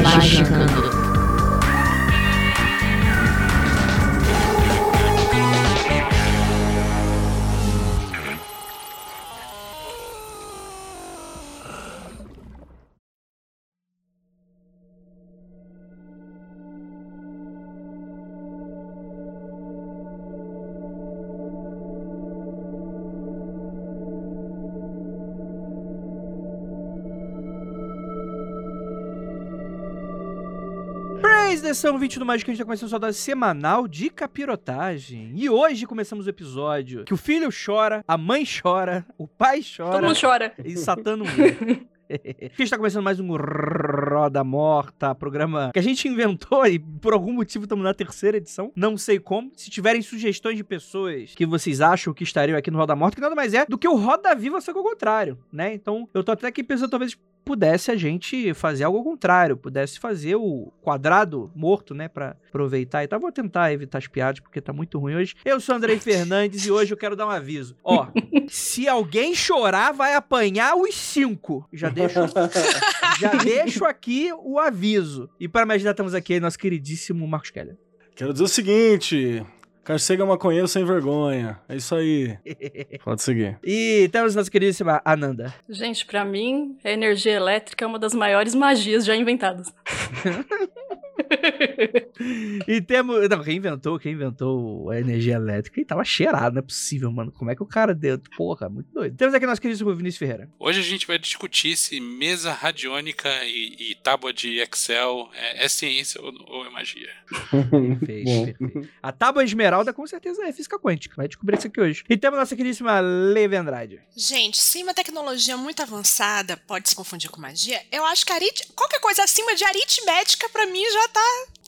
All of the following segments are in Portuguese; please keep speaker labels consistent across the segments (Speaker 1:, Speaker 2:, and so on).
Speaker 1: Magicando.
Speaker 2: Praise edição 20 do Magic, a gente tá começando a sua dose semanal de capirotagem. E hoje começamos o episódio que o filho chora, a mãe chora, o pai chora.
Speaker 3: Todo mundo chora.
Speaker 2: E Satã não vê. A gente tá começando mais um Roda Morta, programa que a gente inventou e por algum motivo estamos na terceira edição. Não sei como. Se tiverem sugestões de pessoas que vocês acham que estariam aqui no Roda Morta, que nada mais é do que o Roda Viva, só que ao contrário, né? Então eu tô até aqui pensando talvez pudesse a gente fazer algo ao contrário, pudesse fazer o quadrado morto, né, Pra aproveitar e tal. Vou tentar evitar as piadas porque tá muito ruim hoje. Eu sou Andrei Fernandes e hoje eu quero dar um aviso. Ó, se alguém chorar, vai apanhar os cinco. Já deixo, já deixo aqui o aviso. E para me ajudar, estamos aqui nosso queridíssimo Marcos Keller.
Speaker 4: Quero dizer o seguinte: Carcega maconheiro sem vergonha. É isso aí. Pode seguir.
Speaker 2: E temos nossa queridíssima Ananda.
Speaker 3: Gente, pra mim, a energia elétrica é uma das maiores magias já inventadas.
Speaker 2: E temos. Não, quem inventou, quem inventou a energia elétrica e tava cheirado, não é possível, mano. Como é que o cara deu? Porra, muito doido. Temos aqui nosso queridíssimo Vinícius Ferreira.
Speaker 5: Hoje a gente vai discutir se mesa radiônica e, e tábua de Excel é, é ciência ou, ou, é magia.
Speaker 2: Perfeito, perfeito. A tábua esmeralda com certeza é física quântica. Vai descobrir isso aqui hoje. E temos nossa queridíssima Leve Andrade.
Speaker 6: Gente, se uma tecnologia muito avançada pode se confundir com magia, eu acho que arit... qualquer coisa acima de aritmética pra mim já tá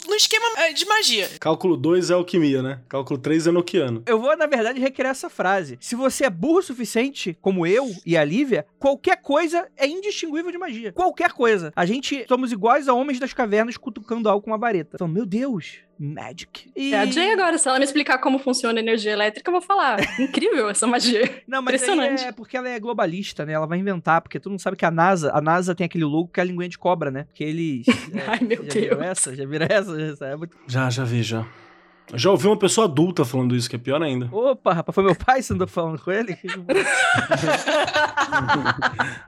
Speaker 6: no esquema eh, de magia.
Speaker 4: Cálculo 2 é alquimia, né? Cálculo 3 é noquiano.
Speaker 2: Eu vou, na verdade, requerer essa frase. Se você é burro o suficiente, como eu e a Lívia, qualquer coisa é indistinguível de magia. Qualquer coisa. A gente somos iguais a homens das cavernas cutucando algo com uma vareta. Então, meu Deus, Magic.
Speaker 3: E... É a Jay agora, se ela me explicar como funciona a energia elétrica, eu vou falar. Incrível essa magia.
Speaker 2: Não, mas Impressionante. é porque ela é globalista, né? Ela vai inventar, porque todo mundo sabe que a NASA, a NASA tem aquele logo que é a linguinha de cobra, né? Porque eles.
Speaker 3: É, Ai, meu
Speaker 2: já
Speaker 3: Deus.
Speaker 2: Viram essa? Já viram essa? Já, é muito...
Speaker 4: já, já vi, já. Já ouvi uma pessoa adulta falando isso, que é pior ainda.
Speaker 2: Opa, rapaz, foi meu pai você andou falando com ele?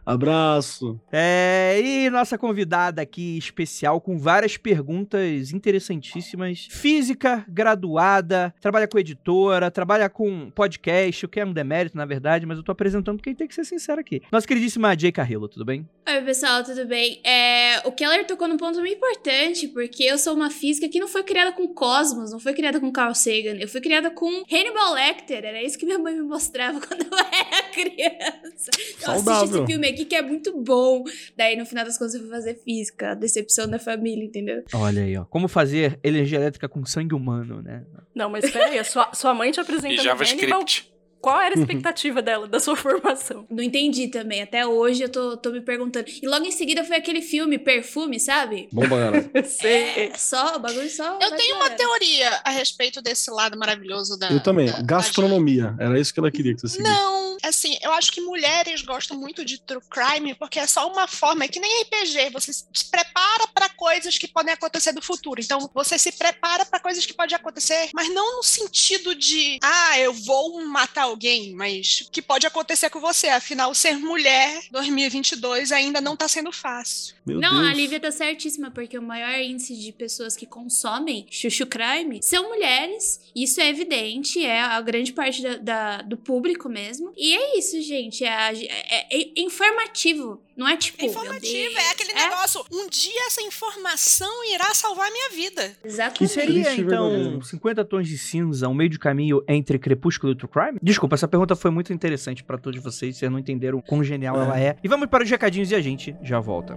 Speaker 4: Abraço.
Speaker 2: É, e nossa convidada aqui especial com várias perguntas interessantíssimas. Física, graduada, trabalha com editora, trabalha com podcast, o que é um demérito, na verdade, mas eu tô apresentando porque tem que ser sincero aqui. Nossa queridíssima Jay Carrillo, tudo bem?
Speaker 7: Oi, pessoal, tudo bem? É, o Keller tocou num ponto muito importante, porque eu sou uma física que não foi criada com cosmos, não foi criada com Carl Sagan, eu fui criada com Hannibal Lecter, era isso que minha mãe me mostrava quando eu era criança. Então assiste esse filme aqui que é muito bom. Daí, no final das contas, eu fui fazer física, a decepção da família, entendeu?
Speaker 2: Olha aí, ó. Como fazer energia elétrica com sangue humano, né?
Speaker 3: Não, mas peraí, a sua, sua mãe te apresentando
Speaker 5: E JavaScript.
Speaker 3: Qual era a expectativa dela, da sua formação?
Speaker 7: Não entendi também. Até hoje eu tô, tô me perguntando. E logo em seguida foi aquele filme Perfume, sabe?
Speaker 4: Bom pra caralho.
Speaker 3: Sei.
Speaker 7: É, só, o bagulho só.
Speaker 6: Eu tenho uma teoria a respeito desse lado maravilhoso da.
Speaker 4: Eu também.
Speaker 6: da
Speaker 4: Gastronomia. Era isso que ela queria que você seguisse.
Speaker 6: Não, assim, eu acho que mulheres gostam muito de true crime porque é só uma forma, é que nem RPG, você se prepara para coisas que podem acontecer do futuro. Então, você se prepara para coisas que podem acontecer, mas não no sentido de, ah, eu vou matar alguém, mas que pode acontecer com você. Afinal, ser mulher 2022 ainda não tá sendo fácil.
Speaker 4: Meu
Speaker 7: Não,
Speaker 4: Deus.
Speaker 7: a Lívia tá certíssima, porque o maior índice de pessoas que consomem chuchu crime são mulheres. Isso é evidente, é a grande parte da, da- do público mesmo. E é isso, gente. É, a- é- é informativo. Não é tipo.
Speaker 6: É informativo, é aquele negócio. Um dia essa informação irá salvar a minha vida.
Speaker 2: Que
Speaker 7: Exatamente.
Speaker 2: seria,
Speaker 4: Triste
Speaker 2: então,
Speaker 4: verdadeiro.
Speaker 2: 50 tons de cinza, um meio de caminho entre Crepúsculo e True Crime? Desculpa, essa pergunta foi muito interessante pra todos vocês, vocês não entenderam quão genial ela é. E vamos para os recadinhos e a gente já volta.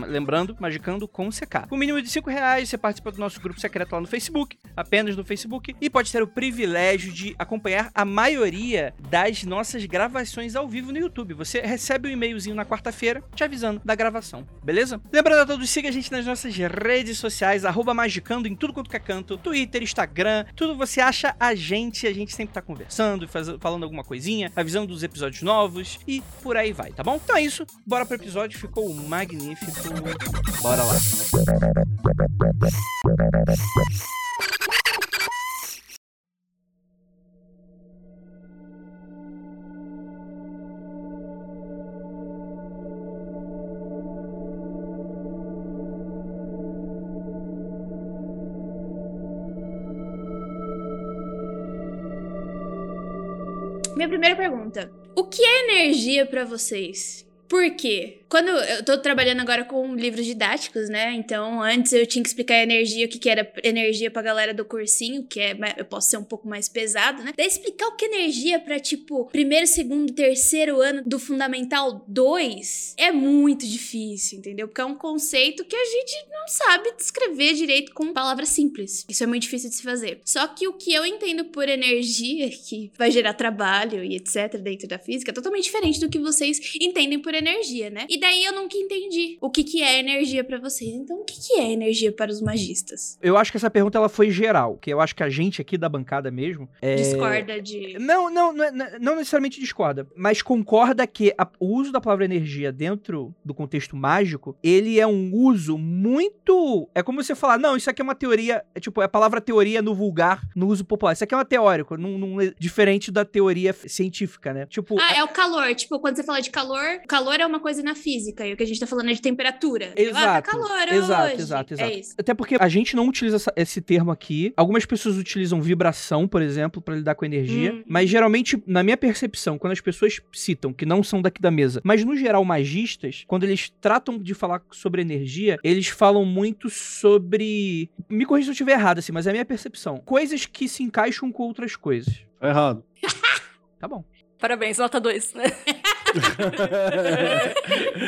Speaker 2: Lembrando, magicando com CK. Com mínimo de 5 reais, você participa do nosso grupo secreto lá no Facebook, apenas no Facebook, e pode ter o privilégio de acompanhar a maioria das nossas gravações ao vivo no YouTube. Você recebe um e-mailzinho na quarta-feira te avisando da gravação, beleza? Lembrando a todos, siga a gente nas nossas redes sociais, magicando em tudo quanto é canto, Twitter, Instagram, tudo você acha a gente, a gente sempre tá conversando, falando alguma coisinha, avisando dos episódios novos e por aí vai, tá bom? Então é isso, bora pro episódio, ficou magnífico. Bora lá.
Speaker 7: Minha primeira pergunta: O que é energia pra vocês? Por quê? Quando eu tô trabalhando agora com livros didáticos, né? Então, antes eu tinha que explicar energia, o que, que era energia pra galera do cursinho, que é, eu posso ser um pouco mais pesado, né? Daí explicar o que é energia pra, tipo, primeiro, segundo, terceiro ano do Fundamental 2 é muito difícil, entendeu? Porque é um conceito que a gente não sabe descrever direito com palavras simples. Isso é muito difícil de se fazer. Só que o que eu entendo por energia, que vai gerar trabalho e etc. dentro da física, é totalmente diferente do que vocês entendem por energia, né? E daí eu nunca entendi o que, que é energia pra vocês. Então, o que, que é energia para os magistas?
Speaker 2: Eu acho que essa pergunta ela foi geral, que eu acho que a gente aqui da bancada mesmo. É...
Speaker 7: Discorda de.
Speaker 2: Não, não, não, não necessariamente discorda, mas concorda que a, o uso da palavra energia dentro do contexto mágico, ele é um uso muito. É como você falar, não, isso aqui é uma teoria. É tipo, é a palavra teoria no vulgar, no uso popular. Isso aqui é uma teórico, num, num, diferente da teoria científica, né? Tipo.
Speaker 7: Ah, é o calor. Tipo, quando você fala de calor, calor é uma coisa na física, e o que a gente tá falando é de temperatura.
Speaker 2: Exato. Ah, tá calor
Speaker 7: exato,
Speaker 2: hoje. exato, exato.
Speaker 7: É isso.
Speaker 2: Até porque a gente não utiliza essa, esse termo aqui. Algumas pessoas utilizam vibração, por exemplo, para lidar com energia.
Speaker 7: Hum.
Speaker 2: Mas geralmente, na minha percepção, quando as pessoas citam, que não são daqui da mesa, mas no geral magistas, quando eles tratam de falar sobre energia, eles falam muito sobre. Me corrija se eu estiver errado, assim, mas é a minha percepção. Coisas que se encaixam com outras coisas.
Speaker 4: Tá errado.
Speaker 2: Tá bom.
Speaker 3: Parabéns, nota 2, né?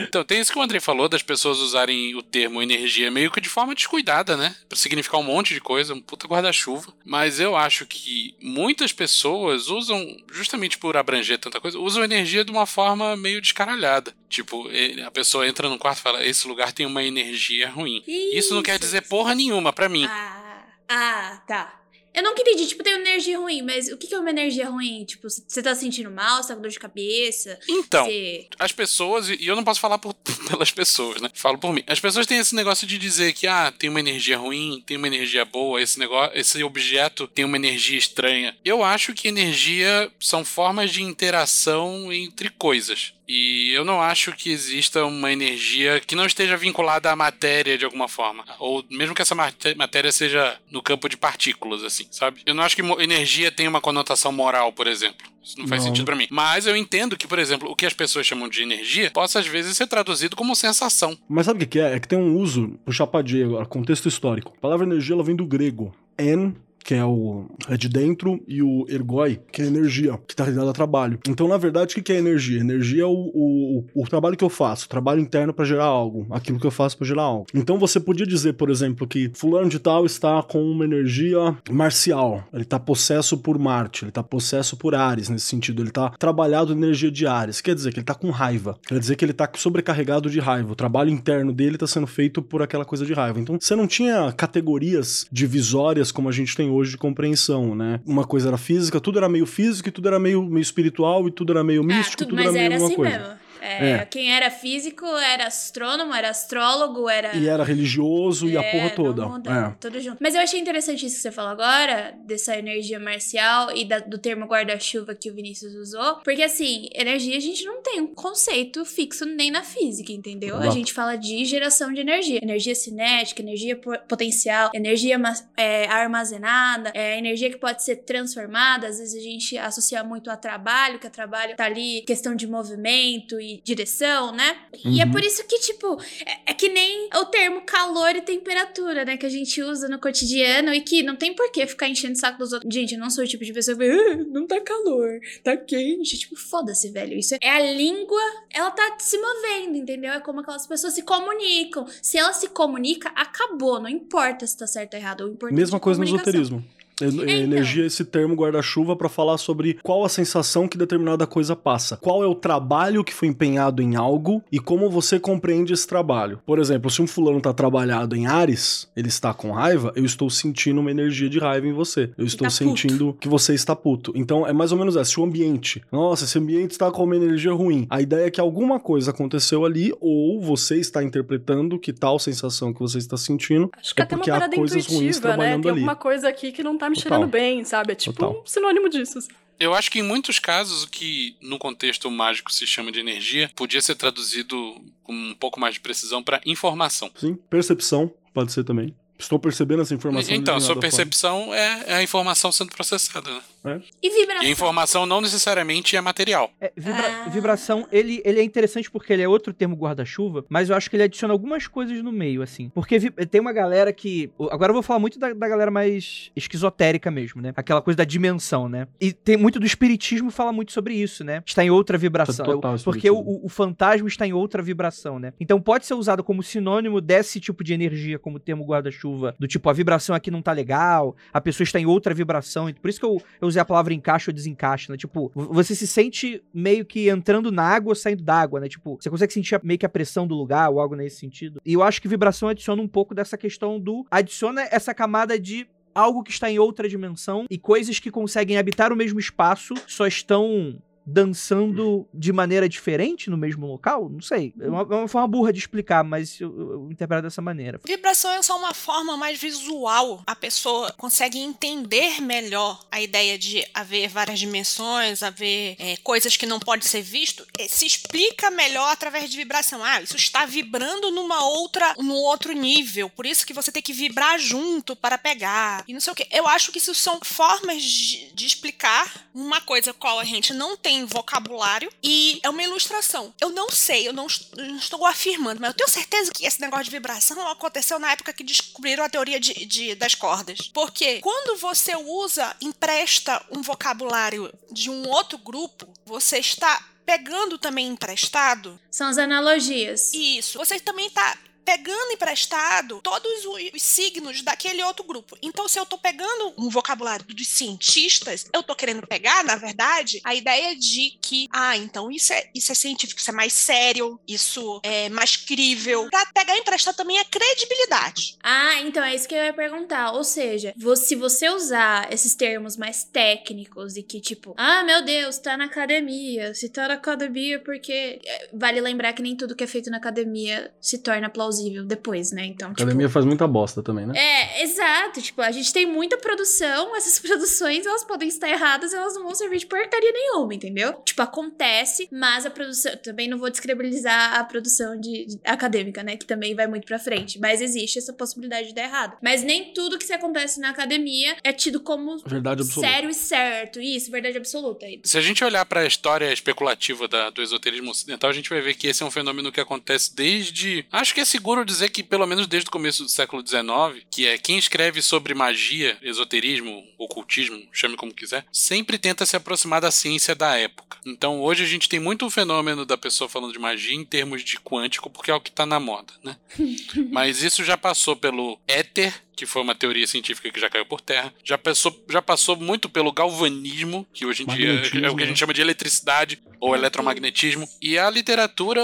Speaker 5: Então, tem isso que o Andrei falou, das pessoas usarem o termo energia meio que de forma descuidada, né? Pra significar um monte de coisa, um puta guarda-chuva. Mas eu acho que muitas pessoas usam, justamente por abranger tanta coisa, usam energia de uma forma meio descaralhada. Tipo, a pessoa entra num quarto e fala: esse lugar tem uma energia ruim. Isso, não quer dizer porra nenhuma pra mim.
Speaker 7: Ah, ah, tá. Eu nunca entendi, tipo, tem uma energia ruim, mas o que é uma energia ruim? Tipo, você tá sentindo mal, você tá com dor de cabeça?
Speaker 5: Então,
Speaker 7: você...
Speaker 5: as pessoas, e eu não posso falar por, pelas pessoas, né? Falo por mim. As pessoas têm esse negócio de dizer que, ah, tem uma energia ruim, tem uma energia boa, esse negócio, esse objeto tem uma energia estranha. Eu acho que energia são formas de interação entre coisas. E eu não acho que exista uma energia que não esteja vinculada à matéria de alguma forma. Ou mesmo que essa matéria seja no campo de partículas, assim, sabe? Eu não acho que energia tem uma conotação moral, por exemplo. Isso não faz
Speaker 4: Não.
Speaker 5: sentido pra mim. Mas eu entendo que, por exemplo, o que as pessoas chamam de energia possa às vezes ser traduzido como sensação.
Speaker 4: Mas sabe o que é? É que tem um uso, puxar pra agora, contexto histórico. A palavra energia ela vem do grego. En, que é o é de dentro, e o ergoi, que é energia, que tá ligado a trabalho. Então, na verdade, o que é energia? Energia é o, o, o trabalho que eu faço, trabalho interno pra gerar algo, aquilo que eu faço pra gerar algo. Então, você podia dizer, por exemplo, que fulano de tal está com uma energia marcial, ele tá possesso por Marte, ele tá possesso por Ares, nesse sentido, ele tá trabalhado energia de Ares, quer dizer que ele tá com raiva, quer dizer que ele tá sobrecarregado de raiva, o trabalho interno dele tá sendo feito por aquela coisa de raiva. Então, você não tinha categorias divisórias como a gente tem hoje de compreensão, né? Uma coisa era física, tudo era meio físico, e tudo era meio, meio espiritual, e tudo era meio místico,
Speaker 7: ah, tudo,
Speaker 4: tudo
Speaker 7: mas
Speaker 4: era meio
Speaker 7: era
Speaker 4: alguma
Speaker 7: assim
Speaker 4: coisa.
Speaker 7: mesmo. É,
Speaker 4: É.
Speaker 7: quem era físico era astrônomo, era astrólogo, era.
Speaker 4: E era religioso e a
Speaker 7: É,
Speaker 4: porra
Speaker 7: no
Speaker 4: toda. É.
Speaker 7: Tudo junto. Mas eu achei interessante isso que você falou agora, dessa energia marcial e da- do termo guarda-chuva que o Vinícius usou. Porque, assim, energia a gente não tem um conceito fixo nem na física, entendeu? A
Speaker 4: Exato.
Speaker 7: gente fala de geração de energia. Energia cinética, energia po- potencial, energia é, armazenada, é, energia que pode ser transformada. Às vezes a gente associa muito a trabalho, que a trabalho tá ali questão de movimento e direção, né? E é
Speaker 4: Uhum.
Speaker 7: por isso que, tipo, é, é que nem o termo calor e temperatura, né? Que a gente usa no cotidiano e que não tem por que ficar enchendo o saco dos outros. Gente, eu não sou o tipo de pessoa que "Ah, não tá calor, tá quente. Tipo, foda-se, velho. Isso é a língua, ela tá se movendo, entendeu? É como aquelas pessoas se comunicam. Se ela se comunica, acabou. Não importa se tá certo ou errado. O importante
Speaker 4: Mesma
Speaker 7: é
Speaker 4: coisa no esoterismo.
Speaker 7: Então.
Speaker 4: Energia, esse termo guarda-chuva pra falar sobre qual a sensação que determinada coisa passa. Qual é o trabalho que foi empenhado em algo e como você compreende esse trabalho. Por exemplo, se um fulano tá trabalhado em Ares, ele está com raiva, eu estou sentindo uma energia de raiva em você. Eu estou
Speaker 7: tá
Speaker 4: sentindo que você está puto. Então é mais ou menos essa. Se o ambiente, nossa, esse ambiente está com uma energia ruim. A ideia é que alguma coisa aconteceu ali ou você está interpretando que tal sensação que você está sentindo
Speaker 1: Acho que
Speaker 4: É porque há coisas ruins
Speaker 1: né?
Speaker 4: trabalhando
Speaker 1: Tem
Speaker 4: ali.
Speaker 1: alguma coisa aqui que não tá me
Speaker 4: Total.
Speaker 1: cheirando bem, sabe? É tipo
Speaker 4: Total.
Speaker 1: um sinônimo disso. assim.
Speaker 5: Eu acho que em muitos casos o que no contexto mágico se chama de energia podia ser traduzido com um pouco mais de precisão para informação.
Speaker 4: Sim, percepção pode ser também. Estou percebendo essa informação.
Speaker 5: Então,
Speaker 4: de
Speaker 5: sua percepção é, é a informação sendo processada. Né?
Speaker 7: E vibração.
Speaker 5: E a informação não necessariamente é material.
Speaker 2: É, vibra-
Speaker 7: Ah.
Speaker 2: Vibração, ele, ele é interessante porque ele é outro termo guarda-chuva, mas eu acho que ele adiciona algumas coisas no meio, assim. Porque tem uma galera que. Agora eu vou falar muito da, da galera mais esquizotérica mesmo, né? Aquela coisa da dimensão, né? E tem muito do espiritismo fala muito sobre isso, né? Está em outra vibração.
Speaker 4: Total
Speaker 2: porque o- o fantasma está em outra vibração, né? Então pode ser usado como sinônimo desse tipo de energia, como termo guarda-chuva, do tipo, a vibração aqui não tá legal, a pessoa está em outra vibração. Por isso que eu, eu usei a palavra encaixe ou desencaixe, né? Tipo, você se sente meio que entrando na água ou saindo da água, né? Tipo, você consegue sentir meio que a pressão do lugar ou algo nesse sentido. E eu acho que vibração adiciona um pouco dessa questão do. Adiciona essa camada de. Algo que está em outra dimensão e coisas que conseguem habitar o mesmo espaço só estão dançando de maneira diferente no mesmo local? Não sei. É uma, é uma forma burra de explicar, mas eu, eu, eu interpreto dessa maneira.
Speaker 6: Vibração é só uma forma mais visual. A pessoa consegue entender melhor a ideia de haver várias dimensões, haver é, coisas que não pode ser visto. É, se explica melhor através de vibração. Ah, isso está vibrando numa outra, no outro nível. Por isso que você tem que vibrar junto para pegar. E não sei o que. Eu acho que isso são formas de, de explicar uma coisa qual a gente não tem vocabulário e é uma ilustração. Eu não sei, eu não, não estou afirmando, mas eu tenho certeza que esse negócio de vibração aconteceu na época que descobriram a teoria de, de- das cordas. Porque quando você usa, empresta um vocabulário de um outro grupo, você está pegando também emprestado
Speaker 7: São as analogias.
Speaker 6: isso. Você também tá pegando emprestado todos os os signos daquele outro grupo. Então, se eu tô pegando um vocabulário dos cientistas, eu tô querendo pegar, na verdade, a ideia de que, ah, então isso é, isso é científico, isso é mais sério, isso é mais crível. Pra pegar emprestado também é credibilidade.
Speaker 7: Ah, então é isso que eu ia perguntar. Ou seja, se você usar esses termos mais técnicos e que, tipo, ah, meu Deus, tá na academia. Se tá na academia, porque. é, Vale lembrar que nem tudo que é feito na academia se torna plausível depois, né? Então,
Speaker 4: A
Speaker 7: tipo.
Speaker 4: academia faz muita bosta também, né?
Speaker 7: É, exato. Tipo, a gente tem muita produção, essas produções, elas podem estar erradas, elas não vão servir de porcaria nenhuma, entendeu? Tipo, acontece, mas a produção. Também não vou descredibilizar a produção de, de- acadêmica, né? Que também vai muito pra frente. Mas existe essa possibilidade de dar errado. Mas nem tudo que se acontece na academia é tido como
Speaker 4: Verdade absoluta.
Speaker 7: sério e certo. Isso, verdade absoluta.
Speaker 5: Se a gente olhar para a história especulativa da- do esoterismo ocidental, a gente vai ver que esse é um fenômeno que acontece desde. Acho que é seguro dizer que pelo menos desde o começo do século XIX, que é quem escreve sobre magia, esoterismo, ocultismo, chame como quiser, sempre tenta se aproximar da ciência da época. Então hoje a gente tem muito o fenômeno da pessoa falando de magia em termos de quântico, porque é o que está na moda, né? Mas isso já passou pelo éter, que foi uma teoria científica que já caiu por terra. Já passou, já passou muito pelo galvanismo, que hoje em dia é o que a gente chama de eletricidade ou eletromagnetismo. E a literatura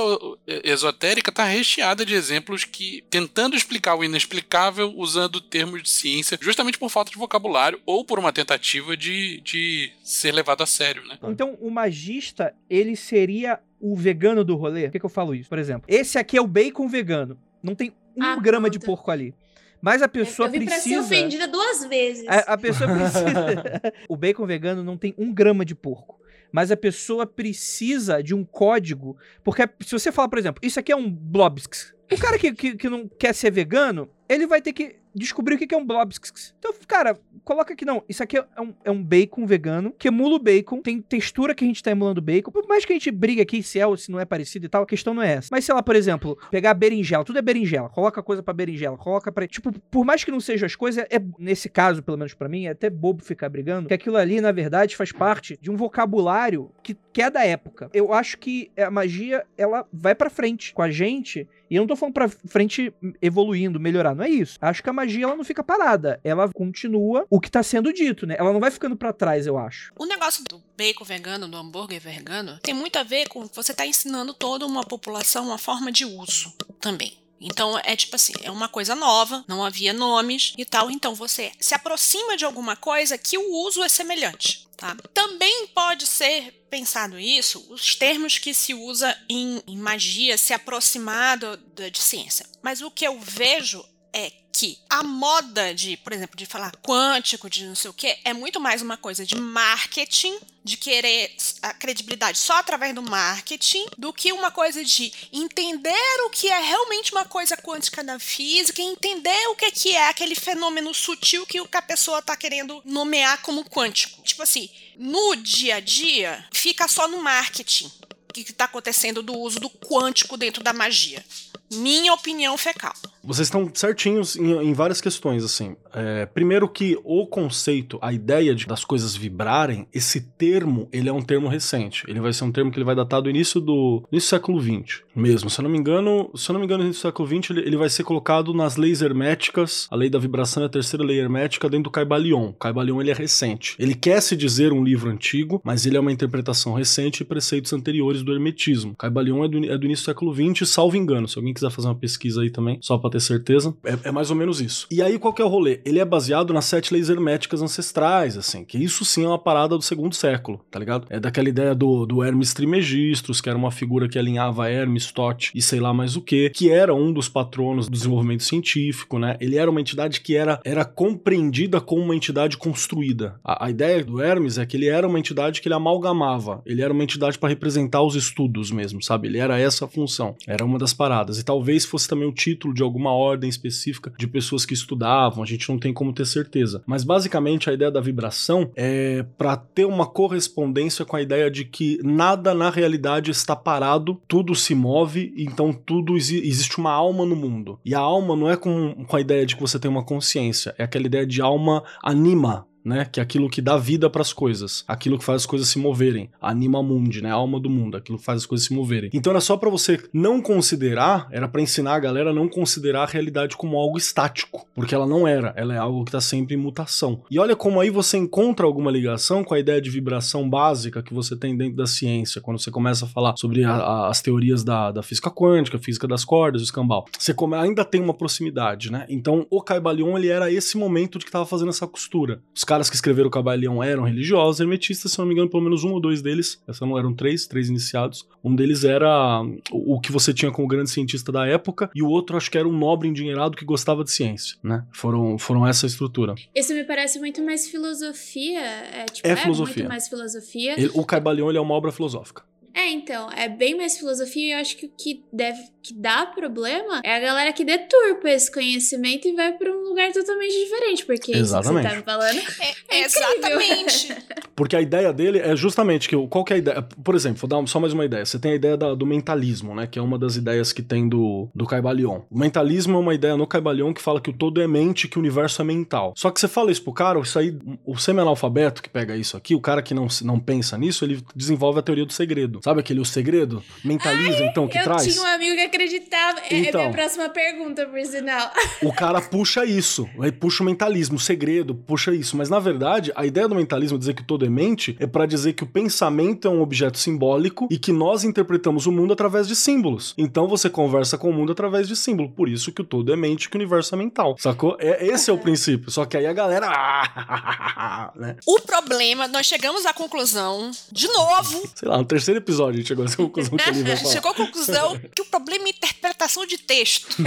Speaker 5: esotérica está recheada de exemplos que tentando explicar o inexplicável usando termos de ciência, justamente por falta de vocabulário ou por uma tentativa de, de ser levado a sério, né?
Speaker 2: Então, o magista, ele seria o vegano do rolê? Por que, que eu falo isso? Por exemplo, esse aqui é o bacon vegano. Não tem um
Speaker 7: Ah,
Speaker 2: grama de
Speaker 7: pronto.
Speaker 2: porco ali. Mas a pessoa
Speaker 7: eu vim pra ser
Speaker 2: precisa.
Speaker 7: ofendida duas vezes.
Speaker 2: A, a pessoa precisa. o bacon vegano não tem um grama de porco. Mas a pessoa precisa de um código. Porque se você falar, por exemplo, isso aqui é um Blobsks. O cara que, que, que não quer ser vegano, ele vai ter que descobrir o que é um Blobsks. Então, cara, coloca aqui, não. Isso aqui é um, é um bacon vegano, que emula o bacon, tem textura que a gente tá emulando bacon. Por mais que a gente brigue aqui se é ou se não é parecido e tal, a questão não é essa. Mas, sei lá, por exemplo, pegar berinjela, tudo é berinjela. Coloca coisa pra berinjela, coloca pra. Tipo, por mais que não sejam as coisas, é, nesse caso, pelo menos pra mim, é até bobo ficar brigando, que aquilo ali, na verdade, faz parte de um vocabulário que, que é da época. Eu acho que a magia, ela vai pra frente com a gente. E eu não tô falando pra frente evoluindo, melhorar, não é isso. Acho que a magia ela não fica parada, ela continua o que tá sendo dito, né? Ela não vai ficando pra trás, eu acho.
Speaker 6: O negócio do bacon vegano, do hambúrguer vegano, tem muito a ver com você tá ensinando toda uma população uma forma de uso também. Então é tipo assim, é uma coisa nova, não havia nomes e tal, então você se aproxima de alguma coisa que o uso é semelhante, tá? Também pode ser pensado isso, os termos que se usa em, em magia se aproximar do- da- de ciência. Mas o que eu vejo é que a moda de, por exemplo, de falar quântico, de não sei o que, é muito mais uma coisa de marketing, de querer a credibilidade só através do marketing, do que uma coisa de entender o que é realmente uma coisa quântica da física, entender o que que é aquele fenômeno sutil que a pessoa tá querendo nomear como quântico. Tipo assim, no dia a dia, fica só no marketing o que está acontecendo do uso do quântico dentro da magia. Minha opinião fecal.
Speaker 4: Vocês estão certinhos em, em várias questões, assim. É, primeiro que o conceito, a ideia de, das coisas vibrarem, esse termo, ele é um termo recente. Ele vai ser um termo que ele vai datar do início do, início do século XX mesmo. Se eu não me engano, se eu não me engano, no início do século XX, ele, ele vai ser colocado nas leis herméticas. A lei da vibração é a terceira lei hermética dentro do Caibalion. Caibalion, ele é recente. Ele quer se dizer um livro antigo, mas ele é uma interpretação recente e preceitos anteriores do hermetismo. Caibalion é do, é do início do século XX, salvo engano. Se alguém quiser fazer uma pesquisa aí também, só pra ter certeza, é, é mais ou menos isso. E aí, qual que é o rolê? Ele é baseado nas sete leis herméticas ancestrais, assim, que isso sim é uma parada do segundo século, tá ligado? É daquela ideia do, do Hermes Trismegistus, que era uma figura que alinhava Hermes, Tote e sei lá mais o que, que era um dos patronos do desenvolvimento científico, né? Ele era uma entidade que era, era compreendida como uma entidade construída. A, a ideia do Hermes é que ele era uma entidade que ele amalgamava, ele era uma entidade para representar os estudos mesmo, sabe? Ele era essa a função, era uma das paradas. E talvez fosse também o título de alguma ordem específica de pessoas que estudavam, a gente não tem como ter certeza. Mas basicamente a ideia da vibração é para ter uma correspondência com a ideia de que nada na realidade está parado, tudo se move, então tudo exi- existe uma alma no mundo. E a alma não é com, com a ideia de que você tem uma consciência, é aquela ideia de alma anima, né? Que é aquilo que dá vida para as coisas, aquilo que faz as coisas se moverem, anima mundi, né? A alma do mundo, aquilo que faz as coisas se moverem. Então era só para você não considerar, era para ensinar a galera a não considerar a realidade como algo estático, porque ela não era, ela é algo que tá sempre em mutação. E olha como aí você encontra alguma ligação com a ideia de vibração básica que você tem dentro da ciência, quando você começa a falar sobre a- a- as teorias da, da física quântica, física das cordas, o escambau. Você come- ainda tem uma proximidade, né? Então o Caibalion ele era esse momento de que tava fazendo essa costura. Os caras que escreveram o Caibalion eram religiosos, hermetistas, se não me engano, pelo menos um ou dois deles, essa não eram três, três iniciados. Um deles era o, o que você tinha como grande cientista da época, e o outro acho que era um nobre endinheirado que gostava de ciência, né? Foram, foram essa estrutura.
Speaker 7: Isso me parece muito mais filosofia. É, tipo,
Speaker 4: É
Speaker 7: é,
Speaker 4: filosofia.
Speaker 7: muito mais filosofia.
Speaker 4: Ele- o Caibalion ele é uma obra filosófica.
Speaker 7: É, então, é bem mais filosofia e eu acho que o que deve que dá problema é a galera que deturpa esse conhecimento e vai pra um lugar totalmente diferente, porque isso que
Speaker 4: Exatamente.
Speaker 7: você tá me falando.
Speaker 6: É,
Speaker 7: É incrível.
Speaker 6: exatamente.
Speaker 4: Porque a ideia dele é justamente que. Qual que é a ideia? Por exemplo, vou dar só mais uma ideia. Você tem a ideia da- do mentalismo, né? Que é uma das ideias que tem do, do Caibalion. O mentalismo é uma ideia no Caibalion que fala que o todo é mente, que o universo é mental. Só que você fala isso pro cara, isso aí, o semi-analfabeto que pega isso aqui, o cara que não, não pensa nisso, ele desenvolve a teoria do segredo. Sabe aquele o segredo? Mentaliza, então, que
Speaker 7: eu
Speaker 4: traz?
Speaker 7: tinha um amigo que acreditava. É- É
Speaker 4: Então.
Speaker 7: minha próxima pergunta, por sinal.
Speaker 4: O cara puxa isso, aí puxa o mentalismo, o segredo, puxa isso. Mas na verdade, a ideia do mentalismo dizer que todo é mente é pra dizer que o pensamento é um objeto simbólico e que nós interpretamos o mundo através de símbolos. Então você conversa com o mundo através de símbolo. Por isso que o todo é mente, que o universo é mental. Sacou? É, esse é o princípio. Só que aí a galera. né?
Speaker 6: O problema, nós chegamos à conclusão, de novo,
Speaker 4: Sei lá, no terceiro episódio a gente chegou a essa conclusão que ele vai falar.
Speaker 6: Chegou à conclusão que o problema é interpretação de texto.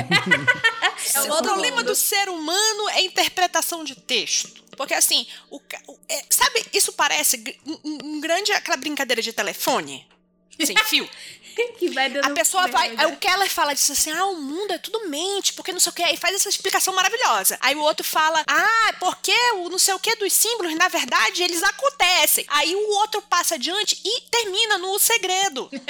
Speaker 7: É o
Speaker 6: o problema
Speaker 7: mundo.
Speaker 6: do ser humano é interpretação de texto. Porque assim, o, é, sabe, isso parece um- um grande aquela brincadeira de telefone sem fio.
Speaker 7: Que vai dando
Speaker 6: A pessoa vai. Aí o Keller fala disso assim: ah, o mundo é tudo mente, porque não sei o que. Aí faz essa explicação maravilhosa. Aí o outro fala: ah, é porque o não sei o que dos símbolos, na verdade, eles acontecem. Aí o outro passa adiante e termina no segredo.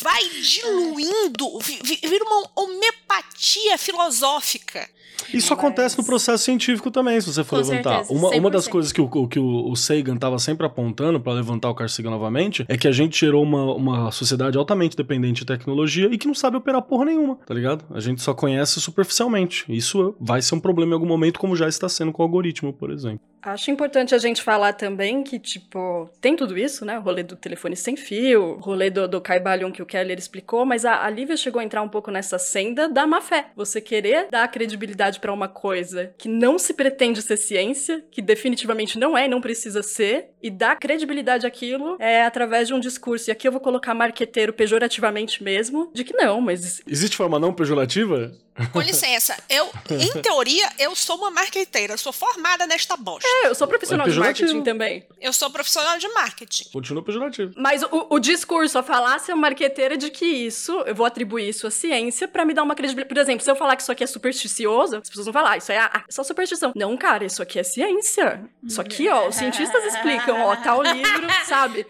Speaker 6: Vai diluindo, vi- vi- vira uma homeopatia filosófica.
Speaker 4: Isso acontece no processo científico também, se você for
Speaker 7: Com
Speaker 4: levantar.
Speaker 7: certeza,
Speaker 4: uma, uma das
Speaker 7: 100%.
Speaker 4: coisas que o, que o, o Sagan estava sempre apontando para levantar o Carl Sagan novamente é que a gente gerou uma, uma sociedade altamente dependente de tecnologia e que não sabe operar porra nenhuma, tá ligado? A gente só conhece superficialmente. Isso vai ser um problema em algum momento, como já está sendo com o algoritmo, por exemplo.
Speaker 1: Acho importante a gente falar também que, tipo, tem tudo isso, né? O rolê do telefone sem fio, o rolê do, do Caibalion que o Keller explicou, mas a, a Lívia chegou a entrar um pouco nessa senda da má fé. Você querer dar credibilidade pra uma coisa que não se pretende ser ciência, que definitivamente não é e não precisa ser, e dar credibilidade àquilo é através de um discurso. E aqui eu vou colocar marqueteiro pejorativamente mesmo, de que não, mas
Speaker 4: Existe forma não pejorativa?
Speaker 6: Com licença, eu, em teoria, eu sou uma marqueteira, eu sou formada nesta bosta.
Speaker 1: é, eu sou profissional
Speaker 4: É
Speaker 1: de marketing também.
Speaker 6: Eu sou profissional de marketing.
Speaker 4: Continua pejorativo.
Speaker 1: Mas o, o discurso, a falácia marqueteira de que isso, eu vou atribuir isso à ciência pra me dar uma credibilidade. Por exemplo, se eu falar que isso aqui é supersticioso, as pessoas vão falar, ah, isso é ah, só superstição. Não, cara, isso aqui é ciência. Isso aqui, ó, os cientistas explicam, ó, tá o livro, sabe?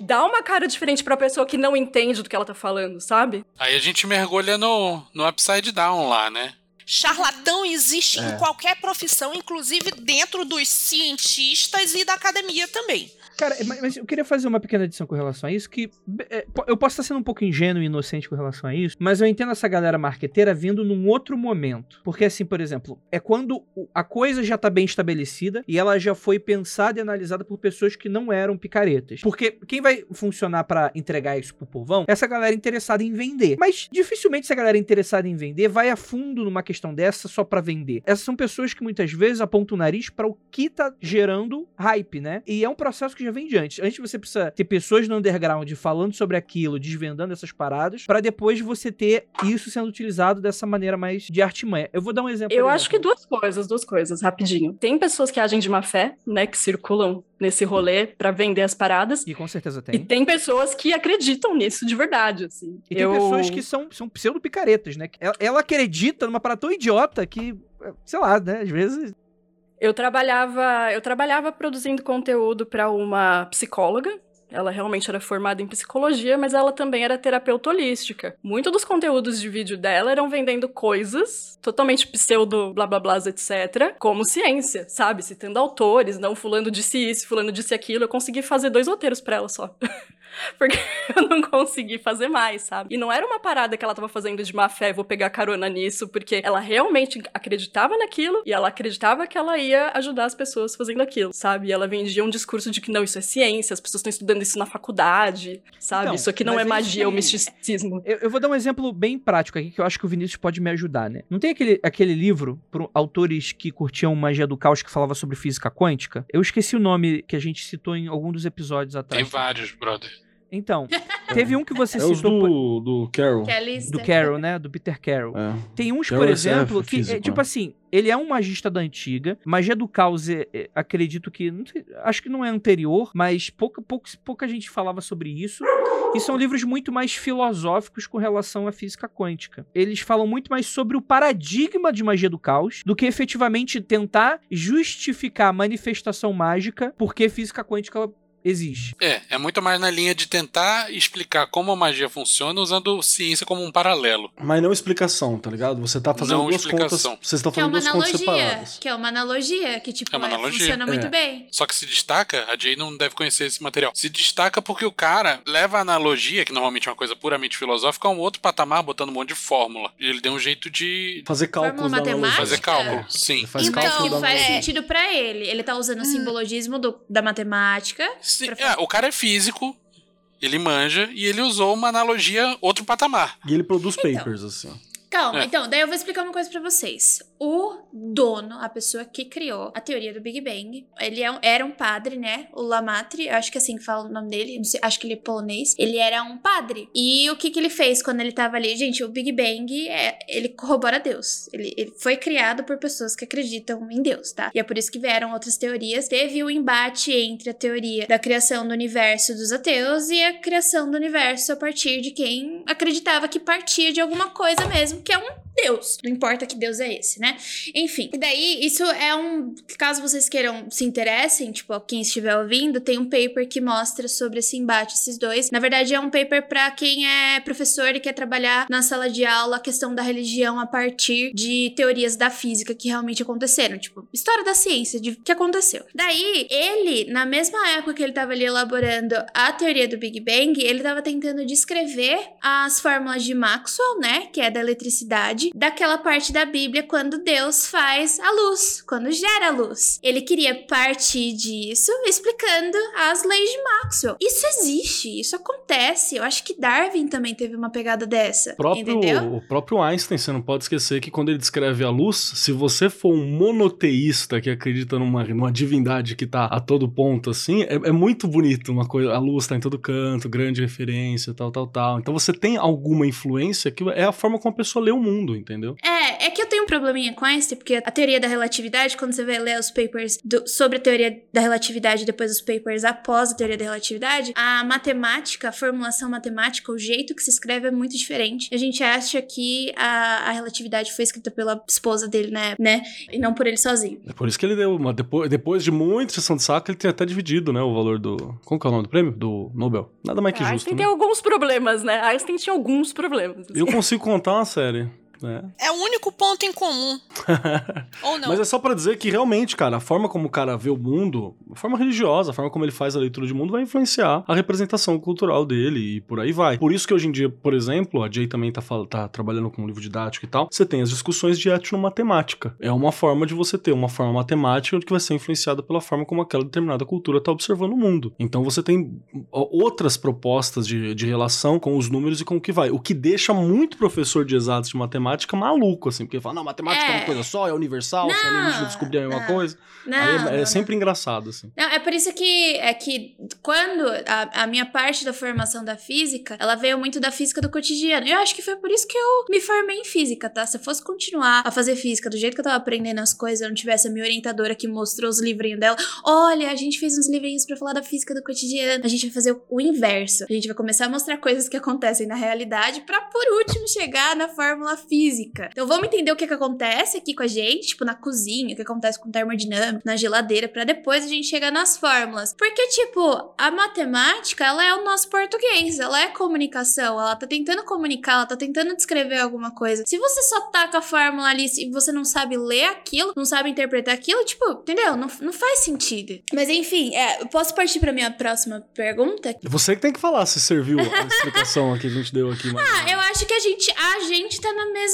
Speaker 1: Dá uma cara diferente pra pessoa que não entende do que ela tá falando, sabe?
Speaker 5: Aí a gente mergulha no, no upside down lá, né?
Speaker 6: Charlatão existe
Speaker 4: É.
Speaker 6: em qualquer profissão, inclusive dentro dos cientistas e da academia também.
Speaker 2: Cara, mas, mas eu queria fazer uma pequena adição com relação a isso, que é, eu posso estar sendo um pouco ingênuo e inocente com relação a isso, mas eu entendo essa galera marqueteira vindo num outro momento. Porque assim, por exemplo, é quando a coisa já tá bem estabelecida e ela já foi pensada e analisada por pessoas que não eram picaretas. Porque quem vai funcionar pra entregar isso pro povão é essa galera interessada em vender. Mas dificilmente essa galera interessada em vender vai a fundo numa questão dessa só pra vender. Essas são pessoas que muitas vezes apontam o nariz pra o que tá gerando hype, né? E é um processo que já vem de antes. Antes você precisa ter pessoas no underground falando sobre aquilo, desvendando essas paradas, pra depois você ter isso sendo utilizado dessa maneira mais de artimanha. Eu vou dar um exemplo.
Speaker 1: Eu acho que duas coisas, duas coisas, rapidinho. Tem pessoas que agem de má fé, né, que circulam nesse rolê pra vender as paradas.
Speaker 2: E com certeza
Speaker 1: E
Speaker 2: tem.
Speaker 1: tem pessoas que acreditam nisso de verdade, assim.
Speaker 2: E tem
Speaker 1: eu...
Speaker 2: pessoas que são, são pseudo-picaretas, né? Ela, ela acredita numa parada tão idiota que, sei lá, né? Às vezes.
Speaker 1: Eu trabalhava, eu trabalhava produzindo conteúdo para uma psicóloga. Ela realmente era formada em psicologia, mas ela também era terapeuta holística. Muito dos conteúdos de vídeo dela eram vendendo coisas totalmente pseudo blá blá blá, etc, como ciência, sabe? Citando autores, não fulano disse isso, fulano disse aquilo. Eu consegui fazer dois roteiros para ela só. Porque eu não consegui fazer mais, sabe? E não era uma parada que ela tava fazendo de má fé, vou pegar carona nisso, porque ela realmente acreditava naquilo e ela acreditava que ela ia ajudar as pessoas fazendo aquilo, sabe? E ela vendia um discurso de que não, isso é ciência, as pessoas estão estudando isso na faculdade, sabe?
Speaker 2: Então,
Speaker 1: isso aqui não é
Speaker 2: é
Speaker 1: magia ou
Speaker 2: aí.
Speaker 1: misticismo.
Speaker 2: Eu, eu vou dar um exemplo bem prático aqui que eu acho que o Vinícius pode me ajudar, né? Não tem aquele, aquele livro por autores que curtiam magia do caos que falava sobre física quântica? Eu esqueci o nome que a gente citou em algum dos episódios
Speaker 5: Tem
Speaker 2: atrás.
Speaker 5: vários, brother.
Speaker 2: Então, teve um que você
Speaker 4: É
Speaker 2: citou
Speaker 4: do, do Carol.
Speaker 7: É
Speaker 2: do Carol, né? Do Peter Carroll.
Speaker 4: É.
Speaker 2: Tem uns,
Speaker 4: Carol
Speaker 2: por
Speaker 4: é
Speaker 2: exemplo, que,
Speaker 4: físico,
Speaker 2: é, tipo
Speaker 4: né?
Speaker 2: assim, ele é um magista da antiga. Magia do caos, é, é, acredito que. não sei, acho que não é anterior, mas pouca, pouca, pouca gente falava sobre isso. E são livros muito mais filosóficos com relação à física quântica. Eles falam muito mais sobre o paradigma de magia do caos do que efetivamente tentar justificar a manifestação mágica porque física quântica existe.
Speaker 5: É, é muito mais na linha de tentar explicar como a magia funciona usando ciência como um paralelo.
Speaker 4: Mas não explicação, tá ligado? Você tá fazendo
Speaker 5: Não
Speaker 4: duas
Speaker 5: explicação.
Speaker 4: contas. Vocês estão
Speaker 7: Que é
Speaker 4: fazendo
Speaker 7: uma
Speaker 4: duas contas
Speaker 7: analogia.
Speaker 4: separadas.
Speaker 7: Que é uma analogia, que tipo,
Speaker 5: É uma
Speaker 7: é,
Speaker 5: analogia.
Speaker 7: funciona muito
Speaker 4: É.
Speaker 7: bem.
Speaker 5: Só que se destaca, a Jay não deve conhecer esse material. Se destaca porque o cara leva a analogia, que normalmente é uma coisa puramente filosófica, a um outro patamar, botando um monte de fórmula. E ele deu um jeito de
Speaker 4: Fazer cálculos
Speaker 7: Fórmula matemática?
Speaker 5: fazer cálculo. Sim.
Speaker 4: Ele faz
Speaker 6: Então,
Speaker 4: cálculo
Speaker 7: que faz sentido pra ele. Ele tá usando o simbologismo do- da matemática.
Speaker 5: Sim,
Speaker 7: Pra
Speaker 5: é, o cara é físico, ele manja, e ele usou uma analogia outro patamar.
Speaker 4: E ele produz
Speaker 7: Então.
Speaker 4: papers, assim.
Speaker 7: Calma,
Speaker 5: É.
Speaker 7: então, daí eu vou explicar uma coisa pra vocês. O dono, a pessoa que criou a teoria do Big Bang, ele é um- era um padre, né? O Lamatri, acho que é assim que fala o nome dele, não sei, acho que ele é polonês. Ele era um padre. E o que que ele fez quando ele tava ali? Gente, o Big Bang, é, ele corrobora Deus. Ele, ele foi criado por pessoas que acreditam em Deus, tá? E é por isso que vieram outras teorias. Teve o embate entre a teoria da criação do universo dos ateus e a criação do universo a partir de quem acreditava que partia de alguma coisa mesmo, que é um Deus. Não importa que Deus é esse, né? Enfim. E daí, isso é um. Caso vocês queiram se interessem, tipo, quem estiver ouvindo, tem um paper que mostra sobre esse embate, esses dois. Na verdade, é um paper pra quem é professor e quer trabalhar na sala de aula a questão da religião a partir de teorias da física que realmente aconteceram. Tipo, história da ciência, de que aconteceu. Daí, ele, na mesma época que ele tava ali elaborando a teoria do Big Bang, ele tava tentando descrever as fórmulas de Maxwell, né? Que é da eletricidade, daquela parte da Bíblia quando Deus faz a luz, quando gera a luz. Ele queria partir disso explicando as leis de Maxwell. Isso existe, isso acontece. Eu acho que Darwin também teve uma pegada dessa.
Speaker 4: O próprio,
Speaker 7: Entendeu?
Speaker 4: o próprio Einstein, você não pode esquecer que quando ele descreve a luz, se você for um monoteísta que acredita numa, numa divindade que tá a todo ponto, assim, é, é muito bonito uma coisa. A luz tá em todo canto, grande referência, tal, tal, tal. Então você tem alguma influência que é a forma como a pessoa lê o mundo, entendeu?
Speaker 7: É, é que eu tenho um probleminha com Einstein, porque a teoria da relatividade, quando você vai ler os papers do- sobre a teoria da relatividade e depois os papers após a teoria da relatividade, a matemática, a formulação matemática, o jeito que se escreve é muito diferente. A gente acha que a, a relatividade foi escrita pela esposa dele, né? né? E não por ele sozinho.
Speaker 4: É por isso que ele deu uma. Depois, depois de muita sessão de saco, ele tem até dividido, né? O valor do. Como que é o nome do prêmio? Do Nobel. Nada mais que justo.
Speaker 1: Einstein
Speaker 4: Né?
Speaker 1: tem alguns problemas, né? Einstein tinha alguns problemas. assim.
Speaker 4: Eu consigo contar uma série. Né?
Speaker 6: É o único ponto em comum. Ou não?
Speaker 4: Mas é só pra dizer que realmente, cara, a forma como o cara vê o mundo, a forma religiosa, a forma como ele faz a leitura de mundo vai influenciar a representação cultural dele e por aí vai. Por isso que hoje em dia, por exemplo, a Jay também tá, tá trabalhando com um livro didático e tal, você tem as discussões de etnomatemática. É uma forma de você ter uma forma matemática que vai ser influenciada pela forma como aquela determinada cultura tá observando o mundo. Então você tem outras propostas de, de relação com os números e com o que vai. O que deixa muito professor de exatos de matemática maluco, assim, porque fala, não, matemática é,
Speaker 7: É.
Speaker 4: uma coisa só, é universal, se
Speaker 7: Não,
Speaker 4: alienígena descobrir a mesma coisa.
Speaker 7: Não,
Speaker 4: é, é
Speaker 7: não.
Speaker 4: sempre engraçado, assim.
Speaker 7: Não, é por isso que é que quando a, a minha parte da formação da física, ela veio muito da física do cotidiano. Eu acho que foi por isso que eu me formei em física, tá? Se eu fosse continuar a fazer física do jeito que eu tava aprendendo as coisas, eu não tivesse a minha orientadora que mostrou os livrinhos dela. Olha, a gente fez uns livrinhos pra falar da física do cotidiano. A gente vai fazer o, o inverso. A gente vai começar a mostrar coisas que acontecem na realidade pra por último chegar na fórmula física. Então vamos entender o que que acontece aqui com a gente, tipo na cozinha, o que acontece com termodinâmica, na geladeira, pra depois a gente chegar nas fórmulas. Porque tipo, a matemática, ela é o nosso português, ela é comunicação, ela tá tentando comunicar, ela tá tentando descrever alguma coisa. Se você só taca a fórmula ali e você não sabe ler aquilo, não sabe interpretar aquilo, tipo, entendeu? Não, não faz sentido. Mas enfim, é, eu posso partir pra minha próxima pergunta?
Speaker 4: Você que tem que falar se serviu a explicação que a gente deu aqui.
Speaker 7: Ah, eu acho que a gente, a gente tá na mesma.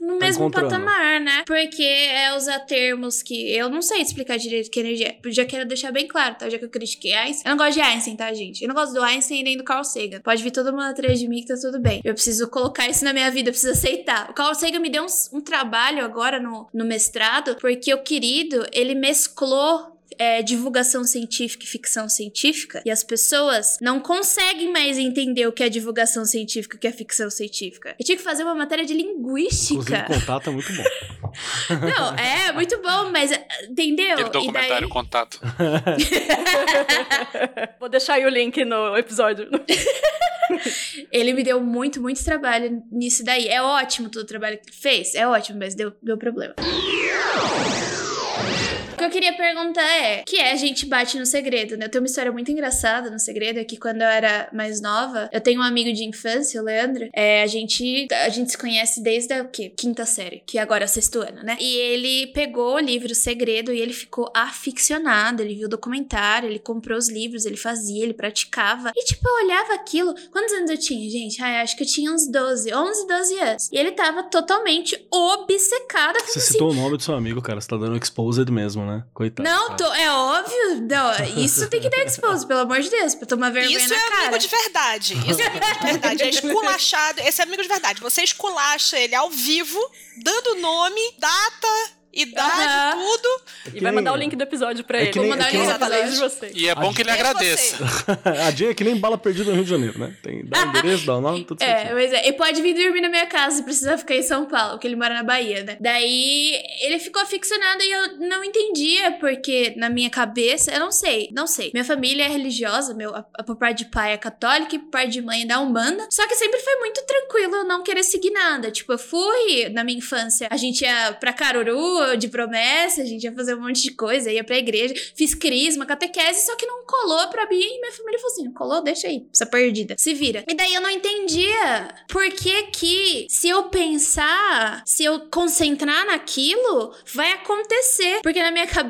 Speaker 7: No
Speaker 4: Tá
Speaker 7: mesmo patamar, né? Porque é usar termos que eu não sei explicar direito que energia. é. Já quero deixar bem claro, tá? Já que eu critiquei Einstein. Eu não gosto de Einstein, tá, gente? Eu não gosto do Einstein nem do Carl Sagan. Pode vir todo mundo atrás de mim que tá tudo bem. Eu preciso colocar isso na minha vida, eu preciso aceitar. O Carl Sagan me deu um, um trabalho agora no, no mestrado, porque o querido, ele mesclou é, divulgação científica e ficção científica, e as pessoas não conseguem mais entender o que é divulgação científica e o que é ficção científica. Eu tinha que fazer uma matéria de linguística.
Speaker 4: o contato é muito bom.
Speaker 7: Não, é muito bom, mas entendeu?
Speaker 5: Aquele
Speaker 7: E
Speaker 5: documentário
Speaker 7: daí-
Speaker 5: Contato.
Speaker 1: Vou deixar aí o link no episódio.
Speaker 7: Ele me deu muito, muito trabalho nisso daí. É ótimo todo o trabalho que ele fez, é ótimo, mas deu, deu problema. O que eu queria perguntar é, que é a gente bate no segredo, né? Eu tenho uma história muito engraçada no segredo, é que quando eu era mais nova, eu tenho um amigo de infância, o Leandro, é, a gente a gente se conhece desde a o quê? quinta série, que agora é o sexto ano, né? E ele pegou o livro Segredo e ele ficou aficionado, ele viu o documentário, ele comprou os livros, ele fazia, ele praticava. E tipo, eu olhava aquilo, quantos anos eu tinha, gente? Ai, acho que eu tinha uns 12, 11, 12 anos. E ele tava totalmente obcecado com
Speaker 4: Você citou o nome do seu amigo, cara. Você tá dando exposed mesmo, né? Né? Coitado.
Speaker 7: Não, tô, é óbvio. Não, isso tem que dar expose, pelo amor de Deus, pra tomar vergonha
Speaker 6: Isso
Speaker 7: na
Speaker 6: é
Speaker 7: cara.
Speaker 6: amigo de verdade. Isso é amigo de verdade. É esculachado. Esse é amigo de verdade. Você esculacha ele ao vivo, dando nome, data, idade,
Speaker 7: Aham.
Speaker 6: tudo.
Speaker 1: E vai mandar o link do episódio pra
Speaker 4: É
Speaker 1: ele.
Speaker 4: nem-
Speaker 1: Vou mandar
Speaker 4: é
Speaker 1: o link de vocês.
Speaker 5: E é bom que ele
Speaker 6: É
Speaker 5: agradeça.
Speaker 4: A Jay é que nem bala perdida no Rio de Janeiro, né? Tem, dá o endereço, dá o nome, tudo
Speaker 7: É,
Speaker 4: certinho.
Speaker 7: mas é. E pode vir dormir na minha casa se precisar ficar em São Paulo, porque ele mora na Bahia, né? Daí ele ficou aficionado e eu não porque na minha cabeça, eu não sei, não sei. Minha família é religiosa, meu, a, parte de pai é católica e por parte de mãe é da Umbanda. Só que sempre foi muito tranquilo eu não querer seguir nada. Tipo, eu fui na minha infância, a gente ia pra Caruru de promessa, a gente ia fazer um monte de coisa, ia pra igreja, fiz crisma, catequese, só que não colou pra mim e minha família falou assim: colou, deixa aí, essa perdida, se vira. E daí eu não entendia por que que, se eu pensar, se eu concentrar naquilo, vai acontecer. Porque na minha cabeça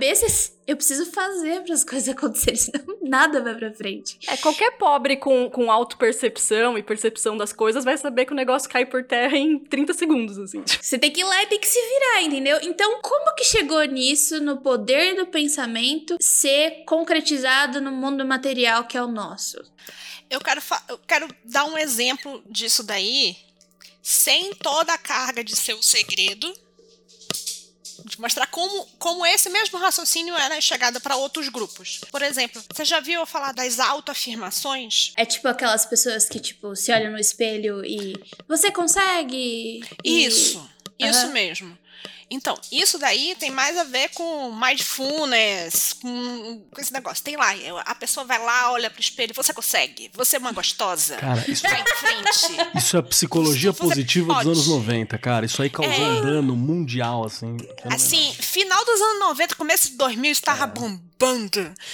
Speaker 7: eu preciso fazer para as coisas acontecerem, senão nada vai pra frente.
Speaker 1: É, qualquer pobre com, com autopercepção e percepção das coisas vai saber que o negócio cai por terra em 30 segundos, assim.
Speaker 7: Você tem que ir lá e tem que se virar, entendeu? Então, como que chegou nisso, no poder do pensamento, ser concretizado no mundo material que é o nosso?
Speaker 6: Eu quero, eu quero dar um exemplo disso daí, sem toda a carga de ser o segredo, de mostrar como, como esse mesmo raciocínio era chegado para outros grupos. Por exemplo, você já viu eu falar das autoafirmações?
Speaker 7: É tipo aquelas pessoas que, tipo, se olham no espelho e. Você consegue! E-
Speaker 6: Isso, isso
Speaker 7: Aham.
Speaker 6: mesmo. Então, isso daí tem mais a ver com mindfulness, com, com esse negócio. Tem lá, a pessoa vai lá, olha pro espelho, você consegue, você é uma gostosa.
Speaker 4: Cara, isso,
Speaker 6: Vai em frente.
Speaker 4: isso é psicologia
Speaker 6: Você
Speaker 4: positiva dos
Speaker 6: pode.
Speaker 4: anos 90, cara. Isso aí causou
Speaker 6: É.
Speaker 4: um dano mundial, assim.
Speaker 6: Assim, final dos anos 90, começo de 2000, isso tava bombando.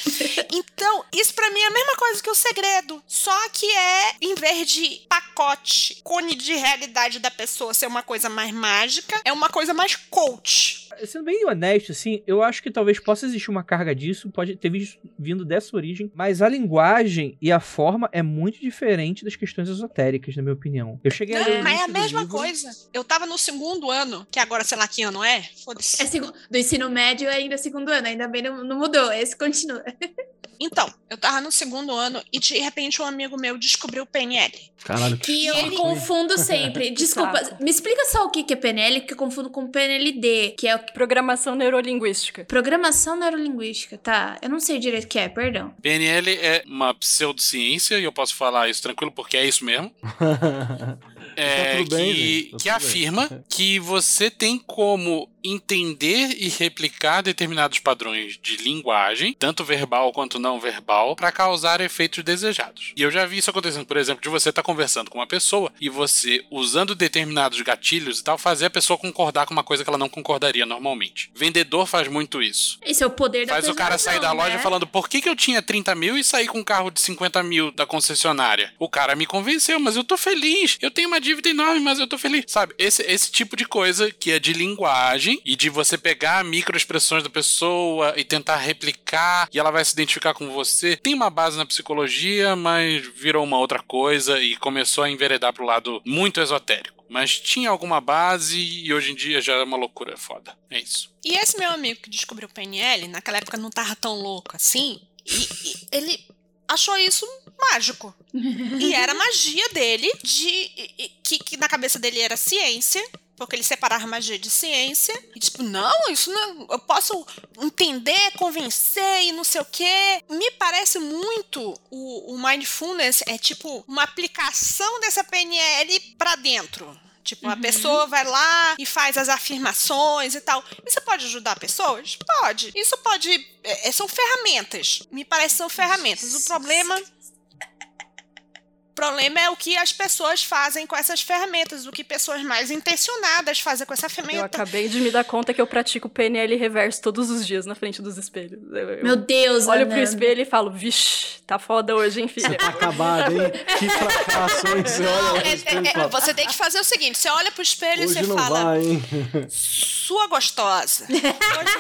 Speaker 6: Então, isso pra mim é a mesma coisa que o segredo. Só que é, em vez de pacote, cone de realidade da pessoa ser uma coisa mais mágica, é uma coisa mais coach.
Speaker 2: Sendo bem honesto, assim, eu acho que talvez possa existir uma carga disso, pode ter vindo dessa origem, mas a linguagem e a forma é muito diferente das questões esotéricas, na minha opinião. Eu cheguei a
Speaker 6: Não,
Speaker 2: o
Speaker 6: mas é a mesma
Speaker 2: livro-
Speaker 6: coisa. Eu tava no segundo ano, que agora sei lá que ano é. Foda-se.
Speaker 7: É segu- do ensino médio ainda é segundo ano, ainda bem não, não mudou, esse continua.
Speaker 6: Então, eu tava no segundo ano e de repente um amigo meu descobriu o PNL.
Speaker 4: Caralho,
Speaker 7: Que eu confundo sempre. Desculpa, me explica só o que que é PNL, que eu confundo com PNLD, que é o
Speaker 1: Programação neurolinguística.
Speaker 7: Programação Neurolinguística, tá? Eu não sei direito o que é, perdão.
Speaker 5: PNL é uma pseudociência, e eu posso falar isso tranquilo porque é isso mesmo. É,
Speaker 4: Tá bem,
Speaker 5: que,
Speaker 4: tá
Speaker 5: que
Speaker 4: tudo bem.
Speaker 5: afirma que você tem como entender e replicar determinados padrões de linguagem, tanto verbal quanto não verbal, para causar efeitos desejados. E eu já vi isso acontecendo, por exemplo, de você estar conversando com uma pessoa e você, usando determinados gatilhos e tal, fazer a pessoa concordar com uma coisa que ela não concordaria normalmente. Vendedor faz muito isso.
Speaker 7: Esse é o poder da
Speaker 5: Faz o cara sair da loja
Speaker 7: né?
Speaker 5: falando por que, que eu tinha 30 mil e saí com um carro de 50 mil da concessionária. O cara me convenceu, mas eu tô feliz. Eu tenho uma dívida enorme, mas eu tô feliz. Sabe? Esse, esse tipo de coisa que é de linguagem e de você pegar microexpressões da pessoa e tentar replicar e ela vai se identificar com você. Tem uma base na psicologia, mas virou uma outra coisa e começou a enveredar pro lado muito esotérico. Mas tinha alguma base e hoje em dia já é uma loucura foda. É isso.
Speaker 6: E esse meu amigo que descobriu o PNL, naquela época não tava tão louco assim, e, e ele achou isso mágico. E era a magia dele, de que, que na cabeça dele era ciência, porque ele separava magia de ciência. E tipo, não, isso não. Eu posso entender, convencer e não sei o quê. Me parece muito o, o mindfulness é tipo uma aplicação dessa PNL pra dentro. Tipo, a pessoa vai lá e faz as afirmações e tal. Isso pode ajudar pessoas? Pode. Isso pode. é, é, são ferramentas. Me parece que são ferramentas. O problema. O problema é o que as pessoas fazem com essas ferramentas, o que pessoas mais intencionadas fazem com essa
Speaker 1: Eu
Speaker 6: ferramenta.
Speaker 1: acabei de me dar conta que eu pratico PNL reverso todos os dias na frente dos espelhos. Eu, eu
Speaker 7: Meu Deus,
Speaker 1: olho pro
Speaker 7: Ananda.
Speaker 1: espelho e falo, vixe, tá foda hoje, hein, filha?
Speaker 4: Tá acabado, hein? Que fracasso, hein? Você olha lá
Speaker 6: é-
Speaker 4: espelho e
Speaker 6: é- é- você tem que fazer o seguinte: você olha pro espelho e
Speaker 4: hoje
Speaker 6: você
Speaker 4: não
Speaker 6: fala.
Speaker 4: vai, hein?
Speaker 6: Sua gostosa. Hoje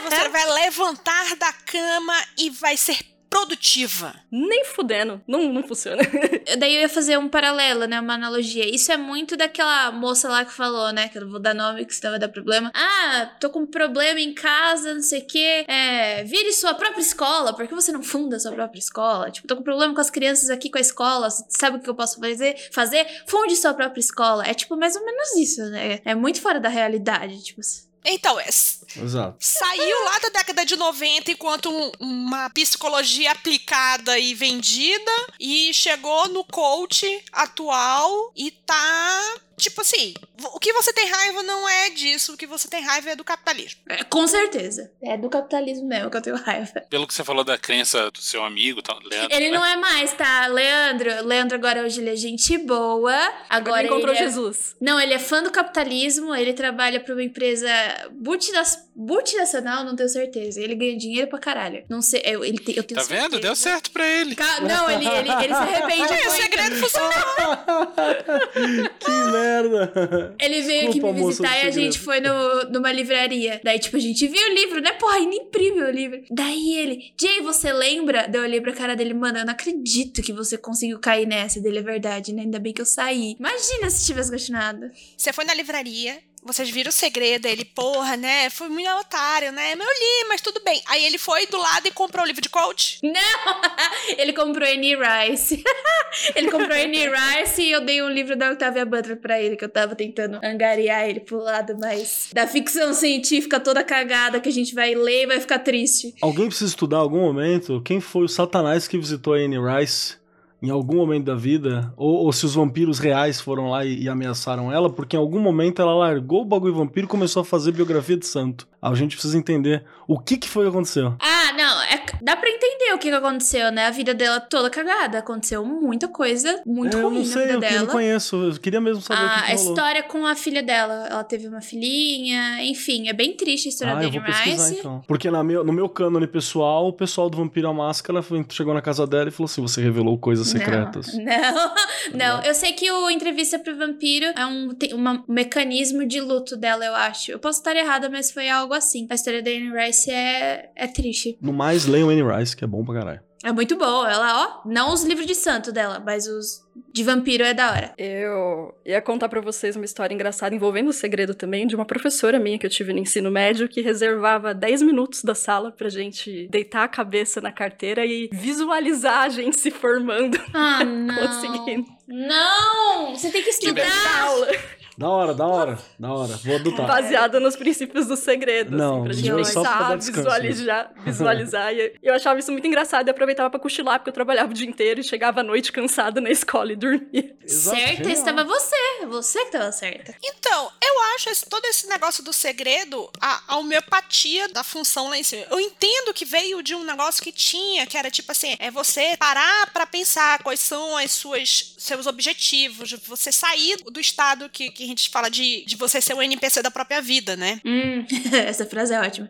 Speaker 6: você vai levantar da cama e vai ser produtiva.
Speaker 1: Nem fudendo. Não, não funciona.
Speaker 7: Daí eu ia fazer um paralelo, né? Uma analogia. Isso é muito daquela moça lá que falou, né? Que eu não vou dar nome, que senão vai dar problema. Ah, tô com um problema em casa, não sei o quê. É, vire sua própria escola. Por que você não funda sua própria escola? Tipo, tô com problema com as crianças aqui com a escola. Sabe o que eu posso fazer? Fazer? Funde sua própria escola. É tipo mais ou menos isso, né? É muito fora da realidade. Tipo,
Speaker 6: Então, é,
Speaker 4: Exato.
Speaker 6: saiu lá da década de 90 enquanto um- uma psicologia aplicada e vendida e chegou no coach atual e tá tipo assim, o que você tem raiva não é disso, o que você tem raiva é do capitalismo.
Speaker 7: é, com certeza. É do capitalismo mesmo que eu tenho raiva.
Speaker 5: Pelo que você falou da crença do seu amigo, tal, Leandro.
Speaker 7: Ele
Speaker 5: né?
Speaker 7: não é mais, tá? Leandro. Leandro agora hoje ele é gente boa. Agora
Speaker 1: Ele encontrou
Speaker 7: ele é...
Speaker 1: Jesus.
Speaker 7: Não, ele é fã do capitalismo, ele trabalha pra uma empresa multina- multinacional, não tenho certeza. Ele ganha dinheiro pra caralho. Não sei, eu, ele te- eu tenho
Speaker 5: Tá vendo?
Speaker 7: certeza.
Speaker 5: Deu certo pra ele.
Speaker 7: Ca- Não, ele, ele, ele se arrepende
Speaker 6: É, o segredo funciona.
Speaker 4: que merda.
Speaker 7: Ele veio
Speaker 4: Desculpa,
Speaker 7: aqui me visitar e a gente foi no, numa livraria. Daí, tipo, a gente viu o livro, né? Porra, ainda imprime o livro. Daí ele, Jay, você lembra? Daí eu olhei pra cara dele, mano, eu não acredito que você conseguiu cair nessa. Dele é verdade, né? Ainda bem que eu saí. Imagina se tivesse continuado.
Speaker 6: Você foi na livraria, vocês viram o segredo, ele, porra, né? Foi muito otário, né? Mas eu li, mas tudo bem. Aí ele foi do lado e comprou o livro de coach.
Speaker 7: Não! ele comprou Annie Rice. ele comprou Annie Rice e eu dei um livro da Octavia Butler pra ele, que eu tava tentando angariar ele pro lado mais da ficção científica toda cagada que a gente vai ler e vai ficar triste.
Speaker 4: Alguém precisa estudar em algum momento quem foi o satanás que visitou a Anne Rice em algum momento da vida, ou, ou se os vampiros reais foram lá e, e ameaçaram ela, porque em algum momento ela largou o bagulho vampiro e começou a fazer biografia de santo. A gente precisa entender o que que foi que aconteceu.
Speaker 7: Ah, não, é, dá pra entender o que, que aconteceu, né? A vida dela toda cagada. Aconteceu muita coisa muito
Speaker 4: É, eu
Speaker 7: ruim
Speaker 4: não
Speaker 7: na
Speaker 4: sei,
Speaker 7: vida
Speaker 4: eu, que- eu não
Speaker 7: dela.
Speaker 4: conheço, eu queria mesmo saber o que,
Speaker 7: A,
Speaker 4: que
Speaker 7: a história com a filha dela. Ela teve uma filhinha, enfim, é bem triste a história
Speaker 4: Ah,
Speaker 7: da
Speaker 4: eu
Speaker 7: Anne Rice.
Speaker 4: então. Porque na meu, no meu cânone pessoal, o pessoal do Vampiro à Máscara chegou na casa dela e falou assim: você revelou coisas secretas.
Speaker 7: Não, não. Eu sei que o Entrevista pro Vampiro é um, uma- um mecanismo de luto dela, eu acho. Eu posso estar errada, mas foi algo assim. A história da Anne Rice é, é triste.
Speaker 4: No mais, leiam Anne Rice, que é bom pra caralho.
Speaker 7: É muito boa. Ela, ó, não os livros de santo dela, mas os de vampiro é da hora.
Speaker 1: Eu ia contar pra vocês uma história engraçada envolvendo o segredo também de uma professora minha que eu tive no ensino médio que reservava 10 minutos da sala pra gente deitar a cabeça na carteira e visualizar a gente se formando.
Speaker 7: Ah, não.
Speaker 1: Conseguindo.
Speaker 7: Não! Você tem que estudar.
Speaker 1: aula
Speaker 4: Da hora, da hora, da hora. Vou adotar.
Speaker 1: baseada nos princípios do segredo,
Speaker 4: Não,
Speaker 1: assim, pra
Speaker 4: não
Speaker 1: gente
Speaker 4: pra dar
Speaker 1: pensar,
Speaker 4: descanso,
Speaker 1: visualizar, visualizar. E eu achava isso muito engraçado e aproveitava pra cochilar, porque eu trabalhava o dia inteiro e chegava à noite cansada na escola e dormia.
Speaker 4: Exato,
Speaker 7: certa
Speaker 4: genial.
Speaker 7: estava você. Você que estava certa.
Speaker 6: Então, eu acho esse- todo esse negócio do segredo, a, a homeopatia da função lá em cima. Eu entendo que veio de um negócio que tinha, que era tipo assim, é você parar pra pensar quais são as suas seus objetivos, você sair do estado que, que a gente fala de, de você ser o NPC da própria vida, né?
Speaker 7: Hum, essa frase é ótima.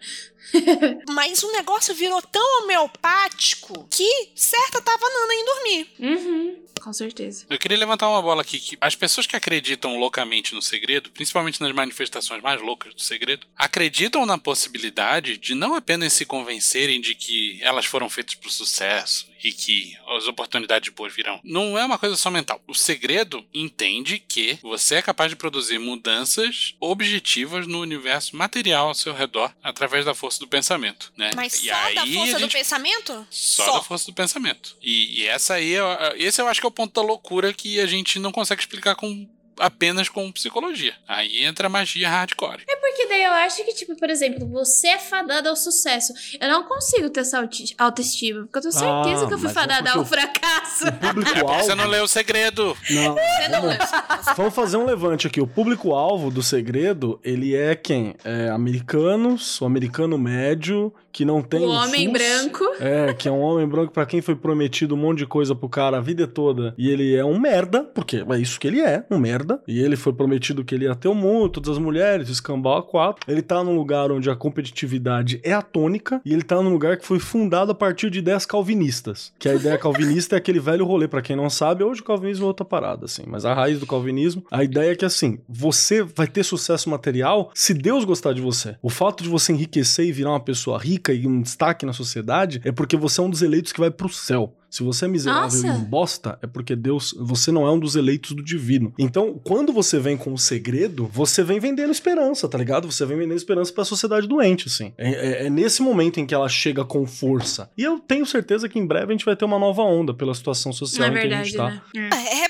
Speaker 6: Mas o negócio virou tão homeopático que certa tava Nana em dormir.
Speaker 7: Uhum, com certeza.
Speaker 5: Eu queria levantar uma bola aqui que as pessoas que acreditam loucamente no segredo, principalmente nas manifestações mais loucas do segredo, acreditam na possibilidade de não apenas se convencerem de que elas foram feitas para o sucesso e que as oportunidades boas virão. Não é uma coisa só mental. O segredo entende que você é capaz de produzir mudanças objetivas no universo material ao seu redor através da força do pensamento, né?
Speaker 6: Mas
Speaker 5: E
Speaker 6: só da
Speaker 5: aí
Speaker 6: força
Speaker 5: a
Speaker 6: do
Speaker 5: gente-
Speaker 6: pensamento?
Speaker 5: só, da força do pensamento. E, e essa aí, eu- esse eu acho que é o ponto da loucura que a gente não consegue explicar com apenas com psicologia. Aí entra a magia hardcore.
Speaker 7: É porque daí eu acho que, tipo, por exemplo, você é fadada ao sucesso. Eu não consigo ter essa autoestima, porque eu tenho certeza
Speaker 4: Ah,
Speaker 7: que eu fui
Speaker 4: é
Speaker 7: fadada ao fracasso.
Speaker 4: O público-alvo.
Speaker 5: Você não leu o segredo.
Speaker 4: Não,
Speaker 6: Você não
Speaker 4: vamos,
Speaker 6: leu.
Speaker 4: vamos fazer um levante aqui. O público-alvo do segredo, ele é quem? É americanos, o americano médio, que não tem um
Speaker 7: homem
Speaker 4: SUS.
Speaker 7: branco.
Speaker 4: É, que é um homem branco pra quem foi prometido um monte de coisa pro cara a vida toda. E ele é um merda, porque é isso que ele é, um merda. E ele foi prometido que ele ia ter o mundo, todas as mulheres, o escambau, 4. Ele tá num lugar onde a competitividade é a tônica e ele tá num lugar que foi fundado a partir de ideias calvinistas. Que a ideia calvinista é aquele velho rolê, para quem não sabe, hoje o calvinismo é outra parada, assim. Mas a raiz do calvinismo, a ideia é que, assim, você vai ter sucesso material se Deus gostar de você. O fato de você enriquecer e virar uma pessoa rica e um destaque na sociedade é porque você é um dos eleitos que vai pro céu. Se você é miserável
Speaker 7: Nossa.
Speaker 4: e um bosta, é porque Deus, você não é um dos eleitos do divino. Então, quando você vem com o segredo, você vem vendendo esperança, tá ligado? Você vem vendendo esperança pra sociedade doente, assim. É, é- é nesse momento em que ela chega com força. E eu tenho certeza que em breve a gente vai ter uma nova onda pela situação social
Speaker 7: é
Speaker 4: em que a gente
Speaker 7: verdade,
Speaker 4: tá.
Speaker 7: né?
Speaker 6: É,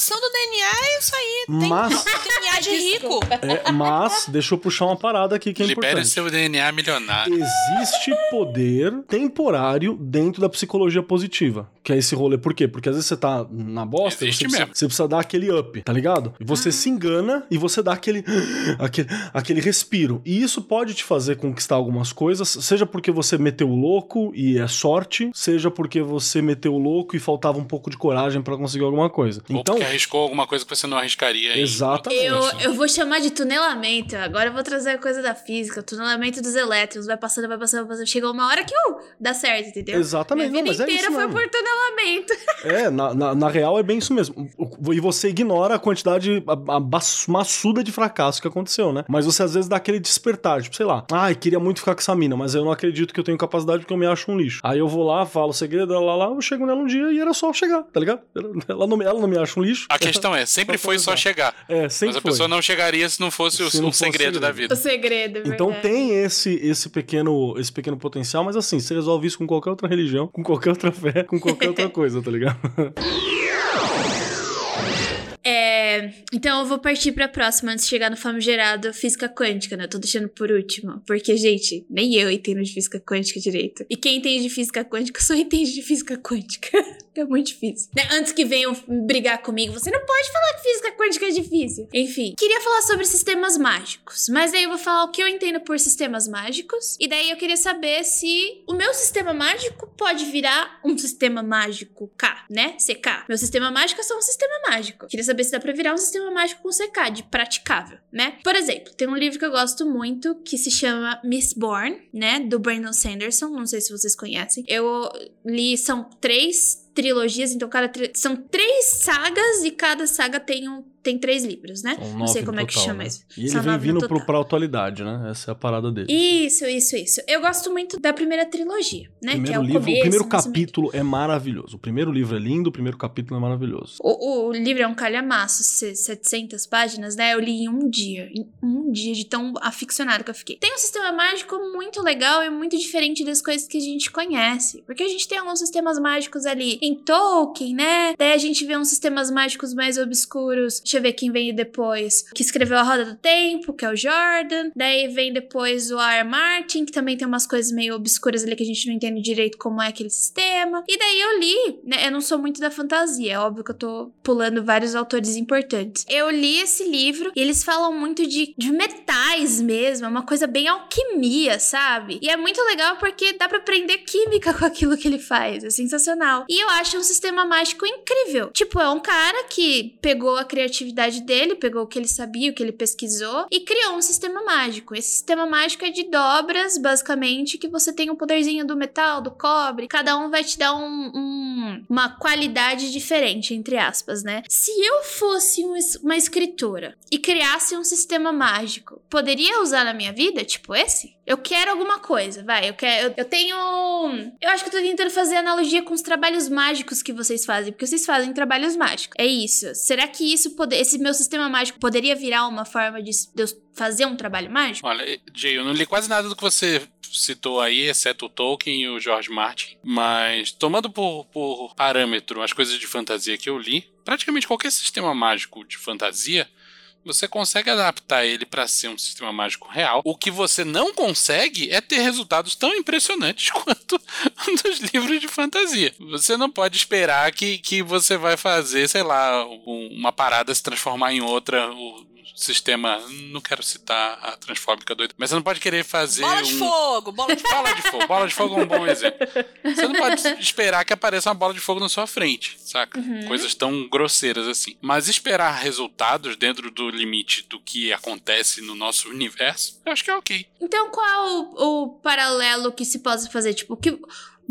Speaker 6: reprogramação do DNA é isso aí. Tem
Speaker 4: Mas,
Speaker 6: DNA de rico.
Speaker 4: é, mas, deixa eu puxar uma parada aqui que é
Speaker 5: Libere
Speaker 4: importante.
Speaker 5: seu DNA milionário.
Speaker 4: Existe poder temporário dentro da psicologia positiva. Que é esse rolê. Por quê? Porque às vezes você tá na bosta e
Speaker 5: Existe
Speaker 4: você precisa,
Speaker 5: mesmo.
Speaker 4: você precisa dar aquele up, tá ligado? E você se engana e você dá aquele, aquele, aquele respiro. E isso pode te fazer conquistar algumas coisas, seja porque você meteu o louco e é sorte, seja porque você meteu o louco e faltava um pouco de coragem pra conseguir alguma coisa.
Speaker 5: Ou
Speaker 4: Então,
Speaker 5: porque arriscou alguma coisa que você não arriscaria. em
Speaker 4: Exatamente.
Speaker 7: Eu, eu vou chamar de tunelamento. Agora eu vou trazer a coisa da física. Tunelamento dos elétrons. Vai passando, vai passando, vai passando. Chegou uma hora que uh, dá certo, entendeu?
Speaker 4: Exatamente,
Speaker 7: Minha
Speaker 4: não,
Speaker 7: vida
Speaker 4: mas é
Speaker 7: inteira
Speaker 4: isso
Speaker 7: foi
Speaker 4: mesmo.
Speaker 7: por tunelamento.
Speaker 4: É, na, na, na real é bem isso mesmo. E você ignora a quantidade a- a maçuda de fracasso que aconteceu, né? Mas você às vezes dá aquele despertar, tipo, sei lá, ai, queria muito ficar com essa mina, mas eu não acredito que eu tenho capacidade porque eu me acho um lixo. Aí eu vou lá, falo o segredo, lá, lá, eu chego nela um dia e era só chegar, tá ligado? Ela não, ela não me acha um lixo.
Speaker 5: A questão é, sempre foi só chegar.
Speaker 4: É,
Speaker 5: Mas
Speaker 4: sempre
Speaker 5: a
Speaker 4: foi.
Speaker 5: pessoa não chegaria se não fosse o,
Speaker 4: Se não
Speaker 5: um
Speaker 4: fosse
Speaker 5: segredo da vida.
Speaker 7: O segredo, é
Speaker 4: Então
Speaker 7: verdade.
Speaker 4: tem esse esse pequeno esse pequeno potencial, mas assim, você resolve isso com qualquer outra religião, com qualquer outra fé, com qualquer outra coisa, tá ligado?
Speaker 7: É, então eu vou partir pra próxima antes de chegar no famigerado física quântica, né? Eu tô deixando por último. Porque, gente, nem eu entendo de física quântica direito. E quem entende de física quântica só entende de física quântica. é muito difícil. Né? Antes que venham brigar comigo, você não pode falar que física quântica é difícil. Enfim, queria falar sobre sistemas mágicos. Mas daí eu vou falar o que eu entendo por sistemas mágicos. E daí eu queria saber se o meu sistema mágico pode virar um sistema mágico K, né? CK. Meu sistema mágico é só um sistema mágico. Queria saber se dá pra virar um sistema mágico com CK, de praticável, né? Por exemplo, tem um livro que eu gosto muito que se chama Miss Born, né? Do Brandon Sanderson. Não sei se vocês conhecem. Eu li, são três trilogias, então cada tri- são três sagas e cada saga tem um tem três livros, né? Não sei como
Speaker 4: no
Speaker 7: é que
Speaker 4: total,
Speaker 7: chama
Speaker 4: né?
Speaker 7: isso.
Speaker 4: E ele
Speaker 7: São
Speaker 4: vem vindo pro,
Speaker 7: total.
Speaker 4: pra atualidade, né? Essa é a parada dele.
Speaker 7: Isso, isso, isso. Eu gosto muito da primeira trilogia, né? que é
Speaker 4: primeiro
Speaker 7: o
Speaker 4: livro,
Speaker 7: começo,
Speaker 4: o primeiro capítulo é maravilhoso. O primeiro livro é lindo, o primeiro capítulo é maravilhoso.
Speaker 7: O, o livro é um calhamaço, se- 700 páginas, né? Eu li em um dia. Em um dia, de tão aficionado que eu fiquei. Tem um sistema mágico muito legal e muito diferente das coisas que a gente conhece. Porque a gente tem alguns sistemas mágicos ali em Tolkien, né? Daí a gente vê uns sistemas mágicos mais obscuros. Deixa eu ver quem veio depois. Que escreveu A Roda do Tempo, que é o Jordan. Daí vem depois o R. Martin, que também tem umas coisas meio obscuras ali que a gente não entende direito como é aquele sistema. E daí eu li, né? Eu não sou muito da fantasia, é óbvio que eu tô pulando vários autores importantes. Eu li esse livro e eles falam muito de, de metais mesmo, é uma coisa bem alquimia, sabe? E é muito legal porque dá pra aprender química com aquilo que ele faz, é sensacional. E eu acho um sistema mágico incrível. Tipo, é um cara que pegou a criatividade dele, pegou o que ele sabia, o que ele pesquisou e criou um sistema mágico. Esse sistema mágico é de dobras, basicamente, que você tem o poderzinho do metal, do cobre. Cada um vai te dar um- um- uma qualidade diferente, entre aspas, né? Se eu fosse um uma escritora e criasse um sistema mágico, poderia usar na minha vida, tipo esse? Eu quero alguma coisa, vai. Eu quero. Eu, eu tenho. Eu acho que eu tô tentando fazer analogia com os trabalhos mágicos que vocês fazem, porque vocês fazem trabalhos mágicos. É isso. Será que isso pode, esse meu sistema mágico poderia virar uma forma de, de eu fazer um trabalho mágico?
Speaker 5: Olha, Jay, eu não li quase nada do que você citou aí, exceto o Tolkien e o George Martin. Mas, tomando por, por parâmetro as coisas de fantasia que eu li, praticamente qualquer sistema mágico de fantasia. Você consegue adaptar ele para ser um sistema mágico real. O que você não consegue é ter resultados tão impressionantes quanto dos livros de fantasia. Você não pode esperar que, que você vai fazer, sei lá, um- uma parada se transformar em outra, sistema. Não quero citar a transfóbica doida, mas você não pode querer fazer.
Speaker 8: Bola de
Speaker 5: um...
Speaker 8: fogo, bola de fogo.
Speaker 5: Bola de fogo. Bola de fogo é um bom exemplo. Você não pode esperar que apareça uma bola de fogo na sua frente, saca? Coisas tão grosseiras assim. Mas esperar resultados dentro do limite do que acontece no nosso universo, eu acho que é ok.
Speaker 7: Então, qual é o, o paralelo que se pode fazer? Tipo, o que,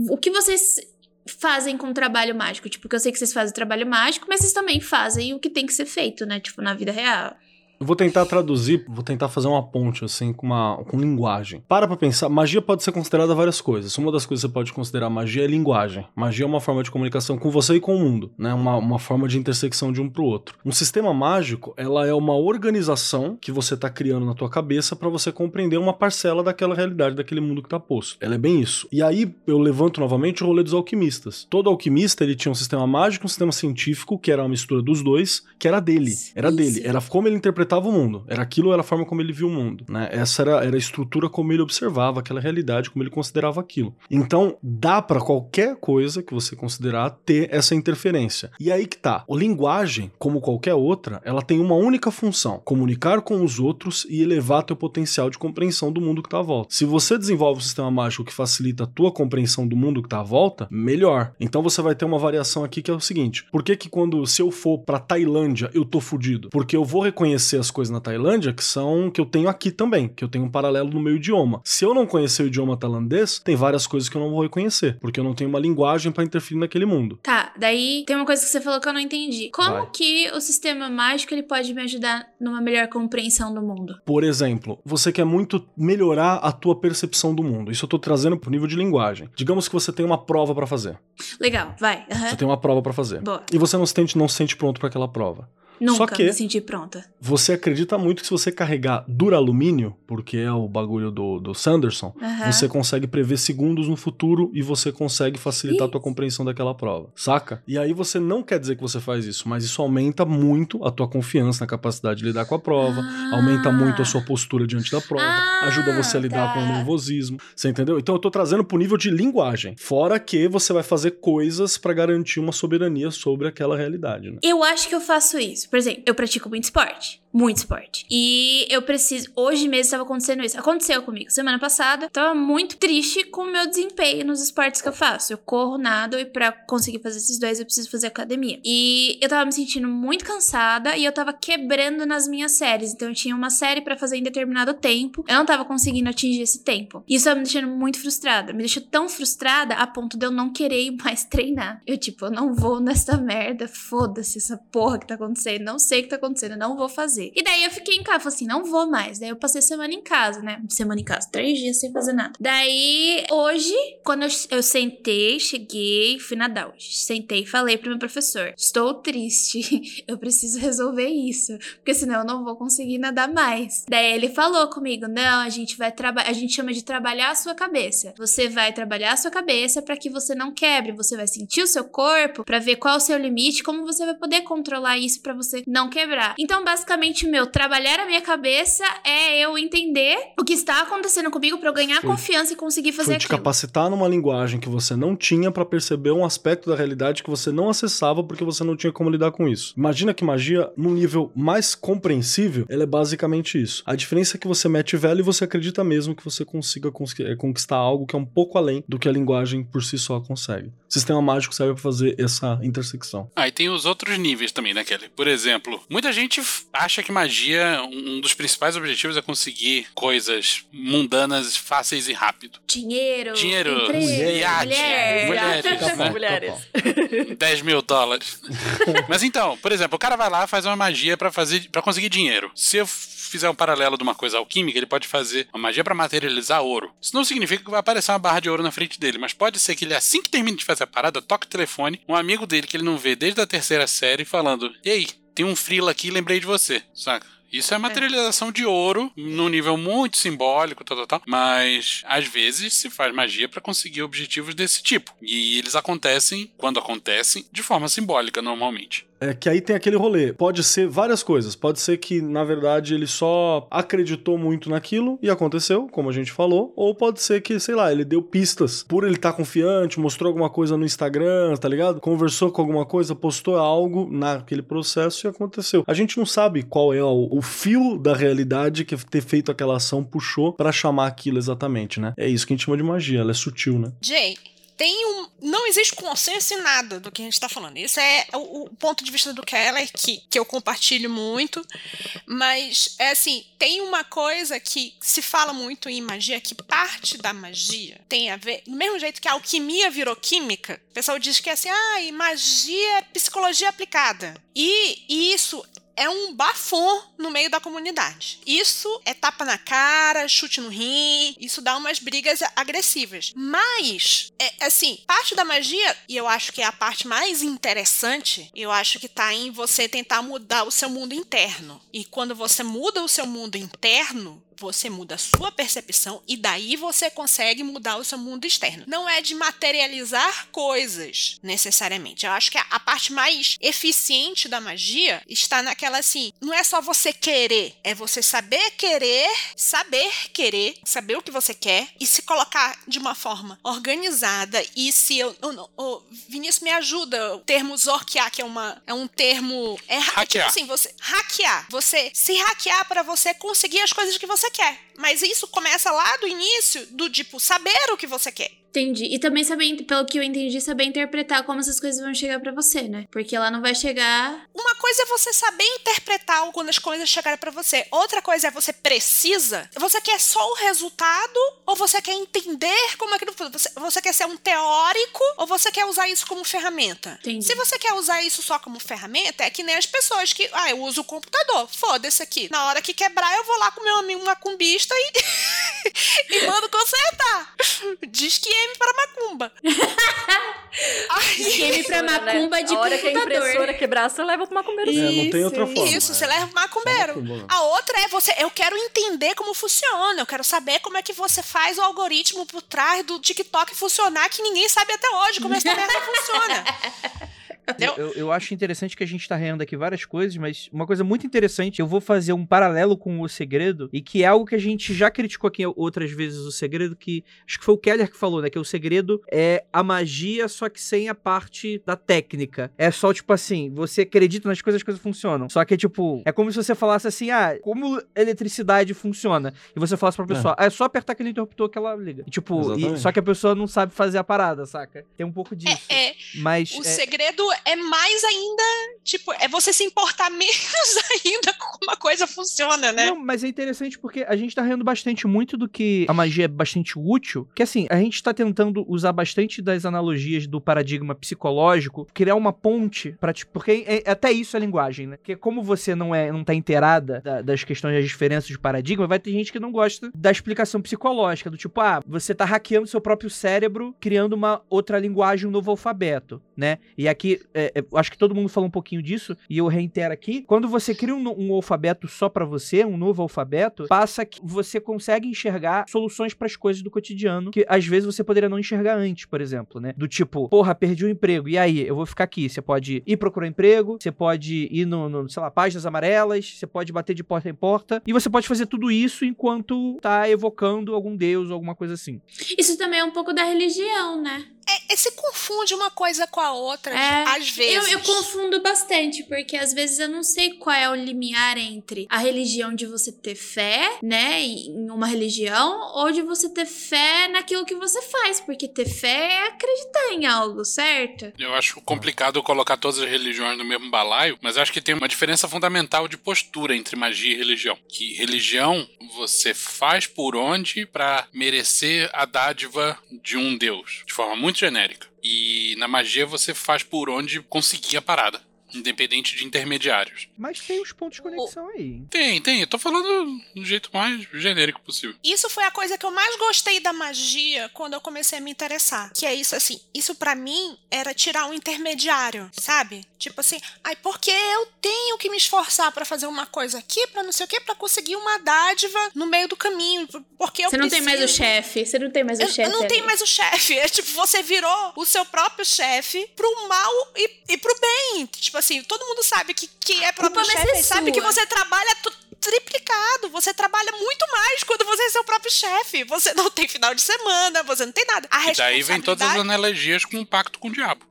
Speaker 7: o que vocês fazem com o trabalho mágico? Tipo, que eu sei que vocês fazem trabalho mágico, mas vocês também fazem o que tem que ser feito, né? Tipo, na vida real.
Speaker 4: Eu vou tentar traduzir, vou tentar fazer uma ponte, assim, com uma com linguagem. Para pra pensar, magia pode ser considerada várias coisas. Uma das coisas que você pode considerar magia é linguagem. Magia é uma forma de comunicação com você e com o mundo, né? Uma, uma forma de intersecção de um pro outro. Um sistema mágico, ela é uma organização que você tá criando na tua cabeça para você compreender uma parcela daquela realidade, daquele mundo que tá posto. Ela é bem isso. E aí eu levanto novamente o rolê dos alquimistas. Todo alquimista, ele tinha um sistema mágico, um sistema científico, que era uma mistura dos dois, que era dele. Era dele. Era como ele interpretava o mundo. Era aquilo, era a forma como ele via o mundo, né? Essa era, era a estrutura como ele observava aquela realidade, como ele considerava aquilo. Então, dá pra qualquer coisa que você considerar ter essa interferência. E aí que tá. A linguagem, como qualquer outra, ela tem uma única função: comunicar com os outros e elevar teu potencial de compreensão do mundo que tá à volta. Se você desenvolve um sistema mágico que facilita a tua compreensão do mundo que tá à volta, melhor. Então você vai ter uma variação aqui que é o seguinte: por que que quando se eu for pra Tailândia eu tô fudido? Porque eu vou reconhecer as coisas na Tailândia que são que eu tenho aqui também, que eu tenho um paralelo no meu idioma. Se eu não conhecer o idioma tailandês, tem várias coisas que eu não vou reconhecer, porque eu não tenho uma linguagem pra interferir naquele mundo.
Speaker 7: Tá, daí tem uma coisa que você falou que eu não entendi. Como
Speaker 4: Vai.
Speaker 7: que o sistema mágico ele pode me ajudar numa melhor compreensão do mundo?
Speaker 4: Por exemplo, você quer muito melhorar a tua percepção do mundo. Isso eu tô trazendo pro nível de linguagem. Digamos que você tem uma prova pra fazer.
Speaker 7: Legal, vai. aham.
Speaker 4: Você tem uma prova pra fazer.
Speaker 7: Boa.
Speaker 4: E você não se sente, não se sente pronto pra aquela prova.
Speaker 7: Nunca
Speaker 4: Só que-
Speaker 7: me senti pronta.
Speaker 4: Você acredita muito que se você carregar duralumínio, porque é o bagulho do, do Sanderson,
Speaker 7: Aham.
Speaker 4: você consegue prever segundos no futuro e você consegue facilitar a tua compreensão daquela prova, saca? E aí você não quer dizer que você faz isso, mas isso aumenta muito a tua confiança na capacidade de lidar com a prova,
Speaker 7: Ah.
Speaker 4: aumenta muito a sua postura diante da prova,
Speaker 7: Ah,
Speaker 4: ajuda você a lidar
Speaker 7: tá.
Speaker 4: com o nervosismo, você entendeu? Então eu tô trazendo pro nível de linguagem, fora que você vai fazer coisas pra garantir uma soberania sobre aquela realidade, né?
Speaker 7: Eu acho que eu faço isso. Por exemplo, eu pratico muito esporte. Muito esporte. E eu preciso. Hoje mesmo estava acontecendo isso. Aconteceu comigo. Semana passada, tava muito triste com o meu desempenho nos esportes que eu faço. Eu corro, nado e pra conseguir fazer esses dois eu preciso fazer academia. E eu tava me sentindo muito cansada e eu tava quebrando nas minhas séries. Então eu tinha uma série pra fazer em determinado tempo. Eu não tava conseguindo atingir esse tempo. Isso tava me deixando muito frustrada. Me deixou tão frustrada a ponto de eu não querer mais treinar. Eu, tipo, eu não vou nessa merda. Foda-se essa porra que tá acontecendo. Não sei o que tá acontecendo. Não vou fazer. E daí eu fiquei em casa. Falei assim, não vou mais. Daí eu passei semana em casa, né? Semana em casa. Três dias sem fazer nada. Daí, hoje, quando eu, eu sentei, cheguei, fui nadar hoje. Sentei e falei pro meu professor: Estou triste. Eu preciso resolver isso. Porque senão eu não vou conseguir nadar mais. Daí ele falou comigo: Não, a gente vai trabalhar. A gente chama de trabalhar a sua cabeça. Você vai trabalhar a sua cabeça para que você não quebre. Você vai sentir o seu corpo para ver qual é o seu limite, como você vai poder controlar isso para você não quebrar. Então, basicamente, meu trabalhar a minha cabeça é eu entender o que está acontecendo comigo para eu ganhar
Speaker 4: Foi-
Speaker 7: confiança e conseguir fazer
Speaker 4: Foi te
Speaker 7: aquilo.
Speaker 4: capacitar numa linguagem que você não tinha pra perceber um aspecto da realidade que você não acessava porque você não tinha como lidar com isso. Imagina que magia, num nível mais compreensível, ela é basicamente isso. A diferença é que você mete velho e você acredita mesmo que você consiga cons- eh, conquistar algo que é um pouco além do que a linguagem por si só consegue. O sistema mágico serve pra fazer essa intersecção.
Speaker 5: Ah, e tem os outros níveis também, né, Kelly? Por exemplo, muita gente acha que magia, um dos principais objetivos é conseguir coisas mundanas, fáceis e rápido.
Speaker 7: Dinheiro,
Speaker 5: Dinheiro,
Speaker 7: emprego,
Speaker 5: iate,
Speaker 7: mulher.
Speaker 5: mulheres,
Speaker 2: Tá bom,
Speaker 5: né?
Speaker 2: tá
Speaker 1: Mulheres.
Speaker 2: bom.
Speaker 5: 10 mil dólares. Mas então, por exemplo, o cara vai lá faz uma magia pra fazer para conseguir dinheiro. Se eu fizer um paralelo de uma coisa alquímica, ele pode fazer uma magia pra materializar ouro. Isso não significa que vai aparecer uma barra de ouro na frente dele, mas pode ser que ele assim que termine de fazer a parada, toque o telefone, um amigo dele que ele não vê desde a terceira série falando: "E aí, tem um frila aqui, lembrei de você", saca? Isso é a materialização de ouro num nível muito simbólico, tal, tal, tal. Mas às vezes se faz magia pra conseguir objetivos desse tipo. E eles acontecem, quando acontecem, de forma simbólica normalmente.
Speaker 4: É que aí tem aquele rolê. Pode ser várias coisas. Pode ser que, na verdade, ele só acreditou muito naquilo e aconteceu, como a gente falou. Ou pode ser que, sei lá, ele deu pistas. Por ele estar tá confiante, mostrou alguma coisa no Instagram, tá ligado? Conversou com alguma coisa, postou algo naquele processo e aconteceu. A gente não sabe qual é o, o fio da realidade que ter feito aquela ação puxou para chamar aquilo exatamente, né? É isso que a gente chama de magia, ela é sutil, né?
Speaker 6: Jay, tem um. Não existe consenso em nada do que a gente está falando. Esse é o, o, ponto de vista do Keller, que, que eu compartilho muito. Mas, é assim, tem uma coisa que se fala muito em magia, que parte da magia tem a ver. Do mesmo jeito que a alquimia virou química, o pessoal diz que é assim, ah, magia é psicologia aplicada. E, e isso é um bafom no meio da comunidade. Isso é tapa na cara, chute no rim, isso dá umas brigas agressivas. Mas, é, assim, parte da magia, e eu acho que é a parte mais interessante, eu acho que tá em você tentar mudar o seu mundo interno. E quando você muda o seu mundo interno, você muda a sua percepção e daí você consegue mudar o seu mundo externo. Não é de materializar coisas necessariamente. Eu acho que a, parte mais eficiente da magia está naquela assim, não é só você querer, é você saber querer, saber querer, saber o que você quer e se colocar de uma forma organizada e se eu, eu, eu Vinícius me ajuda, o termo zorquear que é uma é um termo é,
Speaker 5: hackear. Tipo
Speaker 6: assim, você hackear, você se hackear para você conseguir as coisas que você quer. Mas isso começa lá do início, do tipo, saber o que você quer.
Speaker 7: Entendi. E também saber, pelo que eu entendi, saber interpretar como essas coisas vão chegar para você, né? Porque ela não vai chegar.
Speaker 6: Uma coisa é você saber interpretar quando as coisas chegarem para você. Outra coisa é você precisa. Você quer só o resultado ou você quer entender como aquilo você, você quer ser um teórico ou você quer usar isso como ferramenta?
Speaker 7: Entendi.
Speaker 6: Se você quer usar isso só como ferramenta, é que nem as pessoas que, ah, eu uso o computador. Foda-se aqui. Na hora que quebrar, eu vou lá com meu amigo macumbista e e mando consertar. Diz que M para macumba.
Speaker 7: Para né? macumba né? de
Speaker 1: a hora
Speaker 7: computador.
Speaker 1: que a impressora quebrar, você leva pro macumbeiro.
Speaker 4: É, não tem outra forma.
Speaker 6: Isso, é. você leva pro macumbeiro. A outra é você, eu quero entender como funciona, eu quero saber como é que você faz o algoritmo por trás do TikTok funcionar, que ninguém sabe até hoje como essa merda funciona.
Speaker 2: Eu, eu, eu, acho interessante que a gente tá reando aqui várias coisas, mas uma coisa muito interessante, eu vou fazer um paralelo com o segredo, e que é algo que a gente já criticou aqui outras vezes o segredo, que acho que foi o Keller que falou, né? Que o segredo é a magia, só que sem a parte da técnica. É só, tipo assim, você acredita nas coisas, as coisas funcionam. Só que, tipo, é como se você falasse assim, ah, como eletricidade funciona? E você falasse pra pessoa, é, ah, é só apertar aquele interruptor que ela liga. E, tipo, e, só que a pessoa não sabe fazer a parada, saca? Tem um pouco disso.
Speaker 6: É, é
Speaker 2: mas.
Speaker 6: O
Speaker 2: é...
Speaker 6: segredo é mais ainda, tipo, é você se importar menos ainda com como a coisa funciona, né?
Speaker 2: Não, mas é interessante porque a gente tá rindo bastante muito do que a magia é bastante útil, que assim, a gente tá tentando usar bastante das analogias do paradigma psicológico, criar uma ponte para tipo, porque é, é, até isso é linguagem, né? Porque como você não é, não tá inteirada da, das questões das diferenças de paradigma, vai ter gente que não gosta da explicação psicológica, do tipo, ah, você tá hackeando seu próprio cérebro, criando uma outra linguagem, um novo alfabeto, né? E aqui é, é, acho que todo mundo falou um pouquinho disso, e eu reitero aqui, quando você cria um, um alfabeto só para você, um novo alfabeto, passa que você consegue enxergar soluções para as coisas do cotidiano que às vezes você poderia não enxergar antes, por exemplo, né? Do tipo, porra, perdi o um emprego, e aí? Eu vou ficar aqui. Você pode ir procurar emprego, você pode ir no, no, sei lá, páginas amarelas, você pode bater de porta em porta, e você pode fazer tudo isso enquanto tá evocando algum deus ou alguma coisa assim.
Speaker 7: Isso também é um pouco da religião, né?
Speaker 6: É, é, se confunde uma coisa com a outra, é, às vezes.
Speaker 7: Eu, eu, confundo bastante, porque às vezes eu não sei qual é o limiar entre a religião de você ter fé, né, em uma religião, ou de você ter fé naquilo que você faz, porque ter fé é acreditar em algo, certo?
Speaker 5: Eu acho complicado colocar todas as religiões no mesmo balaio, mas acho que tem uma diferença fundamental de postura entre magia e religião. Que religião você faz por onde para merecer a dádiva de um deus, de forma muito genérica. E na magia você faz por onde conseguir a parada independente de intermediários.
Speaker 2: Mas tem os pontos de conexão
Speaker 5: o...
Speaker 2: aí.
Speaker 5: Tem, tem. Eu tô falando do jeito mais genérico possível.
Speaker 6: Isso foi a coisa que eu mais gostei da magia quando eu comecei a me interessar. Que é isso assim, isso para mim era tirar um intermediário, sabe? Tipo assim, ai, porque eu tenho que me esforçar para fazer uma coisa aqui, para não sei o quê, para conseguir uma dádiva no meio do caminho, porque eu
Speaker 7: Você não
Speaker 6: preciso...
Speaker 7: tem mais o chefe, você não tem mais o chefe.
Speaker 6: Eu não tenho mais o chefe, é tipo, você virou o seu próprio chefe pro mal e, e pro bem. Tipo assim, todo mundo sabe que quem é próprio
Speaker 7: vai
Speaker 6: chefe
Speaker 7: ser
Speaker 6: sabe que você trabalha triplicado. Você trabalha muito mais quando você é seu próprio chefe. Você não tem final de semana, você não tem nada. A
Speaker 5: E daí vem todas as analogias com um pacto com o diabo.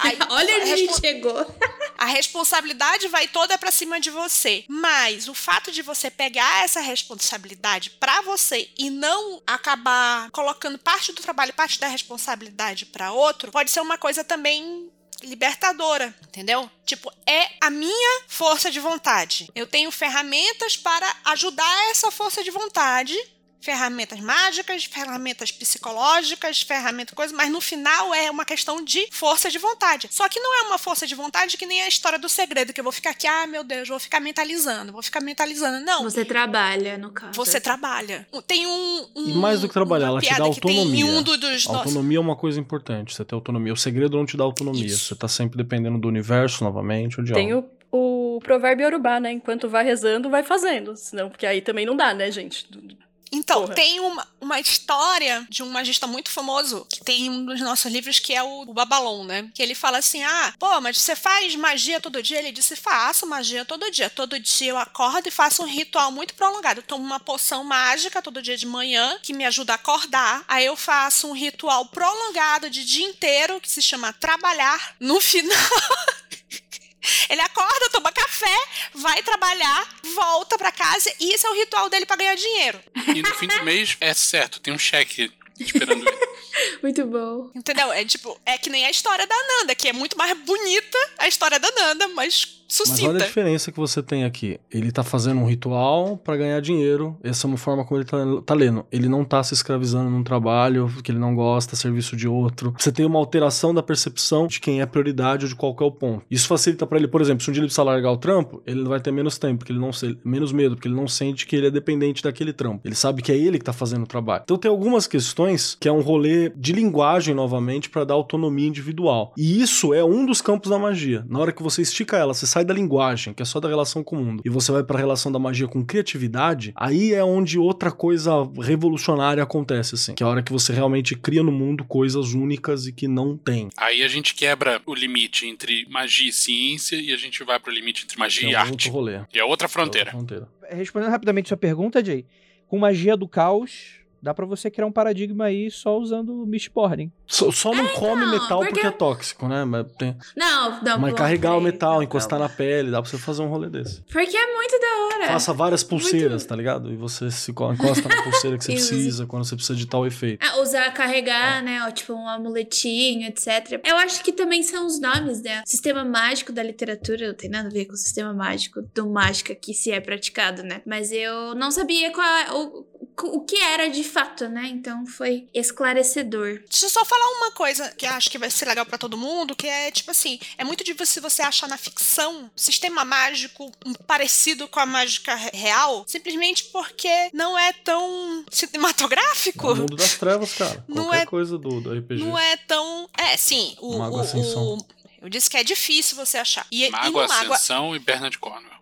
Speaker 6: Aí,
Speaker 7: Olha onde a gente chegou.
Speaker 6: A responsabilidade vai toda pra cima de você. Mas o fato de você pegar essa responsabilidade pra você e não acabar colocando parte do trabalho, parte da responsabilidade pra outro, pode ser uma coisa também libertadora, entendeu? Tipo, é a minha força de vontade. Eu tenho ferramentas para ajudar essa força de vontade. Ferramentas mágicas, ferramentas psicológicas, ferramentas coisas, mas no final é uma questão de força de vontade. Só que não é uma força de vontade que nem a história do segredo, que eu vou ficar aqui, ah, meu Deus, vou ficar mentalizando, vou ficar mentalizando. Não,
Speaker 7: Você trabalha, no caso.
Speaker 6: você trabalha. Tem um. um
Speaker 4: E mais do que trabalhar, ela te dá
Speaker 6: tem
Speaker 4: autonomia.
Speaker 6: um do- dos. Nossa,
Speaker 4: Autonomia é uma coisa importante. Você ter autonomia. O segredo não te dá autonomia.
Speaker 6: Isso.
Speaker 4: Você tá sempre dependendo do universo novamente ou de
Speaker 1: Tem
Speaker 4: algo.
Speaker 1: o, o provérbio Yorubá, né? Enquanto vai rezando, vai fazendo. Senão, porque aí também não dá, né, gente?
Speaker 6: Então,
Speaker 1: Porra.
Speaker 6: tem uma, uma história de um magista muito famoso, que tem um dos nossos livros, que é o, o Babalon, né? Que ele fala assim: ah, pô, mas você faz magia todo dia? Ele disse: faço magia todo dia. Todo dia eu acordo e faço um ritual muito prolongado. Eu tomo uma poção mágica todo dia de manhã, que me ajuda a acordar. Aí eu faço um ritual prolongado de dia inteiro, que se chama trabalhar. No final. Ele acorda, toma café, vai trabalhar, volta pra casa e esse é o ritual dele pra ganhar dinheiro.
Speaker 5: E no fim do mês, é certo, tem um cheque esperando ele.
Speaker 7: Muito bom.
Speaker 6: Entendeu? É tipo, é que nem a história da Nanda, que é muito mais bonita a história da Nanda, mas
Speaker 4: Mas olha a
Speaker 6: sucinta.
Speaker 4: diferença que você tem aqui. Ele tá fazendo um ritual pra ganhar dinheiro. Essa é uma forma como ele tá, tá lendo. Ele não tá se escravizando num trabalho que ele não gosta, serviço de outro. Você tem uma alteração da percepção de quem é prioridade ou de qual é o ponto. Isso facilita pra ele, por exemplo, se um dia ele precisar largar o trampo, ele vai ter menos tempo, porque ele não menos medo, porque ele não sente que ele é dependente daquele trampo. Ele sabe que é ele que tá fazendo o trabalho. Então tem algumas questões que é um rolê de linguagem novamente pra dar autonomia individual. E isso é um dos campos da magia. Na hora que você estica ela, você sai da linguagem, que é só da relação com o mundo, e você vai pra relação da magia com criatividade, aí é onde outra coisa revolucionária acontece assim, que é a hora que você realmente cria no mundo coisas únicas e que não tem.
Speaker 5: Aí a gente quebra o limite entre magia e ciência e a gente vai pro limite entre magia e
Speaker 4: é um
Speaker 5: arte.
Speaker 4: outro rolê.
Speaker 5: E é outra fronteira.
Speaker 4: É outra fronteira.
Speaker 2: Respondendo rapidamente sua pergunta, Jay, com magia do caos, dá pra você criar um paradigma aí só usando Mistborn.
Speaker 4: Só, só não come
Speaker 7: não,
Speaker 4: metal porque...
Speaker 7: porque-
Speaker 4: é tóxico, né? Mas, tem...
Speaker 7: Não, não.
Speaker 4: Mas carregar o metal, encostar
Speaker 7: não.
Speaker 4: na pele, dá pra você fazer um rolê desse.
Speaker 7: Porque é muito da hora.
Speaker 4: Faça várias pulseiras, tá ligado? E você se co- encosta na pulseira que você precisa quando você precisa de tal efeito.
Speaker 7: Ah, usar, carregar, né? ó, Tipo, um amuletinho, etc. Eu acho que também são os nomes, né? Sistema mágico da literatura não tem nada a ver com o sistema mágico do mágica que se é praticado, né? Mas eu não sabia qual, é o, o que era de fato, né? Então foi esclarecedor.
Speaker 6: Deixa eu só falar uma coisa que eu acho que vai ser legal pra todo mundo, que é tipo assim, é muito difícil você achar na ficção sistema mágico parecido com a mágica re- real, simplesmente porque não é tão cinematográfico.
Speaker 4: É o mundo das trevas, cara.
Speaker 6: Não
Speaker 4: Qualquer
Speaker 6: é-
Speaker 4: coisa do, do RPG.
Speaker 6: Não é tão. É, sim. O,
Speaker 4: Mago
Speaker 6: o-
Speaker 4: Ascensão.
Speaker 6: o- eu disse que é difícil você achar. E, e
Speaker 5: Mago
Speaker 6: Mago.
Speaker 5: Ascensão e Bernard Cornwell.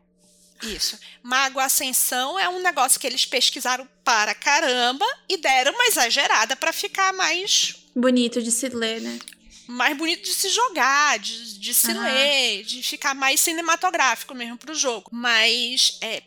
Speaker 6: Isso. Mago Ascensão é um negócio que eles pesquisaram para caramba e deram uma exagerada pra ficar mais
Speaker 7: Bonito de se ler, né?
Speaker 6: mais bonito de se jogar, de, de se
Speaker 7: Aham.
Speaker 6: ler, de ficar mais cinematográfico mesmo pro jogo. Mas, é.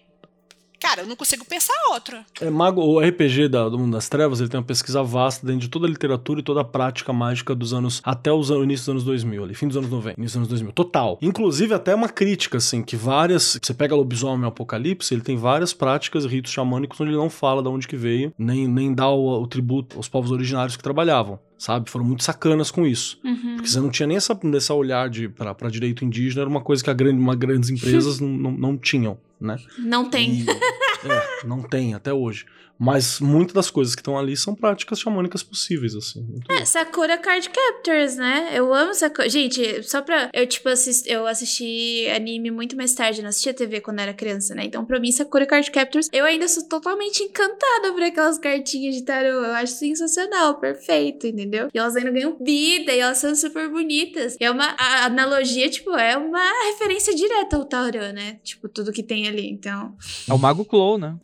Speaker 6: Cara, eu não consigo pensar outro.
Speaker 4: É, mago, o RPG da- do Mundo das Trevas, ele tem uma pesquisa vasta dentro de toda a literatura e toda a prática mágica dos anos, até os an- o início dos anos 2000, ali, fim dos anos 90, início dos anos 2000, total. Inclusive até uma crítica, assim, que várias, você pega Lobisomem Apocalipse, ele tem várias práticas e ritos xamânicos onde ele não fala de onde que veio, nem, nem dá o, o tributo aos povos originários que trabalhavam, sabe? Foram muito sacanas com isso.
Speaker 7: Uhum.
Speaker 4: Porque você não tinha nem essa, essa olhar de, pra, pra direito indígena, era uma coisa que a grande, uma grandes empresas não, não, não tinham, né?
Speaker 7: Não tem.
Speaker 4: E- é, não tem até hoje. Mas muitas das coisas que estão ali são práticas xamânicas possíveis, assim.
Speaker 7: É, Sakura Card Captors, né? Eu amo Sakura. Gente, só pra. Eu, tipo, assist, eu assisti anime muito mais tarde, não assistia TV quando era criança, né? Então, pra mim, Sakura Card Captors, eu ainda sou totalmente encantada por aquelas cartinhas de tarô. Eu acho sensacional, perfeito, entendeu? E elas ainda ganham vida e elas são super bonitas. E é uma. A analogia, tipo, é uma referência direta ao tarô, né? Tipo, tudo que tem ali. Então.
Speaker 2: É o Mago Clow, né?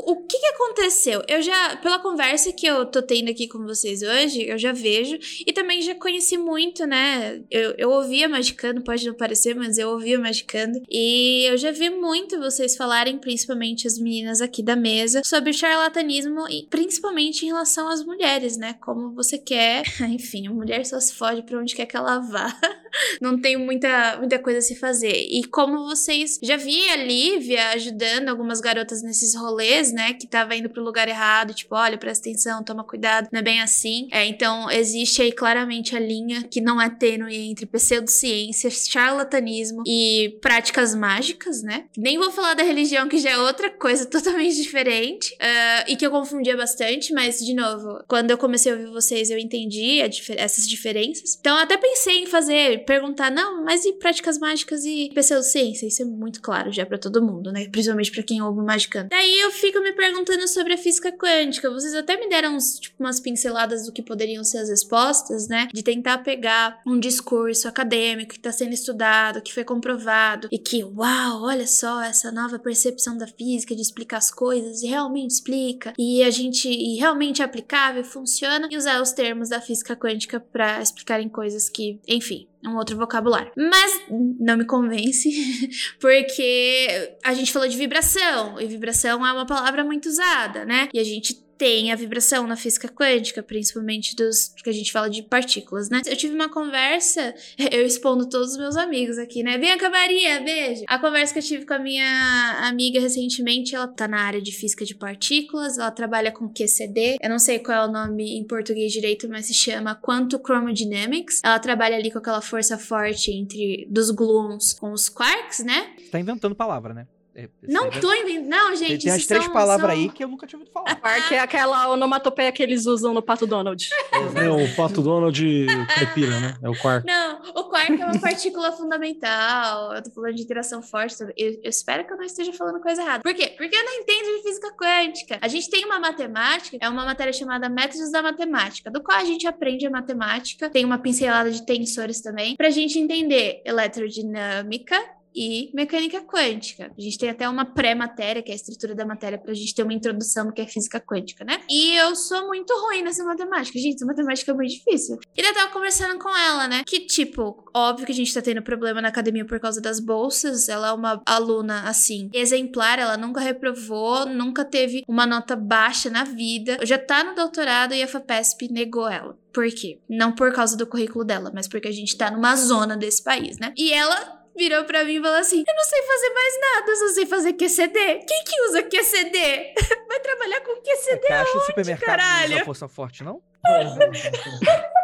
Speaker 7: O que, que aconteceu? Eu já, pela conversa que eu tô tendo aqui com vocês hoje, eu já vejo, e também já conheci muito, né? Eu, eu ouvia Magicando, pode não parecer, mas eu ouvia Magicando, e eu já vi muito vocês falarem, principalmente as meninas aqui da mesa, sobre charlatanismo, e principalmente em relação às mulheres, né? Como você quer, enfim, a mulher só se fode pra onde quer que ela vá. não tem muita, muita coisa a se fazer. E como vocês já vi a Lívia ajudando algumas garotas nesses rolês, né? Que tava indo pro lugar errado, tipo, olha, presta atenção, toma cuidado, não é bem assim. É, então, existe aí claramente a linha que não é tênue entre pseudociência, charlatanismo e práticas mágicas, né? Nem vou falar da religião, que já é outra coisa totalmente diferente. Uh, e que eu confundia bastante, mas, de novo, quando eu comecei a ouvir vocês, eu entendi dif essas diferenças. Então, eu até pensei em fazer perguntar, não, mas e práticas mágicas e pseudociência? Isso é muito claro já para todo mundo, né? Principalmente para quem ouve Magicando. Daí eu fico me perguntando sobre a física quântica. Vocês até me deram uns, tipo, umas pinceladas do que poderiam ser as respostas, né? De tentar pegar um discurso acadêmico que está sendo estudado, que foi comprovado, e que, uau, olha só, essa nova percepção da física de explicar as coisas, e realmente explica, e a gente e realmente é aplicável, funciona, e usar os termos da física quântica para explicarem coisas que, enfim, um outro vocabulário. Mas não me convence, porque a gente falou de vibração, e vibração é uma palavra muito usada, né? E a gente tem a vibração na física quântica, principalmente dos que a gente fala de partículas, né? Eu tive uma conversa, eu expondo todos os meus amigos aqui, né? Bianca Maria, beijo! A conversa que eu tive com a minha amiga recentemente, ela tá na área de física de partículas, ela trabalha com QCD, eu não sei qual é o nome em português direito, mas se chama Quantum Chromodynamics. Ela trabalha ali com aquela força forte entre dos gluons com os quarks, né?
Speaker 2: Tá inventando palavra, né?
Speaker 7: É, não tô inventando. Não, gente.
Speaker 2: Tem as três são, palavras são... aí que eu nunca tinha ouvido falar.
Speaker 1: Quark é aquela onomatopeia que eles usam no Pato Donald.
Speaker 4: É, o Pato Donald caipira, né? É o quark.
Speaker 7: Não, o quark é uma partícula fundamental. Eu tô falando de interação forte. Eu, eu, espero que eu não esteja falando coisa errada. Por quê? Porque eu não entendo de física quântica. A gente tem uma matemática, é uma matéria chamada Métodos da Matemática, do qual a gente aprende a matemática. Tem uma pincelada de tensores também, pra gente entender eletrodinâmica, e mecânica quântica. A gente tem até uma pré-matéria, que é a estrutura da matéria, para a gente ter uma introdução do que é física quântica, né? E eu sou muito ruim nessa matemática. Gente, essa matemática é muito difícil. E eu tava conversando com ela, né? Que, tipo, óbvio que a gente tá tendo problema na academia por causa das bolsas. Ela é uma aluna, assim, exemplar, ela nunca reprovou, nunca teve uma nota baixa na vida. Já tá no doutorado e a FAPESP negou ela. Por quê? Não por causa do currículo dela, mas porque a gente tá numa zona desse país, né? E ela virou pra mim e falou assim: Eu não sei fazer mais nada, eu só sei fazer QCD. Quem que usa QCD? Vai trabalhar com QCD é caixa
Speaker 2: onde, supermercado caralho? não usa força forte, não?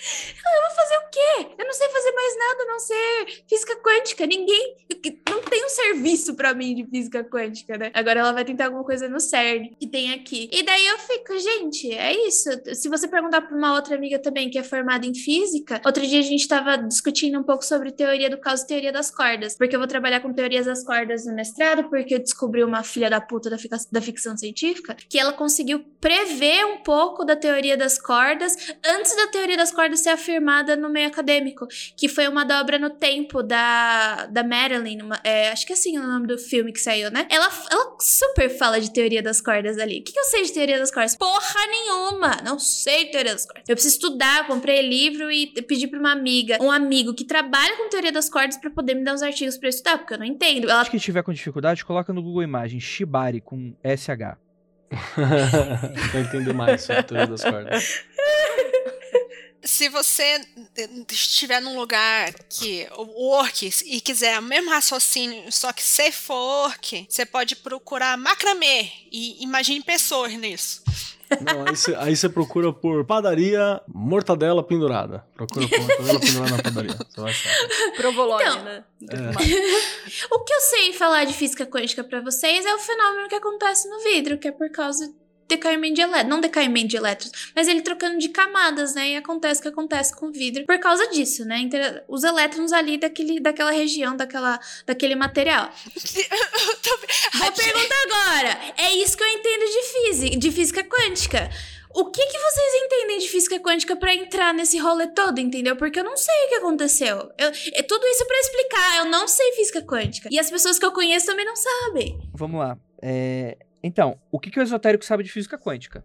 Speaker 7: Eu vou fazer o quê? Eu não sei fazer mais nada, não sei física quântica. Ninguém. Não tem um serviço para mim de física quântica, né? Agora ela vai tentar alguma coisa no CERN que tem aqui. E daí eu fico, gente, é isso. Se você perguntar pra uma outra amiga também que é formada em física, outro dia a gente tava discutindo um pouco sobre teoria do caos e teoria das cordas. Porque eu vou trabalhar com teorias das cordas no mestrado, porque eu descobri uma filha da puta da, da ficção científica que ela conseguiu prever um pouco da teoria das cordas antes da teoria das cordas ser afirmada no meio acadêmico, que foi uma dobra no tempo da, da Marilyn, uma, é, acho que é assim o nome do filme que saiu, né? Ela, ela super fala de teoria das cordas ali. O que, que eu sei de teoria das cordas? Porra nenhuma! Não sei teoria das cordas. Eu preciso estudar, comprei livro e pedi pra uma amiga, um amigo que trabalha com teoria das cordas para poder me dar uns artigos para estudar, porque eu não entendo. Ela...
Speaker 2: Acho que tiver com dificuldade, coloca no Google Imagens Shibari com SH.
Speaker 4: pra entender mais sobre teoria das cordas.
Speaker 6: Se você estiver num lugar que o work e quiser o mesmo raciocínio, só que se for work, você pode procurar macramê e imagine pessoas nisso.
Speaker 4: Não, aí você procura por padaria, mortadela pendurada. Procura por mortadela pendurada na padaria. Você vai achar.
Speaker 1: Provolone, então, né?
Speaker 7: É. o que eu sei falar de física quântica para vocês é o fenômeno que acontece no vidro, que é por causa decaimento de elétrons, não decaimento de elétrons, mas ele trocando de camadas, né? E acontece o que acontece com o vidro por causa disso, né? Os elétrons ali daquele, daquela região, daquela, daquele material. Vou perguntar agora. É isso que eu entendo de física, de física quântica. O que que vocês entendem de física quântica para entrar nesse rolê todo, entendeu? Porque eu não sei o que aconteceu. Eu, é tudo isso para explicar. Eu não sei física quântica. E as pessoas que eu conheço também não sabem.
Speaker 2: Vamos lá. É, Então, o que, que o esotérico sabe de física quântica?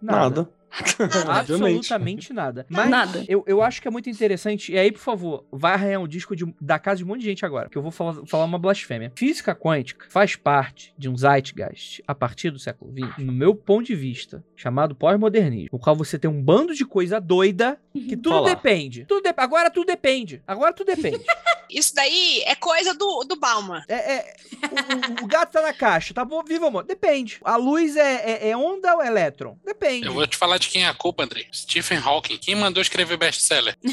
Speaker 4: Nada. Obviamente.
Speaker 2: Absolutamente nada. Mas
Speaker 1: Nada.
Speaker 2: Eu, eu acho que é muito interessante. E aí, por favor, vai arranhar um disco de- da casa de um monte de gente agora. Que eu vou falar, falar uma blasfêmia. Física quântica faz parte de um zeitgeist a partir do século XX, no meu ponto de vista, chamado pós-modernismo. No qual você tem um bando de coisa doida que tudo depende. Tudo de- Agora tudo depende. Agora tudo depende.
Speaker 6: Isso daí é coisa do, do Bauman.
Speaker 2: É, é, o, o- o gato tá na caixa, tá bom, vivo amor? Depende. A luz é, é- é onda ou é elétron? Depende.
Speaker 5: Eu vou te falar de quem é a culpa, Andrei. Stephen Hawking. Quem mandou escrever best-seller?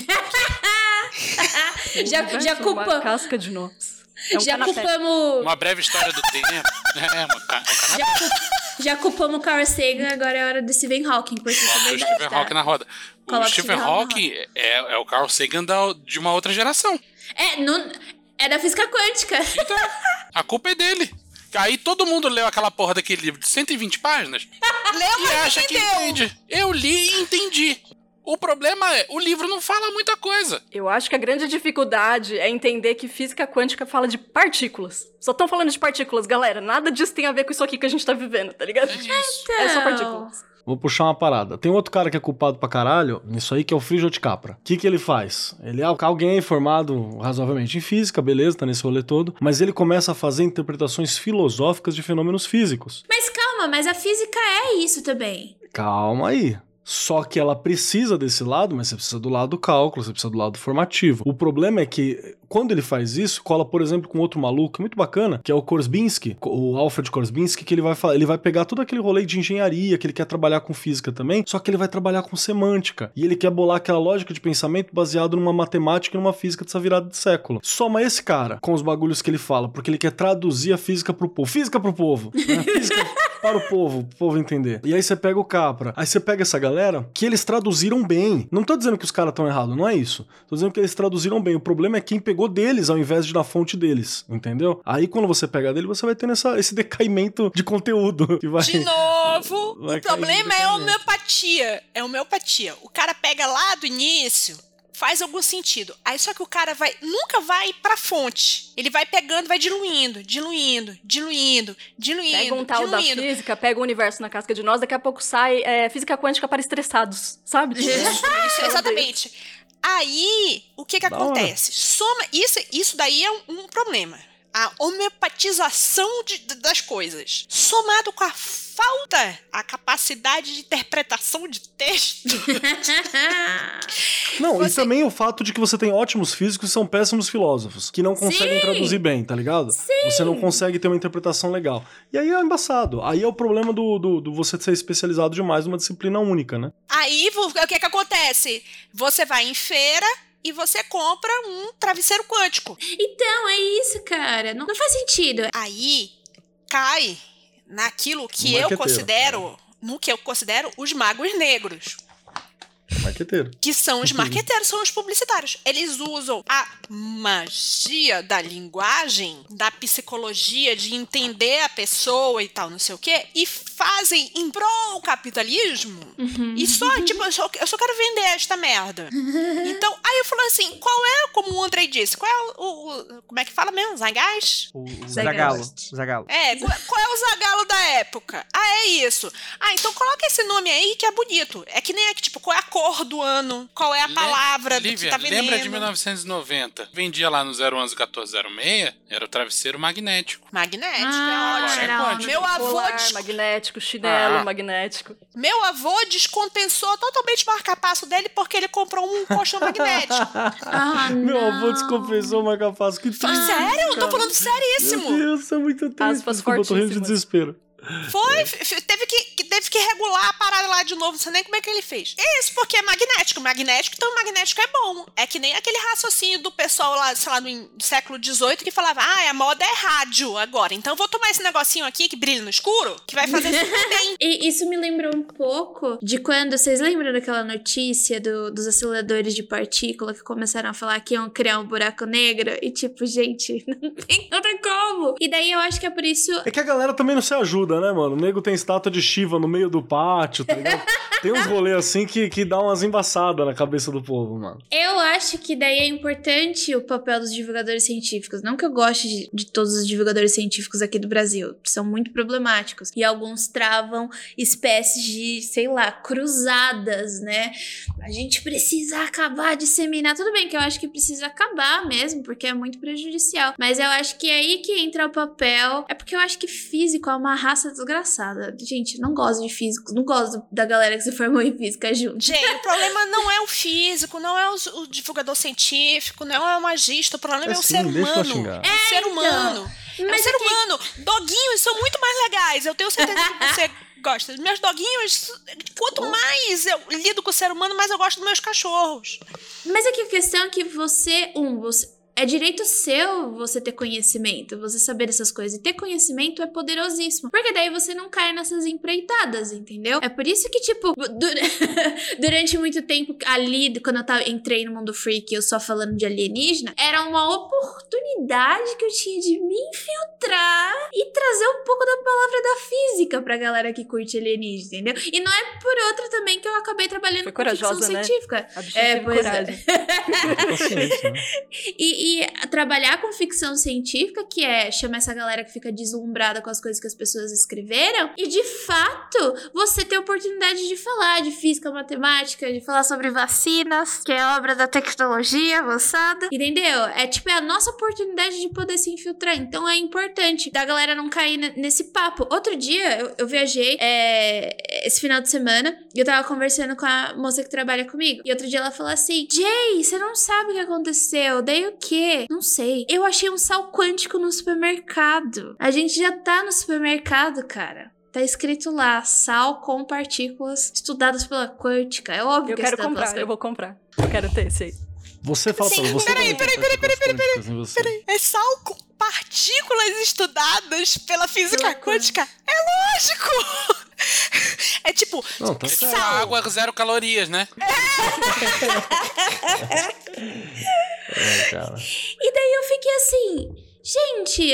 Speaker 7: Já- já culpa-
Speaker 1: Uma casca de nós. É um
Speaker 7: já
Speaker 1: canapé.
Speaker 7: culpamos.
Speaker 5: Uma breve história do tempo. É, uma, ca- um
Speaker 7: Já, cu- já culpamos o Carl Sagan, agora é hora do Stephen Hawking, porque isso é
Speaker 5: o Stephen? Hawking na roda. O
Speaker 7: Coloca o
Speaker 5: Stephen
Speaker 7: Hawking
Speaker 5: é, é o Carl Sagan da- de uma outra geração.
Speaker 7: É, não, é da física quântica.
Speaker 5: Então, a culpa é dele. Aí todo mundo leu aquela porra daquele livro de 120 páginas
Speaker 6: Leu,
Speaker 5: e acha que
Speaker 6: entendeu.
Speaker 5: entende. Eu li e entendi. O problema é, o livro não fala muita coisa.
Speaker 1: Eu acho que a grande dificuldade é entender que física quântica fala de partículas. Só estão falando de partículas, galera. Nada disso tem a ver com isso aqui que a gente tá vivendo, tá ligado?
Speaker 5: É isso.
Speaker 1: É só
Speaker 7: Então,
Speaker 1: partículas.
Speaker 4: Vou puxar uma parada. Tem outro cara que é culpado pra caralho nisso aí, que é o Frijo de Capra. O que, que ele faz? Ele é alguém formado razoavelmente em física, beleza, tá nesse rolê todo, mas ele começa a fazer interpretações filosóficas de fenômenos físicos.
Speaker 7: Mas calma, mas a física é isso também.
Speaker 4: Calma aí. Só que ela precisa desse lado, mas você precisa do lado do cálculo, você precisa do lado formativo. O problema é que, quando ele faz isso, cola, por exemplo, com outro maluco muito bacana, que é o Korsbinski, o Alfred Korsbinski, que ele vai, ele vai pegar todo aquele rolê de engenharia, que ele quer trabalhar com física também, só que ele vai trabalhar com semântica. E ele quer bolar aquela lógica de pensamento baseado numa matemática e numa física dessa virada de século. Soma esse cara com os bagulhos que ele fala, porque ele quer traduzir a física pro povo. Física pro povo. Né? Física para o povo, o povo entender. E aí você pega o Capra, aí você pega essa galera que eles traduziram bem. Não tô dizendo que os caras estão errados, não é isso. Tô dizendo que eles traduziram bem. O problema é quem pegou deles ao invés de da fonte deles, entendeu? Aí quando você pega dele, você vai tendo essa, esse decaimento de conteúdo. Que vai...
Speaker 6: De novo,
Speaker 4: Vai
Speaker 6: o problema é
Speaker 4: caminho.
Speaker 6: homeopatia. É homeopatia. O cara pega lá do início, faz algum sentido. Aí só que o cara vai nunca vai pra fonte. Ele vai pegando, vai diluindo, diluindo, diluindo, diluindo,
Speaker 1: Pega um tal da
Speaker 6: diluindo.
Speaker 1: física, pega o universo na casca de nós, daqui a pouco sai é, física quântica para estressados, sabe?
Speaker 6: Isso, isso, exatamente. Aí, o que que
Speaker 4: Da
Speaker 6: acontece? Soma, isso, isso daí é um, um problema. A homeopatização de- das coisas. Somado com a falta, a capacidade de interpretação de texto.
Speaker 4: Não, e
Speaker 6: Você-
Speaker 4: também o fato de que você tem ótimos físicos e são péssimos filósofos, que não conseguem
Speaker 7: Sim.
Speaker 4: traduzir bem, tá ligado? Você não consegue ter uma interpretação legal. E aí é embaçado. Aí é o problema do, do, do você ser especializado demais numa disciplina única, né?
Speaker 6: Aí, o que que acontece? Você vai em feira e você compra um travesseiro quântico.
Speaker 7: Então, é isso, cara. Não, não faz sentido.
Speaker 6: Aí, cai naquilo que eu considero, no que eu considero os magos negros.
Speaker 4: Marqueteiro.
Speaker 6: que são os marqueteiros, são os publicitários. Eles usam a magia da linguagem, da psicologia, de entender a pessoa e tal, não sei o quê, e fazem em prol capitalismo. E só, tipo, eu só, eu só quero vender esta merda. Então, aí eu falo assim, qual é, como o Andrei disse, qual é o, o- como é que fala mesmo? Zagás?
Speaker 2: O, o
Speaker 1: Zagalo.
Speaker 2: Zagalo. Zagalo.
Speaker 6: É, qual, qual é o Zagalo da época? Ah, é isso. Ah, então coloca esse nome aí que é bonito. É que nem é que, tipo, qual é a cor do ano? Qual é a
Speaker 5: Le-
Speaker 6: palavra do que tá vendendo?
Speaker 5: lembra de 1990? Vendia lá no 011 1406, era o travesseiro magnético.
Speaker 6: Magnético,
Speaker 7: Ah,
Speaker 6: é ótimo.
Speaker 7: era ótimo.
Speaker 6: Meu avô,
Speaker 1: Polar,
Speaker 6: des-
Speaker 1: magnético, chinelo,
Speaker 5: Ah.
Speaker 1: magnético.
Speaker 6: meu avô descompensou totalmente o marcapasso dele porque ele comprou um colchão magnético.
Speaker 7: Ah,
Speaker 4: Meu avô descompensou o marca-passo. Que triste,
Speaker 6: sério? Eu tô
Speaker 4: cara.
Speaker 6: falando seríssimo.
Speaker 4: Meu Deus, é muito triste.
Speaker 1: Aspas
Speaker 4: Desculpa, eu tô rindo de desespero.
Speaker 6: Foi, teve que, teve que regular a parada lá de novo, não sei nem como é que ele fez. É isso, porque é magnético. Magnético, então magnético é bom. É que nem aquele raciocínio do pessoal lá, sei lá, no século XVIII que falava, ah, a moda é rádio agora. Então eu vou tomar esse negocinho aqui que brilha no escuro, que vai fazer super bem.
Speaker 7: E isso me lembrou um pouco de quando. Vocês lembram daquela notícia do- dos aceleradores de partícula que começaram a falar que iam criar um buraco negro? E tipo, gente, não tem nada como. E daí eu acho que é por isso.
Speaker 4: É que a galera também não se ajuda, né, mano? O nego tem estátua de Shiva no meio do pátio, tá ligado? Tem uns rolês assim que, que dá umas embaçadas na cabeça do povo, mano.
Speaker 7: Eu acho que daí é importante o papel dos divulgadores científicos. Não que eu goste de, de todos os divulgadores científicos aqui do Brasil. São muito problemáticos. E alguns travam espécies de, sei lá, cruzadas, né? A gente precisa acabar de disseminar. Tudo bem que eu acho que precisa acabar mesmo, porque é muito prejudicial. Mas eu acho que é aí que entra o papel. É porque eu acho que físico é uma raça desgraçada. Gente, não gosto de físico. Não gosto da galera que se formou em física junto.
Speaker 6: Gente, o problema não é o físico, não é o, o divulgador científico, não é o magista, o problema é,
Speaker 4: É
Speaker 6: o
Speaker 4: sim,
Speaker 6: ser humano.
Speaker 4: xingar.
Speaker 6: É o ser humano. É o
Speaker 7: Mas
Speaker 6: ser humano. Doguinhos são muito mais legais. Eu tenho certeza que você gosta. Meus doguinhos, quanto mais eu lido com o ser humano, mais eu gosto dos meus cachorros.
Speaker 7: Mas aqui a questão é que você, um, você. É direito seu você ter conhecimento, você saber essas coisas. E ter conhecimento é poderosíssimo. Porque daí você não cai nessas empreitadas, entendeu? É por isso que, tipo, du- durante muito tempo ali, quando eu tava, entrei no mundo freak, eu só falando de alienígena, era uma oportunidade que eu tinha de me infiltrar e trazer um pouco da palavra da física pra galera que curte alienígena, entendeu? E não é por outra também que eu acabei trabalhando
Speaker 1: Foi
Speaker 7: com ficção
Speaker 1: corajosa, né?
Speaker 7: científica.
Speaker 1: A
Speaker 7: É, pois é.
Speaker 1: coragem.
Speaker 4: Paciência, né?
Speaker 7: E, trabalhar com ficção científica, que é chamar essa galera que fica deslumbrada com as coisas que as pessoas escreveram, e de fato você ter oportunidade de falar de física, matemática, de falar sobre vacinas, que é obra da tecnologia avançada, entendeu? É tipo, é a nossa oportunidade de poder se infiltrar. Então é importante da galera não cair ne- nesse papo. Outro dia eu, eu viajei é, esse final de semana e eu tava conversando com a moça que trabalha comigo. E outro dia ela falou assim: Jay, você não sabe o que aconteceu? Daí o quê? Não sei. Eu achei um sal quântico no supermercado. A gente já tá no supermercado, cara. Tá escrito lá, sal com partículas estudadas pela quântica. É óbvio
Speaker 1: Eu
Speaker 7: que
Speaker 1: quero
Speaker 7: você tá
Speaker 1: comprar, eu vou comprar. Eu quero ter esse aí.
Speaker 4: Você fala
Speaker 6: Sim,
Speaker 4: pra você
Speaker 6: peraí, peraí,
Speaker 4: partículas quânticas em você.
Speaker 6: É sal com partículas estudadas pela física
Speaker 7: Pela
Speaker 6: quântica. É lógico! É tipo,
Speaker 4: Não, tá
Speaker 5: É
Speaker 6: Sal.
Speaker 5: água zero calorias, né?
Speaker 4: É, cara.
Speaker 7: E daí eu fiquei assim, gente,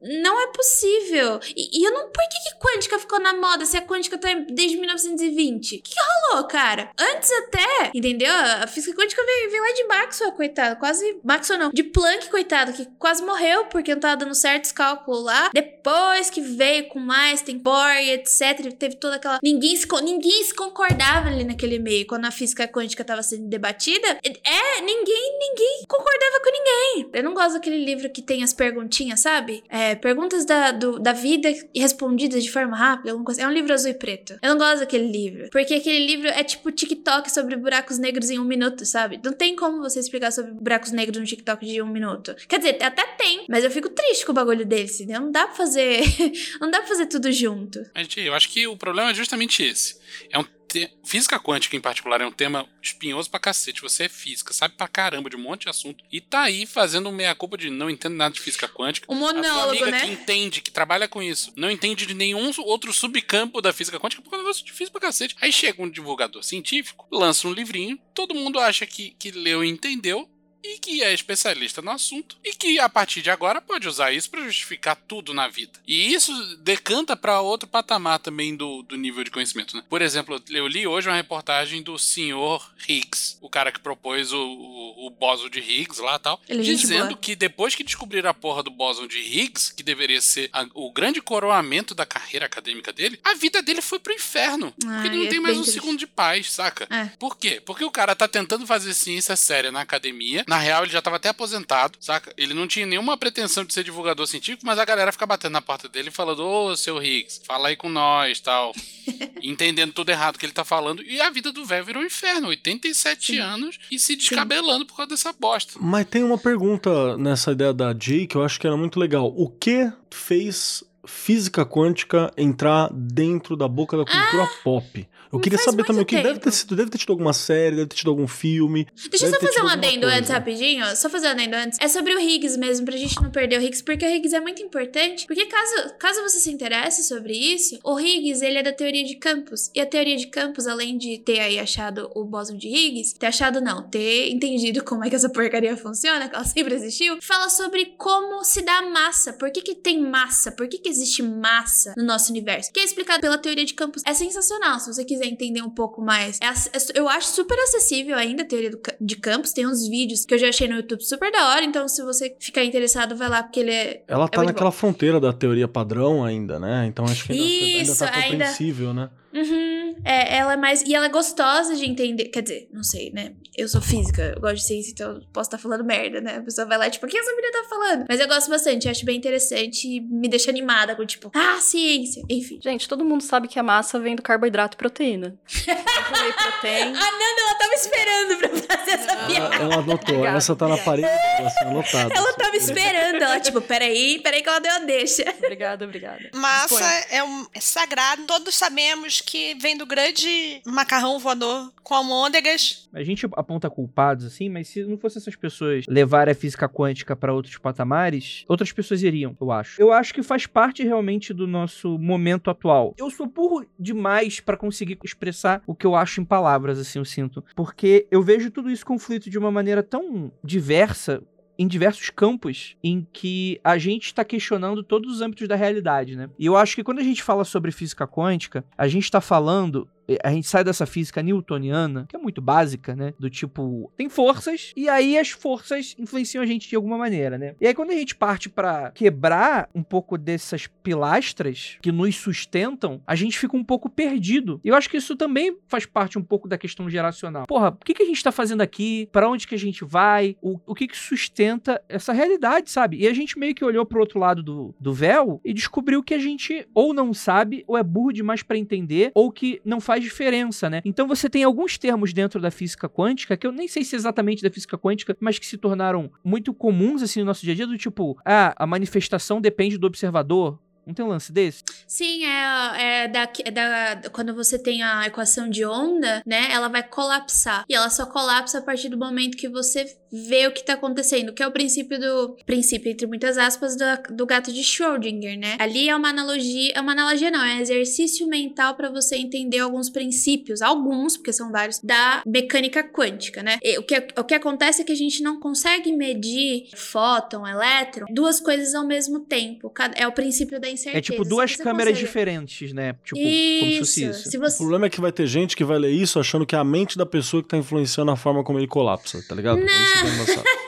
Speaker 7: não é possível. E, e eu não. Por que, que quântica ficou na moda se a quântica tá desde 1920? O que, que rolou, cara? Antes até, entendeu? A física quântica veio, veio lá de Maxwell, coitado. Quase. Maxwell não. De Planck, coitado, que quase morreu porque não tava dando certos cálculos lá. Depois que veio com mais, tem Bohr etc. Teve toda aquela. Ninguém se, ninguém se concordava ali naquele meio. Quando a física quântica tava sendo debatida. É, ninguém, ninguém concordava com ninguém. Eu não gosto daquele livro que tem as perguntinhas, sabe? É, perguntas da, do- da vida respondidas de forma rápida, alguma coisa. É um livro azul e preto. Eu não gosto daquele livro. Porque aquele livro é tipo TikTok sobre buracos negros em um minuto, sabe? Não tem como você explicar sobre buracos negros no TikTok de um minuto. Quer dizer, até tem, mas eu fico triste com o bagulho desse, entendeu? Não dá pra fazer. não dá pra fazer tudo junto.
Speaker 5: Eu acho que o problema é justamente esse. É um te- Física quântica, em particular, é um tema espinhoso pra cacete. Você é física, sabe pra caramba de um monte de assunto. E tá aí fazendo meia-culpa de não entendo nada de física quântica.
Speaker 7: Um
Speaker 5: A sua
Speaker 7: monólogo,
Speaker 5: amiga
Speaker 7: né?
Speaker 5: que entende, que trabalha com isso, não entende de nenhum outro subcampo da física quântica, porque é um negócio difícil pra cacete. Aí chega um divulgador científico, lança um livrinho, todo mundo acha que, que leu e entendeu, e que é especialista no assunto e que a partir de agora pode usar isso para justificar tudo na vida. E isso decanta para outro patamar também do, do nível de conhecimento. Né? Por exemplo, eu li hoje uma reportagem do senhor Higgs, o cara que propôs o, o, o bóson de Higgs lá e tal,
Speaker 7: Ele é
Speaker 5: dizendo que depois que descobriram a porra do bóson de Higgs, que deveria ser a- o grande coroamento da carreira acadêmica dele, a vida dele foi pro inferno. porque
Speaker 7: Ai,
Speaker 5: ele não
Speaker 7: é
Speaker 5: tem mais um
Speaker 7: triste.
Speaker 5: segundo de paz, saca?
Speaker 7: É.
Speaker 5: Por quê? Porque o cara tá tentando fazer ciência séria na academia. Na real, ele já tava até aposentado, saca? Ele não tinha nenhuma pretensão de ser divulgador científico, mas a galera fica batendo na porta dele e falando: Ô, seu Higgs, fala aí com nós tal. Entendendo tudo errado que ele tá falando. E a vida do velho virou um inferno. 87
Speaker 7: Sim.
Speaker 5: anos e se descabelando por causa dessa bosta.
Speaker 4: Mas tem uma pergunta nessa ideia da Jay que eu acho que era muito legal. O que fez física quântica entrar dentro da boca da cultura pop? Eu queria saber também o que deve ter sido, deve ter tido alguma série, deve ter tido algum filme.
Speaker 7: Deixa eu só fazer um adendo
Speaker 4: coisa.
Speaker 7: antes rapidinho. Só fazer um adendo antes. É sobre o Higgs mesmo, pra gente não perder o Higgs, porque o Higgs é muito importante. Porque caso, caso você se interesse sobre isso, o Higgs, ele é da teoria de campos. E a teoria de campos, além de ter aí achado o bóson de Higgs, ter achado não, ter entendido como é que essa porcaria funciona, que ela sempre existiu, fala sobre como se dá massa. Por que que tem massa? Por que que existe massa no nosso universo, que é explicado pela teoria de campos. É sensacional, se você quiser entender um pouco mais. É, é, eu acho super acessível ainda a teoria do, de campos, tem uns vídeos que eu já achei no YouTube super da hora, então se você ficar interessado, vai lá, porque ele é.
Speaker 4: Ela
Speaker 7: é
Speaker 4: tá naquela bom. fronteira da teoria padrão ainda, né? Então acho que ainda,
Speaker 7: Isso,
Speaker 4: ainda tá compreensível,
Speaker 7: ainda...
Speaker 4: né?
Speaker 7: Uhum. É, ela é mais. E ela é gostosa de entender. Quer dizer, não sei, né? Eu sou física, eu gosto de ciência, então eu posso estar falando merda, né? A pessoa vai lá, tipo, o que essa menina tá falando? Mas eu gosto bastante, acho bem interessante e me deixa animada com, tipo, ah, ciência. Enfim.
Speaker 1: Gente, todo mundo sabe que a massa vem do carboidrato e proteína. Whey protein.
Speaker 7: A Nanda, ela tava esperando pra fazer essa piada.
Speaker 4: Ela, ela anotou, Obrigada. essa tá na parede assim, anotada.
Speaker 7: Ela tava esperando, ela, tipo, peraí, peraí que ela deu a deixa.
Speaker 1: Obrigada, obrigada.
Speaker 6: Massa é, um, é sagrado, todos sabemos que vem do grande macarrão voador com almôndegas.
Speaker 2: A gente aponta culpados, assim, mas se não fosse essas pessoas levar a física quântica para outros patamares, outras pessoas iriam, eu acho. Eu acho que faz parte realmente do nosso momento atual. Eu sou burro demais para conseguir expressar o que eu acho em palavras, assim, eu sinto. Porque eu vejo tudo isso conflito de uma maneira tão diversa em diversos campos em que a gente está questionando todos os âmbitos da realidade, né? E eu acho que quando a gente fala sobre física quântica, a gente está falando a gente sai dessa física newtoniana, que é muito básica, né? Do tipo, tem forças e aí as forças influenciam a gente de alguma maneira, né? E aí quando a gente parte para quebrar um pouco dessas pilastras que nos sustentam, a gente fica um pouco perdido. E eu acho que isso também faz parte um pouco da questão geracional. Porra, o que, que a gente tá fazendo aqui? Para onde que a gente vai? O, o que que sustenta essa realidade, sabe? E a gente meio que olhou pro outro lado do, do véu e descobriu que a gente ou não sabe, ou é burro demais para entender, ou que não faz faz diferença, né? Então você tem alguns termos dentro da física quântica, que eu nem sei se exatamente da física quântica, mas que se tornaram muito comuns assim no nosso dia a dia, do tipo, ah, a manifestação depende do observador, não tem um lance desse?
Speaker 7: Sim, é, é, da, é da, quando você tem a equação de onda, né? Ela vai colapsar. E ela só colapsa a partir do momento que você vê o que tá acontecendo, que é o princípio do. Princípio, entre muitas aspas, do, do gato de Schrödinger, né? Ali é uma analogia. É uma analogia, não, é um exercício mental para você entender alguns princípios, alguns, porque são vários, da mecânica quântica, né? E o, que, o que acontece é que a gente não consegue medir fóton, elétron, duas coisas ao mesmo tempo. É o princípio da
Speaker 2: é tipo duas câmeras consegue... diferentes, né? Tipo, isso. como se fosse isso.
Speaker 4: Se você... O problema é que vai ter gente que vai ler isso achando que é a mente da pessoa que tá influenciando a forma como ele colapsa, tá ligado?
Speaker 7: Não. Mas, ó, é,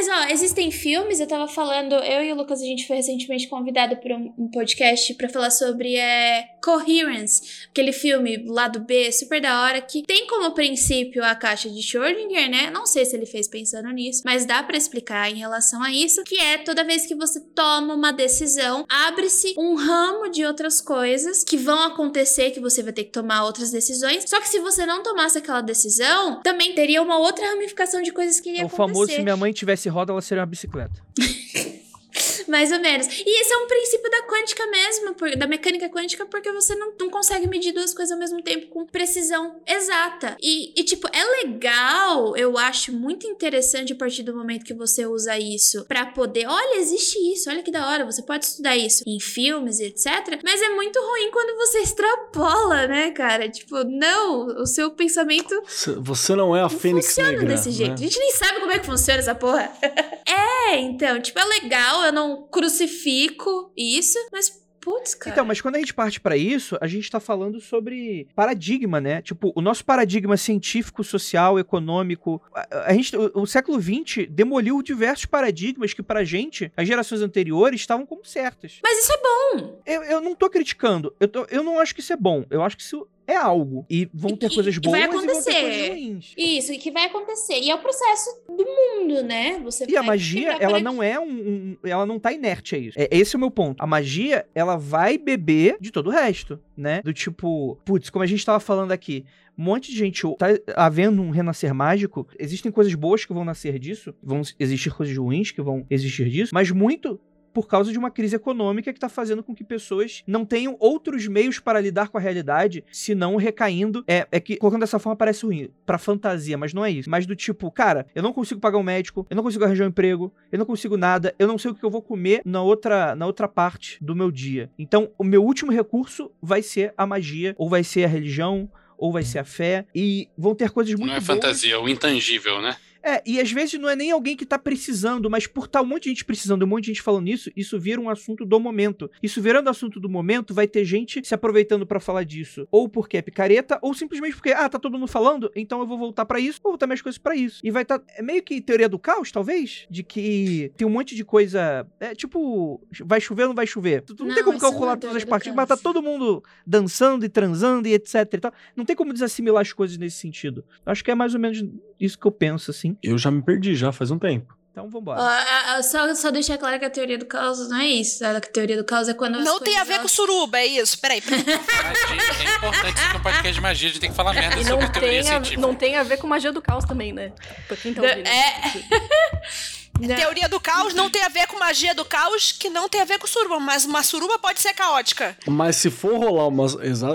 Speaker 7: mas ó, existem filmes, eu tava falando, eu e o Lucas, a gente foi recentemente convidado por um, um podcast para falar sobre é, Coherence, aquele filme lado B, super da hora, que tem como princípio a caixa de Schrödinger, né? Não sei se ele fez pensando nisso, mas dá para explicar em relação a isso, que é toda vez que você toma uma decisão, abre-se um ramo de outras coisas que vão acontecer, que você vai ter que tomar outras decisões. Só que se você não tomasse aquela decisão, também teria uma outra ramificação de coisas que iria
Speaker 2: é o
Speaker 7: acontecer.
Speaker 2: famoso se minha mãe tivesse roda, ela seria uma bicicleta.
Speaker 7: Mais ou menos. E esse é um princípio da quântica mesmo, por, da mecânica quântica, porque você não, não consegue medir duas coisas ao mesmo tempo com precisão exata. E, e, tipo, é legal, eu acho muito interessante a partir do momento que você usa isso para poder, olha, existe isso, olha que da hora, você pode estudar isso em filmes e etc. Mas é muito ruim quando você extrapola, né, cara? Tipo, não, o seu pensamento.
Speaker 4: Você não é a
Speaker 7: não
Speaker 4: Fênix
Speaker 7: funciona
Speaker 4: Negra.
Speaker 7: desse jeito.
Speaker 4: Né?
Speaker 7: A gente nem sabe como é que funciona essa porra. é, então, tipo, é legal, eu não crucifico isso, mas Putz, cara.
Speaker 2: Então, mas quando a gente parte para isso, a gente tá falando sobre paradigma, né? Tipo, o nosso paradigma científico, social, econômico. A, a gente, o, o, século XX demoliu diversos paradigmas que, pra gente, as gerações anteriores estavam como certas.
Speaker 7: Mas isso é bom.
Speaker 2: Eu, eu não tô criticando. Eu, tô, eu não acho que isso é bom. Eu acho que isso é algo. E vão ter e, coisas boas vai acontecer. e vão ter coisas ruins.
Speaker 7: Isso, e que vai acontecer. E é o processo do mundo, né? Você
Speaker 2: e a magia, ela não é um, um, Ela não tá inerte a isso. É, esse é o meu ponto. A magia, ela vai beber de todo o resto, né? Do tipo, putz, como a gente tava falando aqui, um monte de gente tá havendo um renascer mágico. Existem coisas boas que vão nascer disso, vão existir coisas ruins que vão existir disso, mas muito por causa de uma crise econômica que está fazendo com que pessoas não tenham outros meios para lidar com a realidade, senão recaindo. É, é que, colocando dessa forma, parece ruim, pra fantasia, mas não é isso. Mas do tipo, cara, eu não consigo pagar um médico, eu não consigo arranjar um emprego, eu não consigo nada, eu não sei o que eu vou comer na outra, na outra parte do meu dia. Então, o meu último recurso vai ser a magia, ou vai ser a religião, ou vai ser a fé, e vão ter coisas muito
Speaker 5: Não é
Speaker 2: boas.
Speaker 5: fantasia, é o intangível, né?
Speaker 2: É, e às vezes não é nem alguém que tá precisando, mas por estar um monte de gente precisando, um monte de gente falando isso, isso vira um assunto do momento. Isso virando assunto do momento, vai ter gente se aproveitando para falar disso, ou porque é picareta, ou simplesmente porque, ah, tá todo mundo falando, então eu vou voltar para isso, vou voltar minhas coisas para isso. E vai estar. Tá, é meio que teoria do caos, talvez? De que tem um monte de coisa. É tipo, vai chover ou não vai chover? Tu não, não tem como calcular é todas as partículas, mas tá todo mundo dançando e transando e etc e tal. Não tem como desassimilar as coisas nesse sentido. Acho que é mais ou menos isso que eu penso, assim.
Speaker 4: Eu já me perdi já faz um tempo.
Speaker 2: Então vambora.
Speaker 7: Uh, só, só deixar claro que a teoria do caos não é isso. A teoria do caos é quando.
Speaker 6: Não tem a ver com suruba, é isso. Peraí.
Speaker 5: magia, é importante isso um podcast de magia, a gente tem que falar merda e sobre teoria científica.
Speaker 1: Não tem a ver com magia do caos também, né? Pra quem tá ouvindo.
Speaker 6: É. Não. Teoria do caos não tem a ver com magia do caos, que não tem a ver com suruba, mas uma suruba pode ser caótica.
Speaker 4: Mas se for rolar uma.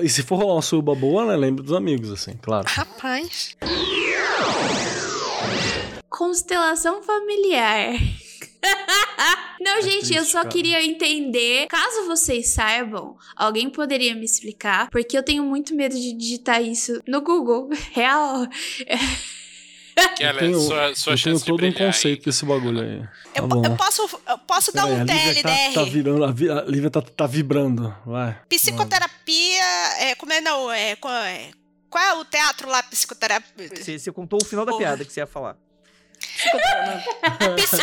Speaker 4: E se for rolar uma suruba boa, né? Lembra dos amigos, assim, claro.
Speaker 6: Rapaz.
Speaker 7: Constelação familiar. Não, é gente, triste, eu só cara. queria entender. Caso vocês saibam, alguém poderia me explicar, porque eu tenho muito medo de digitar isso no Google. Real.
Speaker 5: Que ela, eu tenho, sua, sua
Speaker 4: eu tenho todo um conceito aí. desse bagulho aí.
Speaker 6: Tá eu, eu, posso, eu posso dar um TLDR?
Speaker 4: Tá, tá virando, a, Lívia tá, tá vibrando, vai.
Speaker 6: Psicoterapia, é, como é, não, é, qual é, qual é o teatro lá, psicoterapia?
Speaker 2: Você, você contou o final da piada que você ia falar.
Speaker 6: Psicodrama.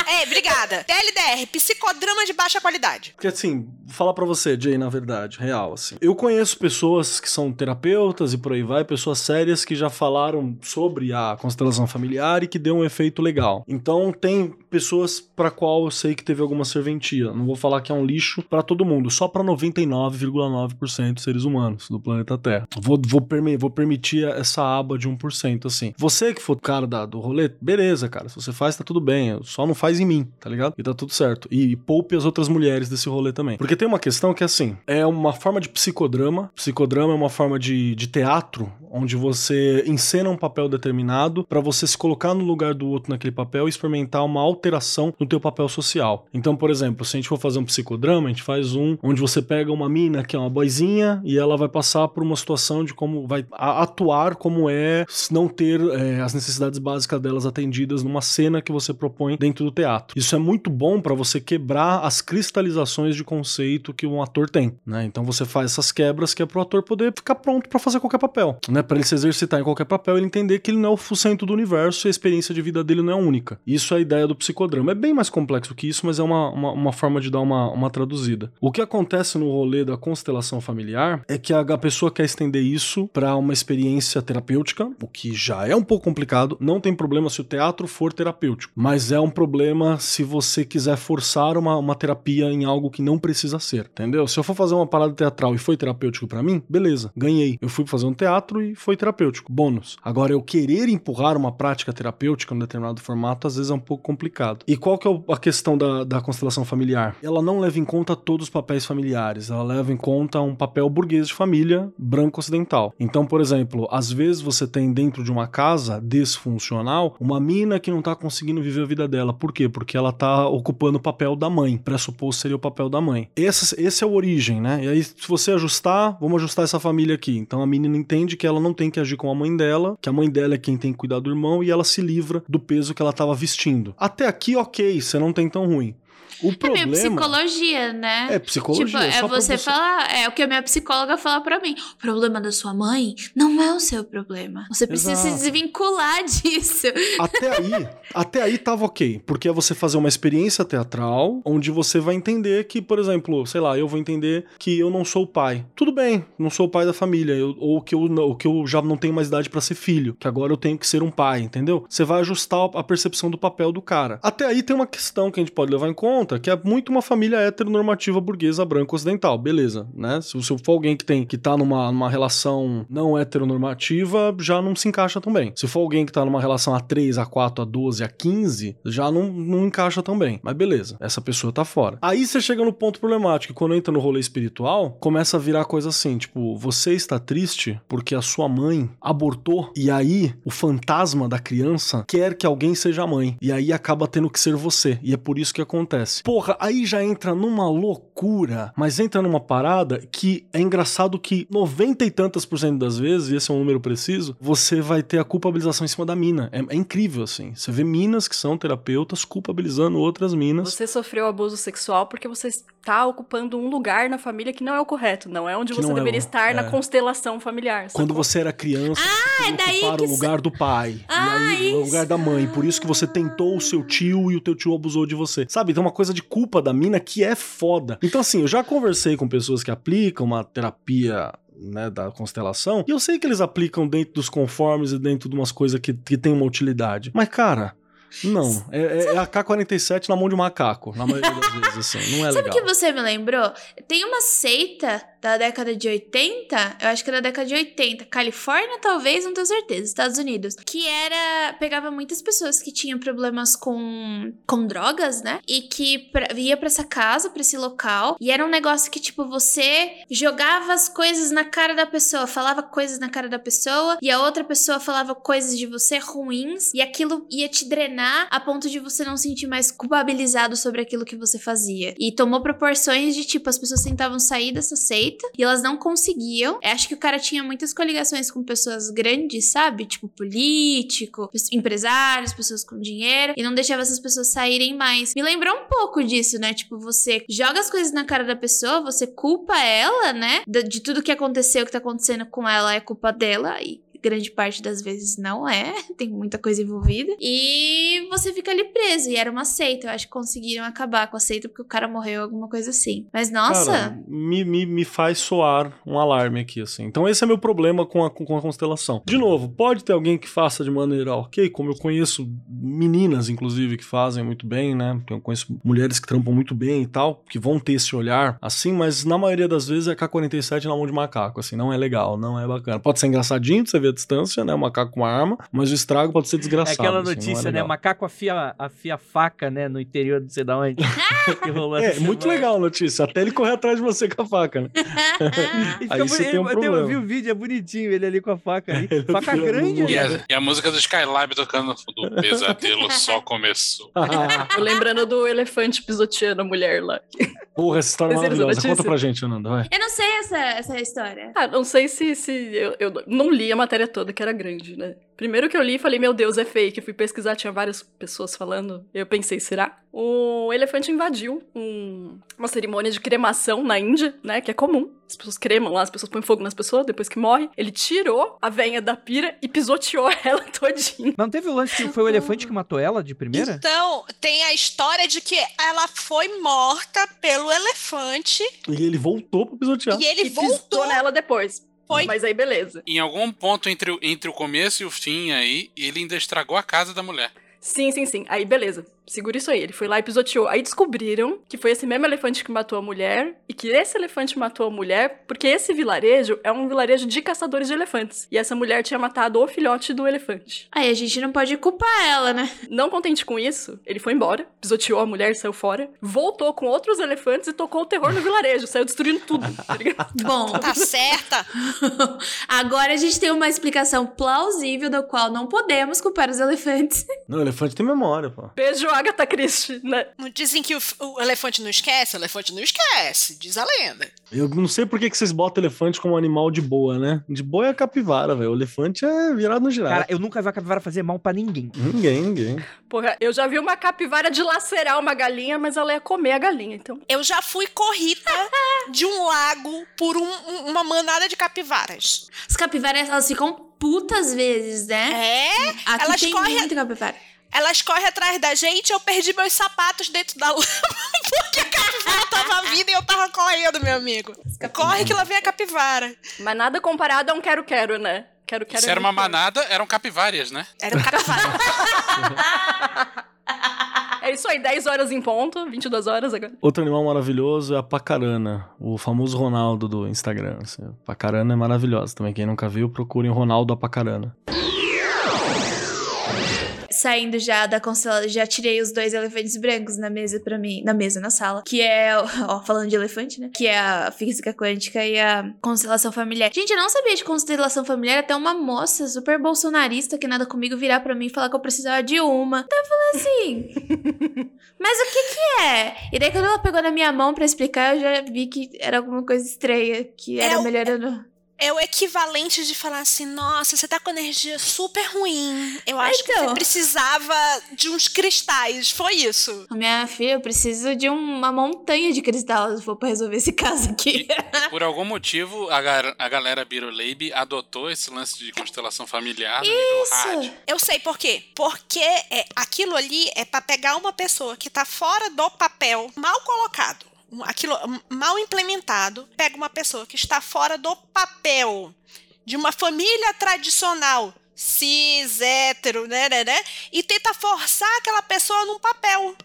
Speaker 6: é, obrigada. TLDR, psicodrama de baixa qualidade.
Speaker 4: Porque assim, vou falar para você, Jay, na verdade, real, assim. Eu conheço pessoas que são terapeutas e por aí vai, pessoas sérias que já falaram sobre a constelação familiar e que deu um efeito legal. Então, tem pessoas para qual eu sei que teve alguma serventia. Não vou falar que é um lixo para todo mundo, só para 99,9% dos seres humanos do planeta Terra. Vou, vou, vou permitir essa aba de 1%, assim. Você que for o cara da, do rolê, beleza, cara. Se você faz, tá tudo bem. Só não faz em mim, tá ligado? E tá tudo certo. E, e poupe as outras mulheres desse rolê também. Porque tem uma questão que é assim: é uma forma de psicodrama. Psicodrama é uma forma de, de teatro onde você encena um papel determinado para você se colocar no lugar do outro naquele papel e experimentar uma alteração no teu papel social. Então, por exemplo, se a gente for fazer um psicodrama, a gente faz um onde você pega uma mina que é uma boizinha e ela vai passar por uma situação de como vai atuar como é não ter é, as necessidades básicas delas atendidas numa cena que você propõe dentro do teatro. Isso é muito bom para você quebrar as cristalizações de conceito que um ator tem, né? Então você faz essas quebras que é pro ator poder ficar pronto para fazer qualquer papel, né? Para ele se exercitar em qualquer papel, ele entender que ele não é o centro do universo e a experiência de vida dele não é única. Isso é a ideia do psicodrama. É bem mais complexo que isso, mas é uma, uma, uma forma de dar uma, uma traduzida. O que acontece no rolê da constelação familiar é que a, a pessoa quer estender isso para uma experiência terapêutica, o que já é um pouco complicado. Não tem problema se o teatro for terapêutico, mas é um problema se você quiser forçar uma, uma terapia em algo que não precisa ser, entendeu? Se eu for fazer uma parada teatral e foi terapêutico para mim, beleza, ganhei. Eu fui fazer um teatro e foi terapêutico, bônus. Agora, eu querer empurrar uma prática terapêutica em um determinado formato, às vezes é um pouco complicado. E qual que é a questão da, da constelação familiar? Ela não leva em conta todos os papéis familiares, ela leva em conta um papel burguês de família branco ocidental. Então, por exemplo, às vezes você tem dentro de uma casa disfuncional uma mina que não tá conseguindo viver a vida dela. Por quê? Porque ela tá ocupando o papel da mãe. Pressuposto seria o papel da mãe. Esse, esse é o origem, né? E aí, se você ajustar, vamos ajustar essa família aqui. Então a menina entende que ela não tem que agir com a mãe dela, que a mãe dela é quem tem que cuidar do irmão e ela se livra do peso que ela estava vestindo. Até aqui, ok, você não tem tão ruim. O é problema...
Speaker 7: meio psicologia, né?
Speaker 4: É psicologia.
Speaker 7: Tipo, é você, você falar, é o que a minha psicóloga fala para mim. O problema da sua mãe não é o seu problema. Você precisa Exato. se desvincular disso.
Speaker 4: Até aí, até aí tava ok, porque é você fazer uma experiência teatral onde você vai entender que, por exemplo, sei lá, eu vou entender que eu não sou o pai. Tudo bem, não sou o pai da família, eu, ou que eu, ou que eu já não tenho mais idade para ser filho, que agora eu tenho que ser um pai, entendeu? Você vai ajustar a percepção do papel do cara. Até aí tem uma questão que a gente pode levar em conta conta que é muito uma família heteronormativa burguesa branca ocidental, beleza, né? Se, se for alguém que tem que tá numa, numa relação não heteronormativa, já não se encaixa tão bem. Se for alguém que tá numa relação A3, A4, A12, A15, já não, não encaixa tão bem. Mas beleza, essa pessoa tá fora. Aí você chega no ponto problemático, quando entra no rolê espiritual, começa a virar coisa assim, tipo, você está triste porque a sua mãe abortou e aí o fantasma da criança quer que alguém seja mãe. E aí acaba tendo que ser você. E é por isso que acontece acontece? Porra, aí já entra numa loucura, mas entra numa parada que é engraçado que 90 e tantas por cento das vezes, e esse é um número preciso, você vai ter a culpabilização em cima da mina. É, é incrível, assim. Você vê minas que são terapeutas culpabilizando outras minas.
Speaker 1: Você sofreu abuso sexual porque você está ocupando um lugar na família que não é o correto, não é onde
Speaker 4: Que
Speaker 1: você
Speaker 4: é o-
Speaker 1: deveria estar na
Speaker 4: é.
Speaker 1: constelação familiar.
Speaker 4: Quando
Speaker 1: sacou?
Speaker 4: você era criança,
Speaker 7: Ah,
Speaker 4: você
Speaker 7: é daí
Speaker 4: ocupar
Speaker 7: que
Speaker 4: o lugar do pai.
Speaker 7: Ah,
Speaker 4: e aí, o lugar da mãe. Por isso que você tentou o seu tio e o teu tio abusou de você. Sabe? Tem uma coisa de culpa da mina que é foda. Então, assim, eu já conversei com pessoas que aplicam uma terapia. Né, da constelação, e eu sei que eles aplicam dentro dos conformes e dentro de umas coisas que, que tem uma utilidade. Mas, cara, não. É, é- é a K-47 na mão de um macaco, na maioria das vezes, assim. Não é
Speaker 7: Sabe o
Speaker 4: legal.
Speaker 7: que você me lembrou? Tem uma seita da década de 80, eu acho que é da década de 80, Califórnia talvez, não tenho certeza, Estados Unidos, que era, pegava muitas pessoas que tinham problemas com, com drogas, né? E que pra, ia pra essa casa, pra esse local, e era um negócio que, tipo, você jogava as coisas na cara da pessoa, falava coisas na cara da pessoa, e a outra pessoa falava coisas de você ruins, e aquilo ia te drenar a ponto de você não sentir mais culpabilizado sobre aquilo que você fazia. E tomou proporções de, tipo, as pessoas tentavam sair dessa seita e elas não conseguiam. Eu acho que o cara tinha muitas coligações com pessoas grandes, sabe? Tipo, político, empresários, pessoas com dinheiro, e não deixava essas pessoas saírem mais. Me lembrou um pouco disso, né? Tipo, você joga as coisas na cara da pessoa, você culpa ela, né? De, de tudo que aconteceu, que tá acontecendo com ela, é culpa dela, e grande parte das vezes não é, tem muita coisa envolvida. E você fica ali preso, e era uma seita. Eu acho que conseguiram acabar com a seita porque o cara morreu, alguma coisa assim. Mas nossa,
Speaker 4: Cara, me, me, me faz soar um alarme aqui, assim. Então esse é meu problema com a, com a constelação. De novo, pode ter alguém que faça de maneira ok, como eu conheço meninas, inclusive, que fazem muito bem, né? Eu conheço mulheres que trampam muito bem e tal, que vão ter esse olhar assim, mas na maioria das vezes é K-47 na mão de macaco, assim, não é legal, não é bacana. Pode ser engraçadinho, você vê a distância, né? O macaco com uma arma, mas o estrago pode ser
Speaker 2: É
Speaker 4: desgraçado.
Speaker 2: aquela
Speaker 4: assim, é
Speaker 2: notícia, né?
Speaker 4: legal.
Speaker 2: Macaco afia, afia faca, né? No interior de sei da onde. que rolou
Speaker 4: É, muito
Speaker 2: semana.
Speaker 4: legal a notícia, até ele correr atrás de você com a faca, né? Aí você tem um
Speaker 2: eu, eu
Speaker 4: problema.
Speaker 2: vi o vídeo, é bonitinho, ele ali com a faca ali.
Speaker 4: Ele
Speaker 2: faca grande,
Speaker 4: no-
Speaker 5: E
Speaker 2: né?
Speaker 5: a, e a música do Skylab tocando no fundo. O pesadelo só começou.
Speaker 1: Tô lembrando do elefante pisoteando a mulher lá.
Speaker 4: Porra, essa história é maravilhosa. Conta pra gente, Ananda, vai.
Speaker 7: eu não sei essa, essa história.
Speaker 1: Ah, não sei se, se eu, eu não li a matéria toda, que era grande, né? Primeiro que eu li, falei, meu Deus, é fake. Fui pesquisar, tinha várias pessoas falando. Eu pensei, será? O elefante invadiu um- uma cerimônia de cremação na Índia, né? Que é comum. As pessoas cremam lá, as pessoas põem fogo nas pessoas depois que morre. Ele tirou a venha da pira e pisoteou ela todinha.
Speaker 2: Mas não teve o lance que foi o elefante que matou ela de primeira?
Speaker 6: Então, tem a história de que ela foi morta pelo elefante
Speaker 4: E ele voltou pra pisotear.
Speaker 6: e ele
Speaker 1: e
Speaker 6: voltou.
Speaker 1: nela depois.
Speaker 6: Foi.
Speaker 1: Mas aí, beleza.
Speaker 5: Em algum ponto entre, o- entre o começo e o fim aí, ele ainda estragou a casa da mulher.
Speaker 1: Sim, sim, sim. Aí, beleza. Segura isso aí. Ele foi lá e pisoteou. Aí descobriram que foi esse mesmo elefante que matou a mulher e que esse elefante matou a mulher porque esse vilarejo é um vilarejo de caçadores de elefantes. E essa mulher tinha matado o filhote do elefante.
Speaker 7: Aí a gente não pode culpar ela, né?
Speaker 1: Não contente com isso, ele foi embora, pisoteou a mulher, saiu fora, voltou com outros elefantes e tocou o terror no vilarejo, saiu destruindo tudo, tá ligado?
Speaker 7: Bom,
Speaker 6: Tá certa?
Speaker 7: agora a gente tem uma explicação plausível da qual não podemos culpar os elefantes.
Speaker 4: Não, o elefante tem memória, pô.
Speaker 1: Beijo, Agatha Christie, né?
Speaker 6: Não dizem que o, o elefante não esquece? O elefante não esquece, diz a lenda.
Speaker 4: Eu não sei por que, que vocês botam elefante como animal de boa, né? De boa é a capivara, velho. O elefante é virado no girafa.
Speaker 2: Cara, eu nunca vi a capivara fazer mal pra ninguém.
Speaker 4: Ninguém, ninguém.
Speaker 1: Porra, eu já vi uma capivara dilacerar uma galinha, mas ela ia comer a galinha, então.
Speaker 6: Eu já fui corrida de um lago por um- um- uma manada de capivaras.
Speaker 7: As capivaras, elas ficam putas vezes, né?
Speaker 6: É?
Speaker 7: Aqui
Speaker 6: elas
Speaker 7: tem
Speaker 6: correm-
Speaker 7: muita capivara.
Speaker 6: Elas correm atrás da gente, eu perdi meus sapatos dentro da lama porque a capivara tava vindo e eu tava correndo, meu amigo. Corre que lá vem a capivara.
Speaker 1: Mas nada comparado a um quero-quero, né? Quero-quero
Speaker 5: Se
Speaker 1: é
Speaker 5: era uma manada, eram capivárias, né?
Speaker 6: Era um capivara.
Speaker 1: É isso aí, 10 horas em ponto, 22 horas agora.
Speaker 4: Outro animal maravilhoso é a pacarana, o famoso Ronaldo do Instagram. assim. A pacarana é maravilhosa também. Quem nunca viu, procurem o Ronaldo a pacarana.
Speaker 7: Saindo já da constelação, já tirei os dois elefantes brancos na mesa pra mim, na mesa, na sala, que é, ó, falando de elefante, né? Que é a física quântica e a constelação familiar. Gente, eu não sabia de constelação familiar até uma moça super bolsonarista que nada comigo virar pra mim e falar que eu precisava de uma. Então eu falei assim, mas o que que é? E daí quando ela pegou na minha mão pra explicar, eu já vi que era alguma coisa estranha, que era
Speaker 6: É o-
Speaker 7: melhor eu não...
Speaker 6: É o equivalente de falar assim, nossa, você tá com energia super ruim. Eu acho que
Speaker 7: Então.
Speaker 6: você precisava de uns cristais. Foi isso.
Speaker 7: Minha filha, eu preciso de uma montanha de cristal se for pra resolver esse caso aqui.
Speaker 5: Por algum motivo, a, a galera Biroleibe adotou esse lance de constelação familiar no nível hard.
Speaker 7: Isso.
Speaker 6: Eu sei por quê. Porque é, aquilo ali é pra pegar uma pessoa que tá fora do papel, mal colocado, aquilo mal implementado, pega uma pessoa que está fora do papel de uma família tradicional cis, hétero, né, né, né, e tenta forçar aquela pessoa num papel.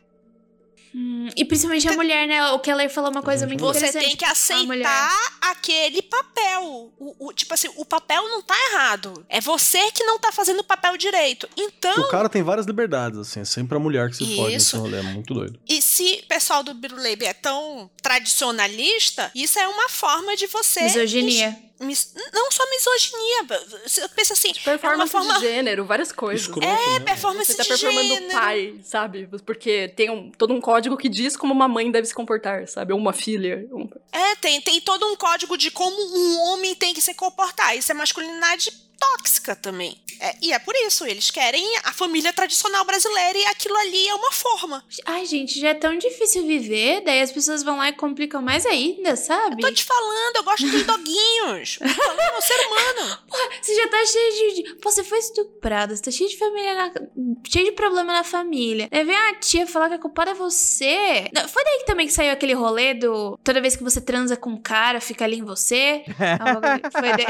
Speaker 7: Hum, e principalmente a mulher, né? O Keller falou uma coisa muito
Speaker 6: Você
Speaker 7: interessante.
Speaker 6: tem que aceitar aquele papel. O, o- tipo assim, o papel não tá errado. É você que não tá fazendo o papel direito. Então,
Speaker 4: O cara tem várias liberdades, assim. É sempre a mulher que se fode nesse
Speaker 6: Isso.
Speaker 4: rolê. É muito doido.
Speaker 6: E se o pessoal do Biruleibe é tão tradicionalista, isso é uma forma de você.
Speaker 7: Misoginia.
Speaker 6: Mis- não só misoginia. Você pensa assim,
Speaker 1: Performance
Speaker 6: é uma forma.
Speaker 1: de gênero, várias coisas.
Speaker 4: Escroto,
Speaker 6: É,
Speaker 4: né?
Speaker 6: performance
Speaker 1: Você tá performando
Speaker 6: gênero.
Speaker 1: pai, sabe? Porque tem um, todo um código que diz como uma mãe deve se comportar, sabe? Ou uma filha. um-
Speaker 6: É, tem, tem todo um código de como um homem tem que se comportar. Isso é masculinidade tóxica também. É, e é por isso, eles querem a família tradicional brasileira e aquilo ali é uma forma.
Speaker 7: Ai, gente, já é tão difícil viver, daí as pessoas vão lá e complicam mais ainda, sabe?
Speaker 6: Tô te falando, eu gosto dos doguinhos. O problema é o ser humano.
Speaker 7: Você já tá cheio de, Pô, você foi estuprada, você tá cheio de família na... Cheio de problema na família. Daí vem a tia falar que a culpada é você. Não, Foi daí que também que saiu aquele rolê do... Toda vez que você transa com um cara, fica ali em você. Foi daí.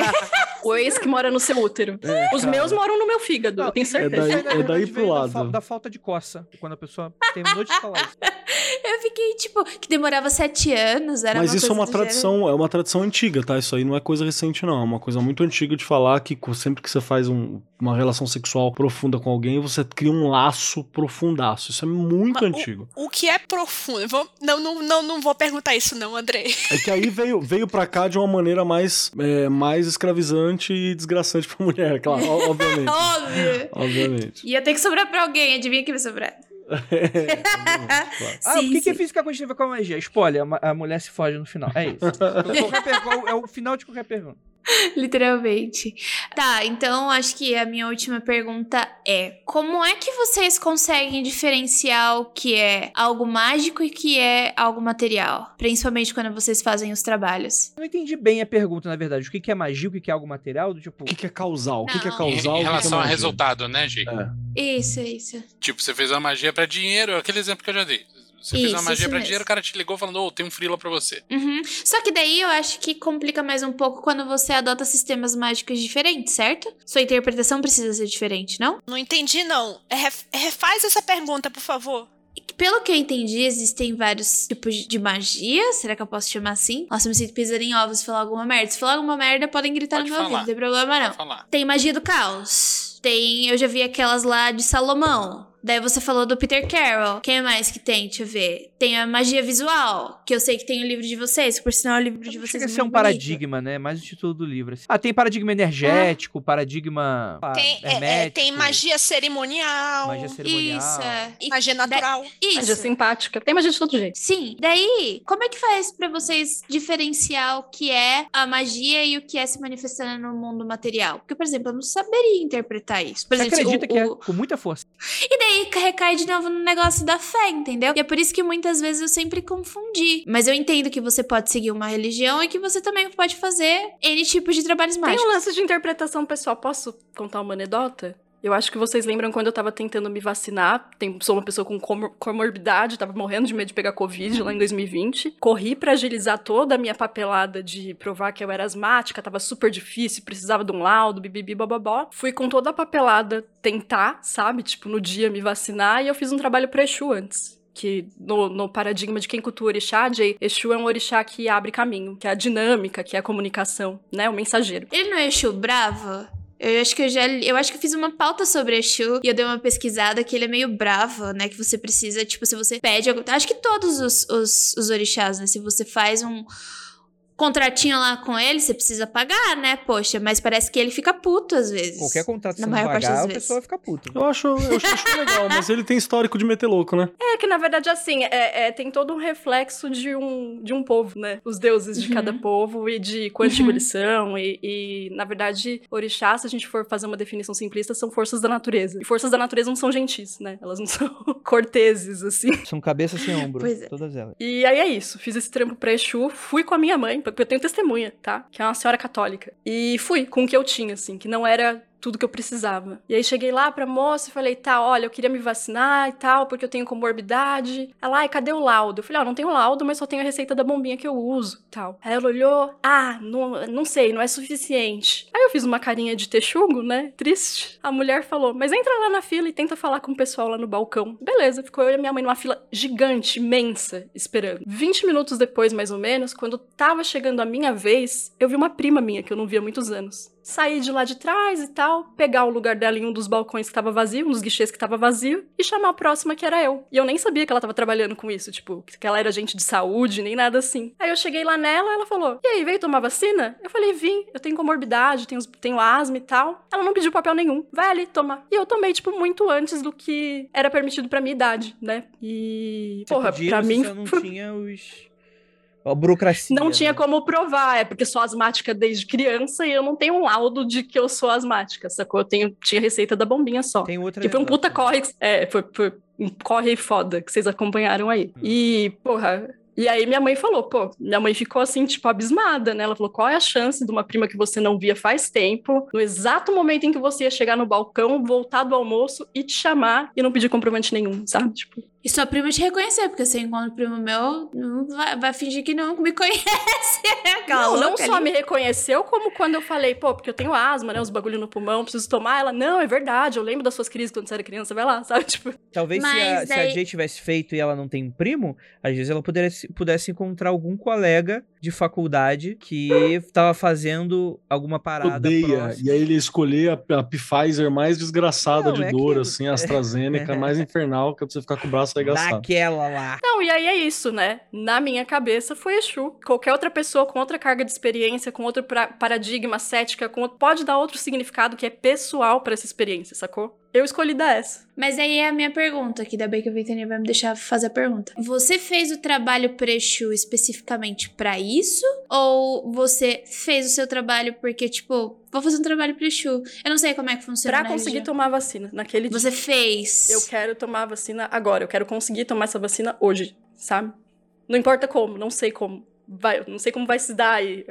Speaker 1: O ex que mora no seu útero. Os meus moram no meu fígado, eu tenho
Speaker 4: É
Speaker 1: certeza.
Speaker 4: daí,
Speaker 2: Isso aí, na
Speaker 4: é daí pro
Speaker 2: da
Speaker 4: lado.
Speaker 2: fa- Da, falta de coça. Quando a pessoa terminou de falar isso.
Speaker 7: Eu fiquei, tipo, que demorava sete anos, era
Speaker 4: Mas
Speaker 7: uma
Speaker 4: isso é uma
Speaker 7: do gênero.
Speaker 4: tradição, é uma tradição antiga, tá? Isso aí não é coisa recente, não. É uma coisa muito antiga de falar que sempre que você faz um- uma relação sexual profunda com alguém, você cria um laço profundaço. Isso é muito
Speaker 6: Mas
Speaker 4: antigo.
Speaker 6: O que é profundo? Vou- não, não, não, não vou perguntar isso, não, Andrei.
Speaker 4: É que aí veio, veio pra cá de uma maneira mais, é, mais escravizante e desgraçante pra mulher, claro, obviamente.
Speaker 7: Óbvio.
Speaker 4: obviamente.
Speaker 7: Ia ter que sobrar pra alguém, adivinha quem vai sobrar?
Speaker 2: Ah,
Speaker 7: Sim,
Speaker 2: o que, que
Speaker 7: sim.
Speaker 2: é física quântica tem a ver com a magia? Spoiler, a, mulher se foge no final. É isso. Qualquer é o final de qualquer pergunta.
Speaker 7: Literalmente. Tá, então acho que a minha última pergunta é: como é que vocês conseguem diferenciar o que é algo mágico e que é algo material? Principalmente quando vocês fazem os trabalhos.
Speaker 2: Eu não entendi bem a pergunta, na verdade. O que, que é magia, o que, que é algo material? Do tipo.
Speaker 4: O que, que é causal? O que, que é
Speaker 7: Não.
Speaker 4: causal?
Speaker 5: Em,
Speaker 4: que
Speaker 5: em
Speaker 4: é
Speaker 5: relação a
Speaker 4: magia?
Speaker 5: resultado, né, Gi?
Speaker 4: É.
Speaker 7: Isso, isso.
Speaker 5: Tipo, você fez uma magia pra dinheiro, aquele exemplo que eu já dei. Você fez uma
Speaker 7: Isso,
Speaker 5: magia
Speaker 7: isso
Speaker 5: pra
Speaker 7: mesmo.
Speaker 5: dinheiro, o cara te ligou falando, ô, tem um frila pra você.
Speaker 7: Uhum. Só que daí eu acho que complica mais um pouco quando você adota sistemas mágicos diferentes, certo? Sua interpretação precisa ser diferente, não?
Speaker 6: Não entendi, não. É, ref- Refaz essa pergunta, por favor.
Speaker 7: Pelo que eu entendi, existem vários tipos de magia. Será que eu posso chamar assim? Nossa, eu me sinto pisando em ovos se falar alguma merda. Se falar alguma merda, podem gritar
Speaker 5: Pode
Speaker 7: no meu
Speaker 5: falar.
Speaker 7: ouvido, não tem problema não. Tem magia do caos. Tem, eu já vi aquelas lá de Salomão. Daí você falou do Peter Carroll. Quem mais que tem? Deixa eu ver. Tem a magia visual, que eu sei que tem o livro de vocês, que por sinal o livro de vocês
Speaker 2: chega
Speaker 7: é
Speaker 2: a ser um
Speaker 7: bonito.
Speaker 2: paradigma, né? Mais o título do livro. assim. Ah, tem paradigma energético, paradigma ah,
Speaker 6: Tem, é, é, tem magia cerimonial,
Speaker 2: magia cerimonial.
Speaker 7: Isso, é. E-
Speaker 6: magia natural.
Speaker 7: Isso.
Speaker 1: Magia simpática. Tem magia de todo jeito.
Speaker 7: Sim. Daí, como é que faz pra vocês diferenciar o que é a magia e o que é se manifestando no mundo material? Porque, por exemplo, eu não saberia interpretar isso. Por
Speaker 2: Você
Speaker 7: exemplo,
Speaker 2: acredita
Speaker 7: o-
Speaker 2: que é?
Speaker 7: o-
Speaker 2: Com muita força.
Speaker 7: E daí recai de novo no negócio da fé, entendeu? E é por isso que muitas vezes eu sempre confundi. Mas eu entendo que você pode seguir uma religião e que você também pode fazer N tipos de trabalhos
Speaker 1: Tem
Speaker 7: mágicos.
Speaker 1: um lance de interpretação pessoal. Posso contar uma anedota? Eu acho que vocês lembram quando eu tava tentando me vacinar. Tem, sou uma pessoa com comor- comorbidade, tava morrendo de medo de pegar Covid lá em 2020. Corri pra agilizar toda a minha papelada de provar que eu era asmática, tava super difícil, precisava de um laudo, bibibi, bababó. Fui com toda a papelada tentar, sabe? Tipo, no dia me vacinar e eu fiz um trabalho pro Exu antes. Que no, no paradigma de quem cultua orixá, Jay, Exu é um orixá que abre caminho, que é a dinâmica, que é a comunicação, né? O mensageiro.
Speaker 7: Ele não é Exu bravo? Eu acho que eu já. Eu acho que eu fiz uma pauta sobre Exu e eu dei uma pesquisada que ele é meio bravo, né? Que você precisa, tipo, se você pede. Acho que todos os, os, os orixás, né? Se você faz um contratinho lá com ele, você precisa pagar, né? Poxa, mas parece que ele fica puto às vezes.
Speaker 2: Qualquer contrato
Speaker 7: Na
Speaker 2: você não
Speaker 7: maior parte
Speaker 2: pagar,
Speaker 7: das
Speaker 2: a
Speaker 7: vezes.
Speaker 2: pessoa fica puta.
Speaker 4: Eu acho, eu acho, acho legal, mas ele tem histórico de meter louco, né?
Speaker 1: É que, na verdade, assim, é, é- tem todo um reflexo de um, de um povo, né? Os deuses de
Speaker 7: Uhum.
Speaker 1: cada povo e de quanto eles são. E, e, na verdade, orixá, se a gente for fazer uma definição simplista, são forças da natureza. E forças da natureza não são gentis, né? Elas não são corteses, assim.
Speaker 2: São cabeça sem ombro,
Speaker 7: Pois é.
Speaker 2: todas elas.
Speaker 1: E aí é isso. Fiz esse trampo pra Exu, fui com a minha mãe, porque eu tenho testemunha, tá? Que é uma senhora católica. E fui com o que eu tinha, assim, que não era tudo que eu precisava. E aí cheguei lá pra moça e falei, tá, olha, eu queria me vacinar e tal, porque eu tenho comorbidade. Ela, ai, cadê o laudo? Eu falei, ó, não tenho laudo, mas só tenho a receita da bombinha que eu uso e tal. Aí ela olhou, ah, não, não sei, não é suficiente. Aí eu fiz uma carinha de texugo, né? Triste. A mulher falou, mas entra lá na fila e tenta falar com o pessoal lá no balcão. Beleza, ficou eu e minha mãe numa fila gigante, imensa, esperando. 20 minutos depois, mais ou menos, quando tava chegando a minha vez, eu vi uma prima minha que eu não via há muitos anos. Saí de lá de trás e tal, pegar o lugar dela em um dos balcões que tava vazio, um dos guichês que tava vazio, e chamar a próxima que era eu. E eu nem sabia que ela tava trabalhando com isso, tipo, que ela era agente de saúde, nem nada assim. Aí eu cheguei lá nela, ela falou: E aí, veio tomar vacina? Eu falei: Vim, eu tenho comorbidade, tenho, tenho asma e tal. Ela não pediu papel nenhum. Vai ali tomar. E eu tomei, tipo, muito antes do que era permitido pra minha idade, né? E.
Speaker 2: Você
Speaker 1: Porra,
Speaker 2: podia,
Speaker 1: pra mim.
Speaker 2: você não tinha os... A burocracia.
Speaker 1: não tinha
Speaker 2: né?
Speaker 1: como provar, é porque sou asmática desde criança e eu não tenho um laudo de que eu sou asmática, sacou? Eu tenho, tinha receita da bombinha só.
Speaker 2: Tem outra
Speaker 1: Que foi um puta corre. É, foi, foi um corre foda que vocês acompanharam aí.
Speaker 2: Hum.
Speaker 1: E, porra. E aí minha mãe falou, pô, minha mãe ficou assim, tipo, abismada, né? Ela falou, qual é a chance de uma prima que você não via faz tempo, no exato momento em que você ia chegar no balcão, voltar do almoço e te chamar e não pedir comprovante nenhum, sabe? Tipo,
Speaker 7: E sua prima te reconhecer, porque você encontra um primo meu, não vai, vai fingir que não me conhece. Aquela
Speaker 1: não, não só
Speaker 7: ali.
Speaker 1: me reconheceu, como quando eu falei, pô, porque eu tenho asma, né? Os bagulho no pulmão, preciso tomar. Ela, não, é verdade, eu lembro das suas crises quando você era criança, vai lá, sabe? Tipo,
Speaker 2: Talvez se a,
Speaker 7: Mas
Speaker 2: se a
Speaker 7: daí-
Speaker 2: Jay tivesse feito e ela não tem um primo, às vezes ela pudesse, pudesse encontrar algum colega de faculdade que tava fazendo alguma parada
Speaker 4: Odeia.
Speaker 2: próxima.
Speaker 4: E aí ele escolher a, a Pfizer mais desgraçada
Speaker 2: Não,
Speaker 4: de
Speaker 2: é
Speaker 4: dor,
Speaker 2: aquilo.
Speaker 4: assim, a AstraZeneca mais infernal, que é pra você ficar com o braço arregaçado.
Speaker 2: Daquela lá.
Speaker 1: Não, e aí é isso, né? Na minha cabeça foi Exu. Qualquer outra pessoa com outra carga de experiência, com outro pra- paradigma, cética, com outro- pode dar outro significado que é pessoal pra essa experiência, sacou? Eu escolhi dar essa.
Speaker 7: Mas aí é a minha pergunta, que ainda bem que a Ventania vai me deixar fazer a pergunta. Você fez o trabalho Prechu especificamente pra isso? Ou você fez o seu trabalho porque, tipo, vou fazer um trabalho Prechu? Eu não sei como é que funciona.
Speaker 1: Pra
Speaker 7: na
Speaker 1: conseguir tomar a vacina naquele
Speaker 7: Você
Speaker 1: dia.
Speaker 7: fez.
Speaker 1: Eu quero tomar a vacina agora. Eu quero conseguir tomar essa vacina hoje, sabe? Não importa como, não sei como. Vai, não sei como vai se dar aí.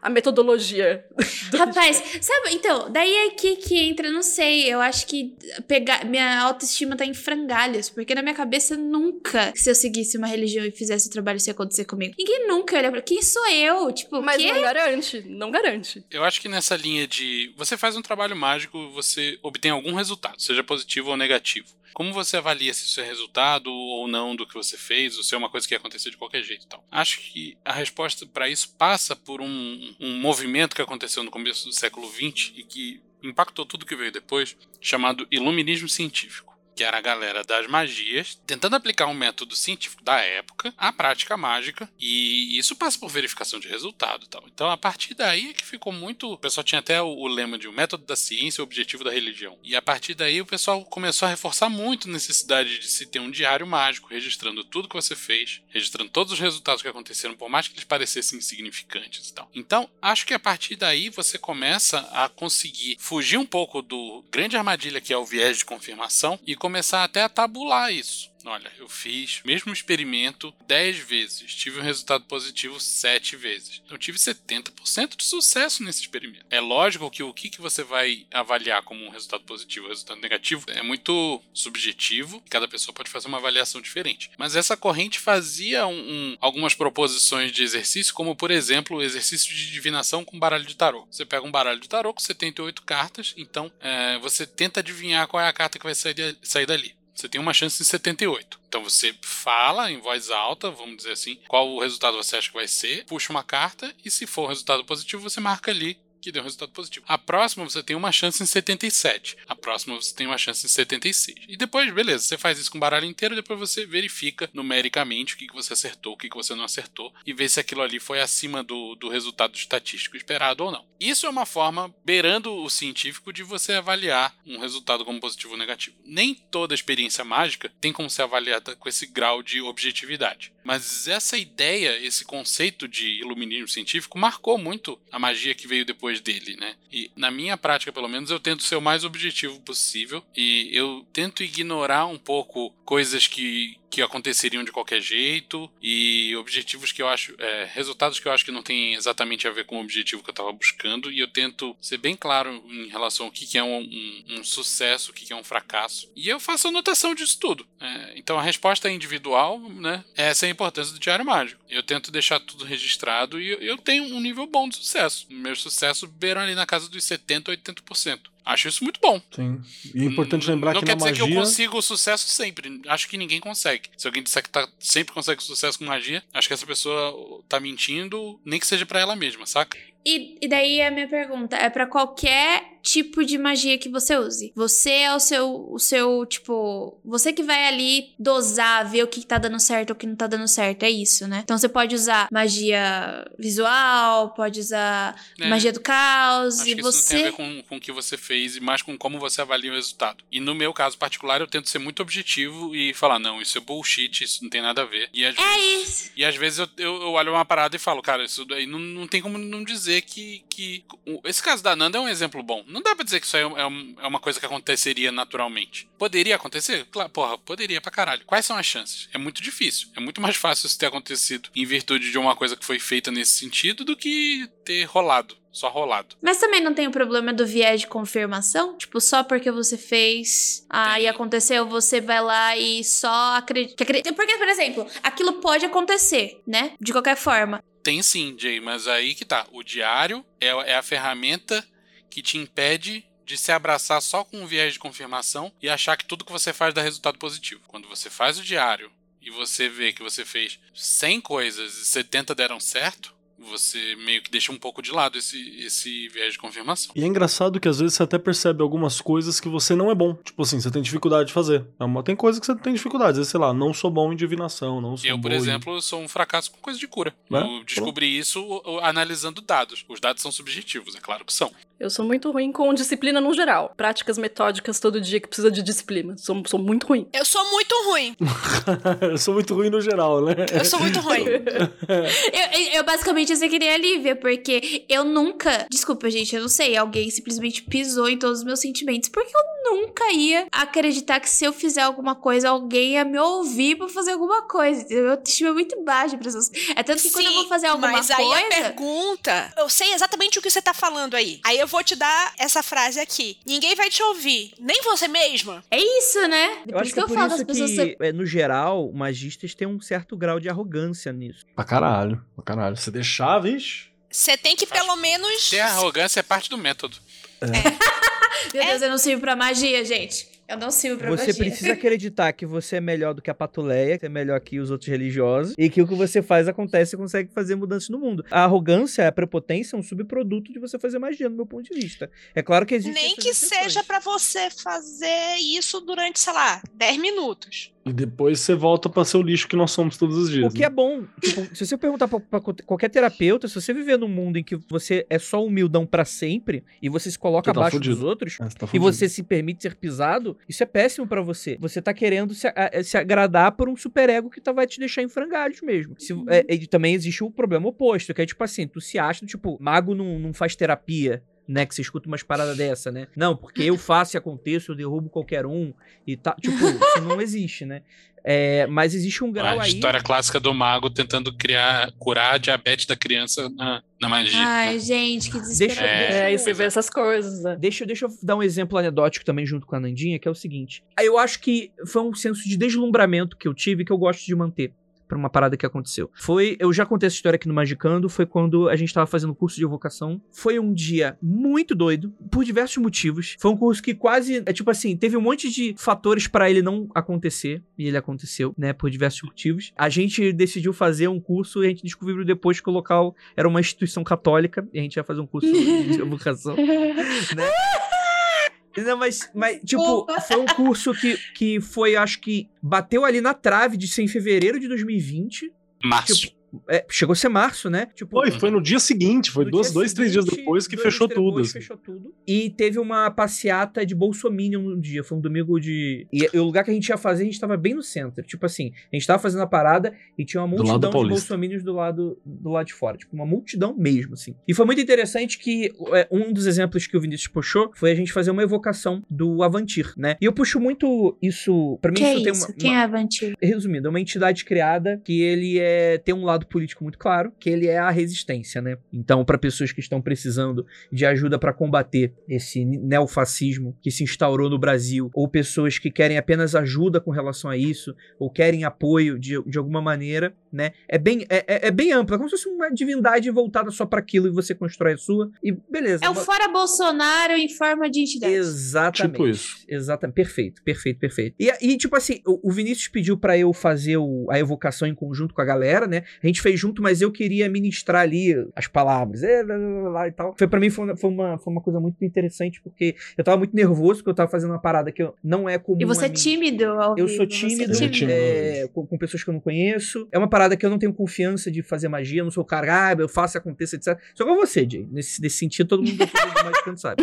Speaker 1: A metodologia.
Speaker 7: Rapaz, sabe, então, daí é aqui que entra, não sei, eu acho que pegar, minha autoestima tá em frangalhos, porque na minha cabeça nunca, se eu seguisse uma religião e fizesse o trabalho, isso ia acontecer comigo. Ninguém nunca olha pra, quem sou eu? Tipo,
Speaker 1: Mas
Speaker 7: quê?
Speaker 1: não garante, não garante.
Speaker 5: Eu acho que nessa linha de você faz um trabalho mágico, você obtém algum resultado, seja positivo ou negativo. Como você avalia se isso é resultado ou não do que você fez, ou se é uma coisa que ia acontecer de qualquer jeito e tal? Acho que a resposta para isso passa por um, um movimento que aconteceu no começo do século XX e que impactou tudo que veio depois, chamado iluminismo científico. Que era a galera das magias tentando aplicar um método científico da época à prática mágica, e isso passa por verificação de resultado tal. Então, a partir daí é que ficou muito. O pessoal tinha até o, lema de o método da ciência o objetivo da religião. E a partir daí o pessoal começou a reforçar muito a necessidade de se ter um diário mágico, registrando tudo que você fez, registrando todos os resultados que aconteceram, por mais que eles parecessem insignificantes e tal. Então, acho que a partir daí você começa a conseguir fugir um pouco do grande armadilha que é o viés de confirmação e começar até a tabular isso. Olha, eu fiz o mesmo experimento 10 vezes, tive um resultado positivo 7 vezes. Eu tive 70% de sucesso nesse experimento. É lógico que o que, você vai avaliar como um resultado positivo ou resultado negativo é muito subjetivo, cada pessoa pode fazer uma avaliação diferente. Mas essa corrente fazia um- um- algumas proposições de exercício, como por exemplo o exercício de divinação com baralho de tarô. Você pega um baralho de tarô com 78 cartas, então é, você tenta adivinhar qual é a carta que vai sair, sair dali. Você tem uma chance em 78. Então você fala em voz alta, vamos dizer assim, qual o resultado você acha que vai ser, puxa uma carta e se for um resultado positivo, você marca ali que deu um resultado positivo. A próxima você tem uma chance em 77. A próxima você tem uma chance em 76. E depois, beleza, você faz isso com o baralho inteiro, depois você verifica numericamente o que, que você acertou, o que, que você não acertou, e vê se aquilo ali foi acima do, do resultado estatístico esperado ou não. Isso é uma forma, beirando o científico, de você avaliar um resultado como positivo ou negativo. Nem toda experiência mágica tem como ser avaliada com esse grau de objetividade. Mas essa ideia, esse conceito de iluminismo científico marcou muito a magia que veio depois dele, né? E na minha prática, pelo menos, eu tento ser o mais objetivo possível e eu tento ignorar um pouco coisas que que aconteceriam de qualquer jeito e objetivos que eu acho, é, resultados que eu acho que não tem exatamente a ver com o objetivo que eu estava buscando e eu tento ser bem claro em relação ao que, que é um, um, um sucesso, o que, que é um fracasso e eu faço anotação disso tudo. É, então a resposta é individual, né? Essa é a importância do diário mágico. Eu tento deixar tudo registrado e eu, tenho um nível bom de sucesso. Meus sucessos beiram ali na casa dos 70, 80%. Acho isso muito bom.
Speaker 4: Sim. E é importante lembrar
Speaker 5: não
Speaker 4: que
Speaker 5: quer
Speaker 4: na
Speaker 5: dizer
Speaker 4: magia...
Speaker 5: que eu consigo o sucesso sempre. Acho que ninguém consegue. Se alguém disser que tá, sempre consegue sucesso com magia, acho que essa pessoa tá mentindo, nem que seja para ela mesma, saca?
Speaker 7: E, e daí a minha pergunta é para qualquer tipo de magia que você use. Você é o seu, o seu, tipo, você que vai ali dosar, ver o que tá dando certo ou o que não tá dando certo, é isso, né? Então você pode usar magia visual, pode usar
Speaker 5: É.
Speaker 7: magia do caos,
Speaker 5: Acho
Speaker 7: e
Speaker 5: que
Speaker 7: você...
Speaker 5: isso não tem a ver com, com o que você fez e mais com como você avalia o resultado. E no meu caso particular, eu tento ser muito objetivo e falar, não, isso é bullshit, isso não tem nada a ver. E às
Speaker 7: É
Speaker 5: vezes,
Speaker 7: isso.
Speaker 5: e às vezes eu, eu, eu olho uma parada e falo, cara, isso daí não, não tem como não dizer que, que. o- Esse caso da Nanda é um exemplo bom. Não dá pra dizer que isso aí é, um- é uma coisa que aconteceria naturalmente. Poderia acontecer? Claro, porra, poderia pra caralho. Quais são as chances? É muito difícil. É muito mais fácil isso ter acontecido em virtude de uma coisa que foi feita nesse sentido do que ter rolado. Só rolado.
Speaker 7: Mas também não tem o problema do viés de confirmação? Tipo, só porque você fez, aí
Speaker 5: Tem.
Speaker 7: aconteceu, você vai lá e só acredita. acredita. Porque, por exemplo, aquilo pode acontecer, né? De qualquer forma.
Speaker 5: Tem sim, Jay, mas aí que tá. O diário é, é a ferramenta que te impede de se abraçar só com um viés de confirmação e achar que tudo que você faz dá resultado positivo. Quando você faz o diário e você vê que você fez 100 coisas e 70 deram certo, você meio que deixa um pouco de lado esse, esse viés de confirmação.
Speaker 4: E é engraçado que às vezes você até percebe algumas coisas que você não é bom. Tipo assim, você tem dificuldade de fazer. É Tem coisas que você tem dificuldade. Às vezes, sei lá, não sou bom em divinação, não sou
Speaker 5: Eu, por
Speaker 4: bom em-
Speaker 5: exemplo, sou um fracasso com coisa de cura.
Speaker 4: Né?
Speaker 5: Eu descobri isso uh, analisando dados. Os dados são subjetivos, é claro que são.
Speaker 1: Eu sou muito ruim com disciplina no geral. Práticas metódicas todo dia que precisa de disciplina. Sou, sou muito ruim.
Speaker 6: Eu sou muito ruim.
Speaker 4: eu sou muito ruim no geral, né?
Speaker 6: Eu sou muito ruim.
Speaker 7: Eu, eu, basicamente ia que nem a Lívia, porque eu nunca. Desculpa, gente, eu não sei. Alguém simplesmente pisou em todos os meus sentimentos. Porque eu nunca ia acreditar que se eu fizer alguma coisa, alguém ia me ouvir pra fazer alguma coisa. entendeu? Eu estima muito baixo pra pessoas. É tanto que quando eu
Speaker 6: Sim,
Speaker 7: vou fazer alguma
Speaker 6: mas aí
Speaker 7: coisa.
Speaker 6: a pergunta, eu sei exatamente o que você tá falando aí. Aí eu vou te dar essa frase aqui. Ninguém vai te ouvir, nem você mesma.
Speaker 7: É isso, né?
Speaker 2: Eu
Speaker 7: por
Speaker 2: acho que
Speaker 7: que
Speaker 2: é
Speaker 7: eu
Speaker 2: por
Speaker 7: falo das
Speaker 2: isso
Speaker 7: pessoas.
Speaker 2: que, é, no geral, magistas têm um certo grau de arrogância nisso.
Speaker 4: Pra caralho, pra caralho. Se deixar, vixe.
Speaker 6: Você tem que pelo menos.
Speaker 5: Ter arrogância é parte do método.
Speaker 7: Meu Deus, eu não sirvo pra magia, gente. Eu não sirvo pra
Speaker 2: Você precisa acreditar que você é melhor do que a patuleia, que é melhor que os outros religiosos, e que o que você faz acontece e consegue fazer mudanças no mundo. A arrogância, a prepotência é um subproduto de você fazer magia, no meu ponto de vista. É claro que existe.
Speaker 6: Nem que seja pra você fazer isso durante, sei lá, 10 minutos.
Speaker 4: E depois você volta pra ser o lixo que nós somos todos os dias.
Speaker 2: O que é bom. Tipo, se você perguntar pra, pra qualquer terapeuta, se você viver num mundo em que você é só humildão pra sempre e você se coloca
Speaker 4: Você tá
Speaker 2: abaixo
Speaker 4: fudido.
Speaker 2: dos outros,
Speaker 4: É, você tá
Speaker 2: e você se permite ser pisado, isso é péssimo pra você. Você tá querendo se, a- se agradar por um superego que tá, vai te deixar em frangalhos mesmo. Se, é, e também existe o problema oposto, que é tipo assim, tu se acha, tipo, mago não, não faz terapia. Né, que você escuta umas paradas dessa, né? Não, porque eu faço e aconteço, eu derrubo qualquer um e tá. Tipo, isso não existe, né? É, mas existe um grau
Speaker 5: a
Speaker 2: aí.
Speaker 5: história clássica do mago tentando criar, curar a diabetes da criança na, na magia.
Speaker 7: Ai, gente, que desespero.
Speaker 2: Deixa,
Speaker 5: É,
Speaker 2: deixa
Speaker 1: É,
Speaker 2: eu-
Speaker 1: você vê essas coisas, né?
Speaker 2: Deixa, deixa eu dar um exemplo anedótico também junto com a Nandinha, que é o seguinte. Eu acho que foi um senso de deslumbramento que eu tive que eu gosto de manter. Pra uma parada que aconteceu. Foi, eu já contei essa história aqui no Magicando, foi quando a gente tava fazendo curso de evocação. Foi um dia muito doido, por diversos motivos. Foi um curso que quase, é tipo assim, teve um monte de fatores para ele não acontecer, e ele aconteceu, né, por diversos motivos. A gente decidiu fazer um curso e a gente descobriu depois que o local era uma instituição católica, e a gente ia fazer um curso de evocação, né? Não, mas, mas tipo, foi um curso que, que foi, acho que, bateu ali na trave de ser em fevereiro de 2020.
Speaker 5: Março.
Speaker 2: Tipo, é, chegou a ser março, né? Tipo,
Speaker 4: Foi, foi no dia seguinte, foi dois,
Speaker 2: dia
Speaker 4: dois três dias
Speaker 2: seguinte,
Speaker 4: depois que fechou
Speaker 2: depois
Speaker 4: tudo. assim.
Speaker 2: Fechou tudo. E teve uma passeata de Bolsominion um dia. Foi um domingo de. E, e o lugar que a gente ia fazer, a gente tava bem no centro. Tipo assim, a gente tava fazendo a parada e tinha uma
Speaker 4: Do lado
Speaker 2: multidão de. Bolsominions do lado, do lado de fora. Tipo, uma multidão mesmo, assim. E foi muito interessante que é, um dos exemplos que o Vinícius puxou foi a gente fazer uma evocação do Avantir, né? E eu puxo muito isso. Pra mim,
Speaker 7: Que é
Speaker 2: isso tem
Speaker 7: isso?
Speaker 2: uma.
Speaker 7: Quem
Speaker 2: uma-
Speaker 7: é Avanti?
Speaker 2: resumindo, é uma entidade criada que ele é tem um lado político muito claro, que ele é a resistência, né? Então, para pessoas que estão precisando de ajuda para combater esse neofascismo que se instaurou no Brasil, ou pessoas que querem apenas ajuda com relação a isso, ou querem apoio de, de alguma maneira, né? É bem é, é- é bem ampla, como se fosse uma divindade voltada só para aquilo e você constrói a sua e beleza.
Speaker 7: É o fora Bolsonaro em forma de entidade.
Speaker 2: Exatamente.
Speaker 4: Tipo isso.
Speaker 2: Exatamente. Perfeito, perfeito, perfeito. E, e, tipo assim, o, o Vinícius pediu pra eu fazer o- a evocação em conjunto com a galera, né? A gente fez junto, mas eu queria ministrar ali as palavras, é, lá, lá, lá, lá, e tal. Foi para mim foi, uma- foi uma, foi uma coisa muito interessante, porque eu tava muito nervoso, porque eu tava fazendo uma parada que eu, não é comum
Speaker 7: E você é tímido ao
Speaker 2: Eu
Speaker 7: vivo,
Speaker 2: sou
Speaker 7: é
Speaker 2: tímido,
Speaker 4: é tímido.
Speaker 2: é, com, com pessoas que eu não conheço. É uma parada que eu não tenho confiança de fazer magia, eu não sou o cara, ah, eu faço, aconteça, etc. Só com você, Jay. Nesse, nesse sentido, todo mundo magicando sabe.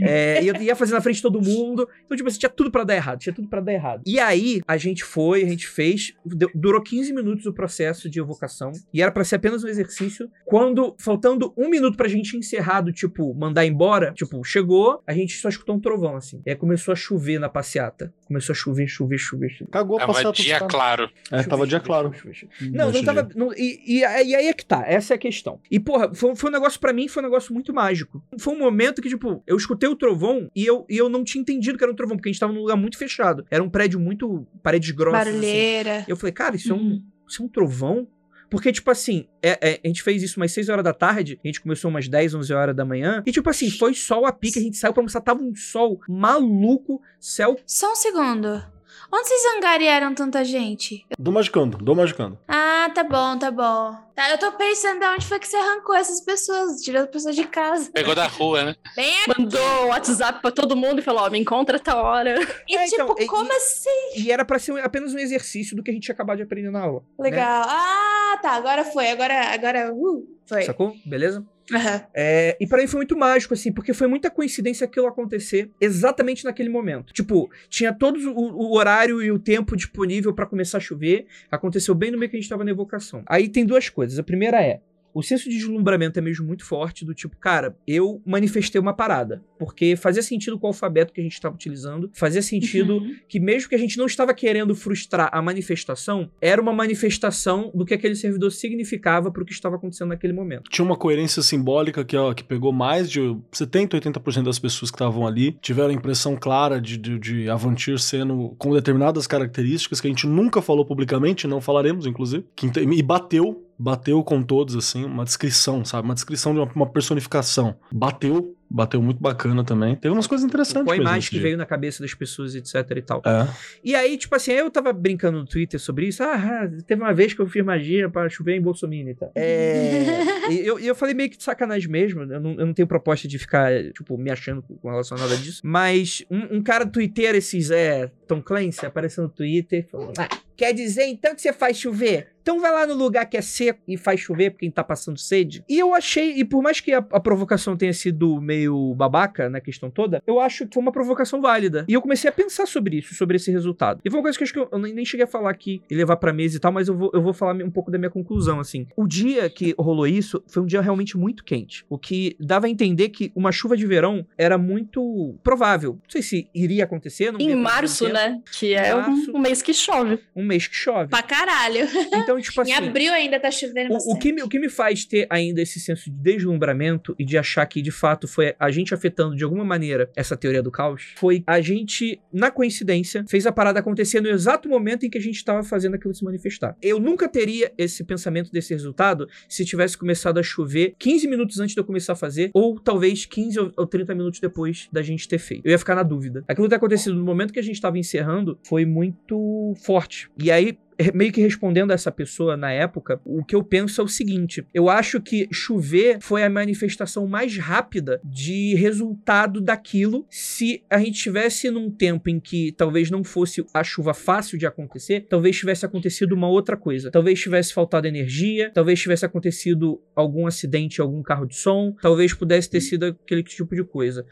Speaker 2: É, e eu ia fazer na frente de todo mundo. Então, tipo assim, tinha tudo pra dar errado, tinha tudo pra dar errado. E aí, a gente foi, a gente fez, deu- durou 15 minutos o processo de evocação. E era pra ser apenas um exercício. Quando, faltando um minuto pra gente encerrar, do tipo, mandar embora, tipo, chegou, a gente só escutou um trovão, assim. E aí começou a chover na passeata. Começou a chover, chover, chover, chover.
Speaker 4: Cagou a
Speaker 5: Tava
Speaker 4: passeata
Speaker 5: dia
Speaker 4: dos caras.
Speaker 5: claro.
Speaker 4: É, tava dia
Speaker 2: chover,
Speaker 4: claro.
Speaker 2: chover. Não, não tava.
Speaker 4: dia.
Speaker 2: não- e, e, e aí é que tá, essa é a questão. E, porra, foi, foi um negócio pra mim, foi um negócio muito mágico. Foi um momento que, tipo, eu escutei o trovão e eu, e eu não tinha entendido que era um trovão, porque a gente tava num lugar muito fechado. Era um prédio muito. paredes grossas. assim.
Speaker 7: Barulheira.
Speaker 2: Eu falei, cara, isso é um,
Speaker 7: Uhum.
Speaker 2: isso é um trovão? Porque, tipo assim, é- é, a gente fez isso umas 6 horas da tarde, a gente começou umas 10, 11 horas da manhã, e, tipo assim, foi sol a pique, a gente saiu pra almoçar, tava um sol maluco, céu
Speaker 7: Só um segundo. Onde vocês angariaram tanta gente?
Speaker 4: Do Magicando, do Magicando.
Speaker 7: Ah, tá bom, tá bom. Tá, eu tô pensando de onde foi que você arrancou essas pessoas, tirou as pessoas de casa.
Speaker 5: Pegou da rua, né?
Speaker 7: Bem
Speaker 1: Mandou WhatsApp pra todo mundo e falou: Ó, me encontra a tal hora.
Speaker 7: E
Speaker 2: É,
Speaker 7: tipo,
Speaker 2: então, e-
Speaker 7: como assim?
Speaker 2: E era pra ser apenas um exercício do que a gente tinha acabado de aprender na aula.
Speaker 7: Legal. Ah, tá. Agora foi. Agora, agora, uh, foi.
Speaker 2: Sacou? Beleza?
Speaker 7: Aham.
Speaker 2: É, e pra mim foi muito mágico, assim, porque foi muita coincidência aquilo acontecer exatamente naquele momento. Tipo, tinha todo o, o horário e o tempo disponível pra começar a chover. Aconteceu bem no meio que a gente tava na evocação. Aí tem duas coisas. A primeira é. O senso de deslumbramento é mesmo muito forte, do tipo, cara, eu manifestei uma parada. Porque fazia sentido com o alfabeto que a gente estava utilizando, fazia sentido
Speaker 7: Uhum.
Speaker 2: que mesmo que a gente não estava querendo frustrar a manifestação, era uma manifestação do que aquele servidor significava pro que estava acontecendo naquele momento.
Speaker 4: Tinha uma coerência simbólica que, ó, que pegou mais de 70, 80% das pessoas que estavam ali. Tiveram a impressão clara de, de, de Avantir sendo com determinadas características que a gente nunca falou publicamente, não falaremos, inclusive. Que, e bateu, bateu com todos, assim, uma descrição, sabe? Uma descrição de uma, uma personificação. Bateu, bateu muito bacana também. Teve umas coisas interessantes
Speaker 2: Com a imagem que
Speaker 4: dia.
Speaker 2: veio na cabeça das pessoas, etc e tal.
Speaker 4: É.
Speaker 2: E aí, tipo assim, eu tava brincando no Twitter sobre isso. Ah, teve uma vez que eu fiz magia pra chover em Bolsonaro e tal. É. e eu, eu falei meio que de sacanagem mesmo. Eu não, eu não tenho proposta de ficar, tipo, me achando com relação a nada disso. Mas um, um cara do Twitter, esses é. Tom Clancy, apareceu no Twitter e falou: Ah, quer dizer então que você faz chover? Então vai lá no lugar que é seco e faz chover porque quem tá passando sede. E eu achei, e por mais que a, a provocação tenha sido meio babaca na questão toda, eu acho que foi uma provocação válida. E eu comecei a pensar sobre isso, sobre esse resultado. E foi uma coisa que eu acho que eu, eu nem cheguei a falar aqui e levar pra mesa e tal, mas eu vou, eu vou falar um pouco da minha conclusão, assim. O dia que rolou isso foi um dia realmente muito quente. O que dava a entender que uma chuva de verão era muito provável. Não sei se iria acontecer. Não
Speaker 1: Em março,
Speaker 2: acontecer.
Speaker 1: Né? Que é um-
Speaker 2: Março.
Speaker 1: um mês que chove.
Speaker 2: Um mês que chove.
Speaker 7: Pra caralho.
Speaker 2: Então, tipo assim.
Speaker 7: em abril ainda tá chovendo
Speaker 2: O, o que me, o que me faz ter ainda esse senso de deslumbramento e de achar que de fato foi a gente afetando de alguma maneira essa teoria do caos, foi a gente, na coincidência, fez a parada acontecer no exato momento em que a gente estava fazendo aquilo se manifestar. Eu nunca teria esse pensamento desse resultado se tivesse começado a chover 15 minutos antes de eu começar a fazer, ou talvez 15 ou 30 minutos depois da gente ter feito. Eu ia ficar na dúvida. Aquilo que tá acontecido no momento que a gente estava encerrando foi muito forte. E aí, meio que respondendo a essa pessoa na época, o que eu penso é o seguinte: eu acho que chover foi a manifestação mais rápida de resultado daquilo se a gente tivesse num tempo em que talvez não fosse a chuva fácil de acontecer, talvez tivesse acontecido uma outra coisa. Talvez tivesse faltado energia, talvez tivesse acontecido algum acidente algum carro de som, talvez pudesse ter sido aquele tipo de coisa.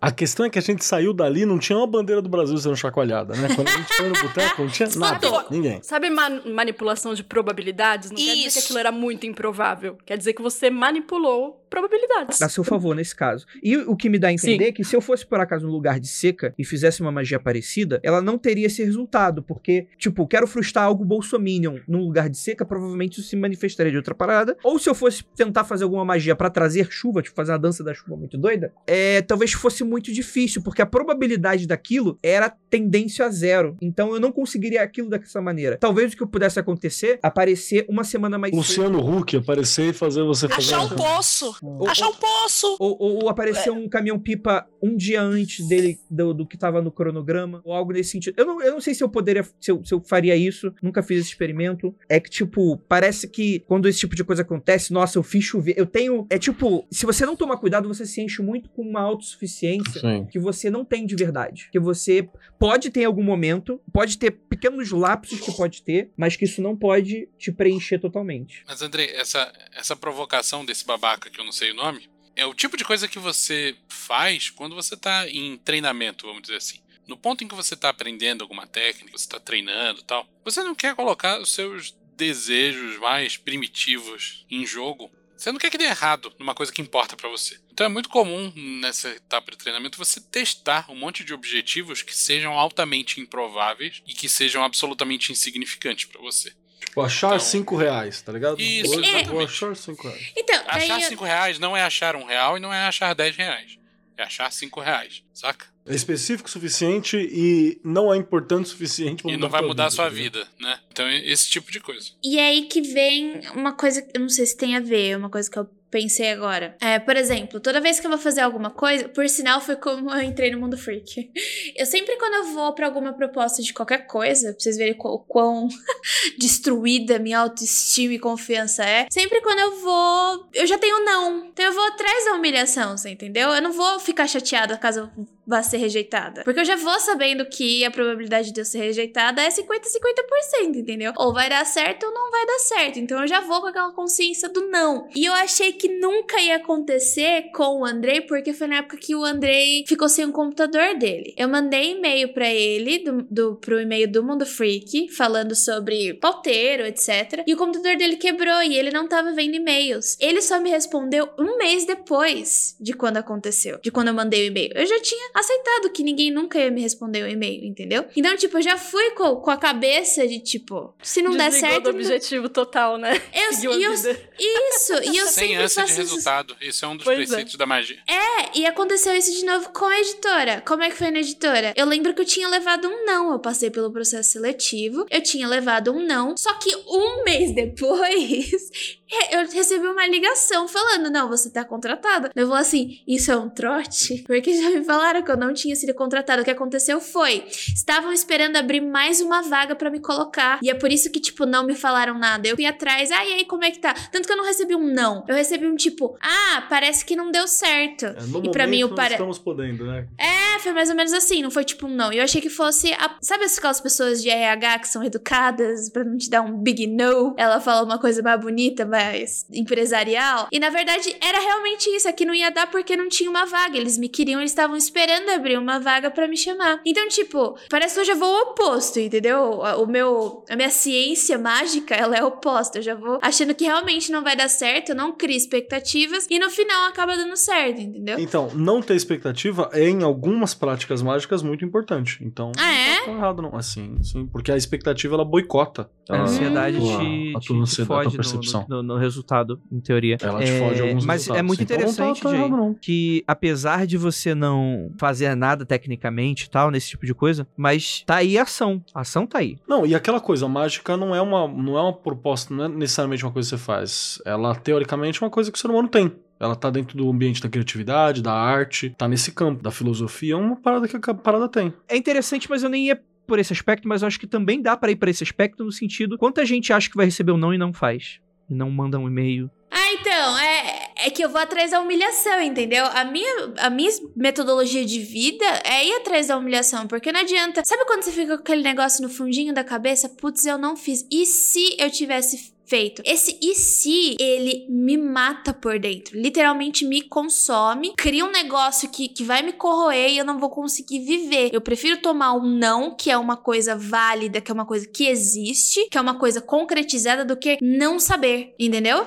Speaker 4: A questão é que a gente saiu dali não tinha uma bandeira do Brasil sendo chacoalhada, né? Quando a gente foi no boteco, não tinha nada, ninguém.
Speaker 1: Sabe ma manipulação de probabilidades? Não Isso. quer dizer que aquilo era muito improvável. Quer dizer que você manipulou probabilidades.
Speaker 2: A seu favor, nesse caso. E o que me dá a entender Sim. é que se eu fosse, por acaso, num lugar de seca e fizesse uma magia parecida, ela não teria esse resultado. Porque, tipo, quero frustrar algo bolsominion num lugar de seca, provavelmente isso se manifestaria de outra parada. Ou se eu fosse tentar fazer alguma magia para trazer chuva, tipo, fazer uma dança da chuva muito doida, é, talvez fosse muito difícil, porque a probabilidade daquilo era tendência a zero. Então eu não conseguiria aquilo dessa maneira. Talvez o que pudesse acontecer, aparecer uma semana mais
Speaker 4: Luciano Huck aparecer e fazer você
Speaker 6: fazer. Achar um poço! Ou, Achar um poço!
Speaker 2: Ou, ou, ou aparecer é. um caminhão-pipa um dia antes dele, do, do que tava no cronograma, ou algo nesse sentido. Eu não, eu não sei se eu poderia, se eu, se eu faria isso, nunca fiz esse experimento. É que, tipo, parece que quando esse tipo de coisa acontece, nossa, eu fiz chover. Eu tenho. É tipo, se você não tomar cuidado, você se enche muito com uma autossuficiência Sim. que você não tem de verdade. Que você pode ter em algum momento, pode ter pequenos lapsos que pode ter, mas que isso não pode te preencher totalmente.
Speaker 5: Mas, André, essa, essa provocação desse babaca, que eu não sei o nome, é o tipo de coisa que você faz quando você tá em treinamento, vamos dizer assim. No ponto em que você está aprendendo alguma técnica, você está treinando tal, você não quer colocar os seus desejos mais primitivos em jogo você não quer que dê errado numa coisa que importa para você. Então é muito comum nessa etapa de treinamento você testar um monte de objetivos que sejam altamente improváveis e que sejam absolutamente insignificantes para você.
Speaker 4: Tipo, achar 5 então, reais, tá ligado?
Speaker 5: Isso,
Speaker 4: é. Vou achar 5 reais.
Speaker 7: Então,
Speaker 5: achar 5 eu... reais não é achar um real e não é achar 10 reais. É achar 5 reais, saca?
Speaker 4: É específico o suficiente e não é importante o suficiente
Speaker 5: pra E não vai mudar a sua vida, né? Então, esse tipo de coisa.
Speaker 7: E é aí que vem uma coisa, eu não sei se tem a ver, uma coisa que eu pensei agora. É, por exemplo, toda vez que eu vou fazer alguma coisa, por sinal foi como eu entrei no mundo freak. Eu sempre quando eu vou para alguma proposta de qualquer coisa, pra vocês verem o quão destruída minha autoestima e confiança é, sempre quando eu vou, eu já tenho não. Então eu vou atrás da humilhação, você entendeu? Eu não vou ficar chateada caso eu vá ser rejeitada. Porque eu já vou sabendo que a probabilidade de eu ser rejeitada é 50 50%, entendeu? Ou vai dar certo ou não vai dar certo. Então eu já vou com aquela consciência do não. E eu achei que nunca ia acontecer com o Andrei, porque foi na época que o Andrei ficou sem o computador dele. Eu mandei e-mail para ele, do, do, pro e-mail do Mundo Freak, falando sobre pauteiro, etc. E o computador dele quebrou e ele não tava vendo e-mails. Ele só me respondeu um mês depois de quando aconteceu, de quando eu mandei o e-mail. Eu já tinha aceitado que ninguém nunca ia me responder o e-mail, entendeu? Então, tipo, eu já fui com, com a cabeça de, tipo, se não Desligou der certo.
Speaker 1: do objetivo total, né?
Speaker 7: Eu, e eu, isso, e eu
Speaker 5: Sem
Speaker 7: sempre faço
Speaker 5: de resultado. Isso. É um dos pois é. preceitos é. da magia.
Speaker 7: É, e aconteceu isso de novo com a editora. Como é que foi na editora? Eu lembro que eu tinha levado um não. Eu passei pelo processo seletivo, eu tinha levado um não. Só que um mês depois, eu recebi uma ligação falando: não, você tá contratada. Eu vou assim: isso é um trote? Porque já me falaram que eu não tinha sido contratada. O que aconteceu foi: estavam esperando abrir mais uma vaga para me colocar. E é por isso que, tipo, não me falaram nada. Eu fui atrás, ah, e aí, como é que tá? Tanto que eu não recebi um não. Eu recebi um tipo, ah, parece que não deu certo. É,
Speaker 4: no e para mim o pare... estamos podendo, né?
Speaker 7: É, foi mais ou menos assim, não foi tipo um não. Eu achei que fosse. A... Sabe aquelas pessoas de RH que são educadas para não te dar um big no? Ela fala uma coisa mais bonita, mais empresarial. E na verdade era realmente isso. Aqui não ia dar porque não tinha uma vaga. Eles me queriam, eles estavam esperando abrir uma vaga para me chamar. Então, tipo, parece que eu já vou ao oposto, entendeu? O meu. A minha ciência mágica, ela é oposta. Eu já vou achando que realmente não vai dar certo, eu não crio expectativas e no final acaba dando certo, entendeu?
Speaker 4: Então, não ter expectativa é em algumas práticas mágicas muito importante. Então,
Speaker 7: ah, é?
Speaker 4: não tá errado não. Assim, sim, porque a expectativa ela boicota.
Speaker 2: A ansiedade te, a tua, te, te foge a tua percepção. No, no, no resultado, em teoria.
Speaker 4: Ela te
Speaker 2: É,
Speaker 4: fode alguns
Speaker 2: Mas
Speaker 4: resultados.
Speaker 2: é muito
Speaker 4: Então
Speaker 2: interessante,
Speaker 4: tá
Speaker 2: Jay,
Speaker 4: errado, não.
Speaker 2: que apesar de você não fazer nada tecnicamente e tal, nesse tipo de coisa, mas tá aí a ação. A ação tá aí.
Speaker 4: Não, e aquela coisa, a mágica não é uma, não é uma proposta, não é necessariamente uma coisa que você faz. Ela, teoricamente, é uma coisa que o ser humano tem. Ela tá dentro do ambiente da criatividade, da arte, tá nesse campo da filosofia, é uma parada que a parada tem.
Speaker 2: É interessante, mas eu nem ia por esse aspecto, mas eu acho que também dá pra ir pra esse aspecto no sentido quanta gente acha que vai receber o não e não faz. E não manda um e-mail.
Speaker 7: Ah, então, é, é que eu vou atrás da humilhação, entendeu? A minha, a minha metodologia de vida é ir atrás da humilhação, porque não adianta. Sabe quando você fica com aquele negócio no fundinho da cabeça? Putz, eu não fiz. E se eu tivesse feito? Esse e se, ele me mata por dentro. Literalmente me consome, cria um negócio que, que vai me corroer e eu não vou conseguir viver. Eu prefiro tomar um não, que é uma coisa válida, que é uma coisa que existe, que é uma coisa concretizada, do que não saber, entendeu?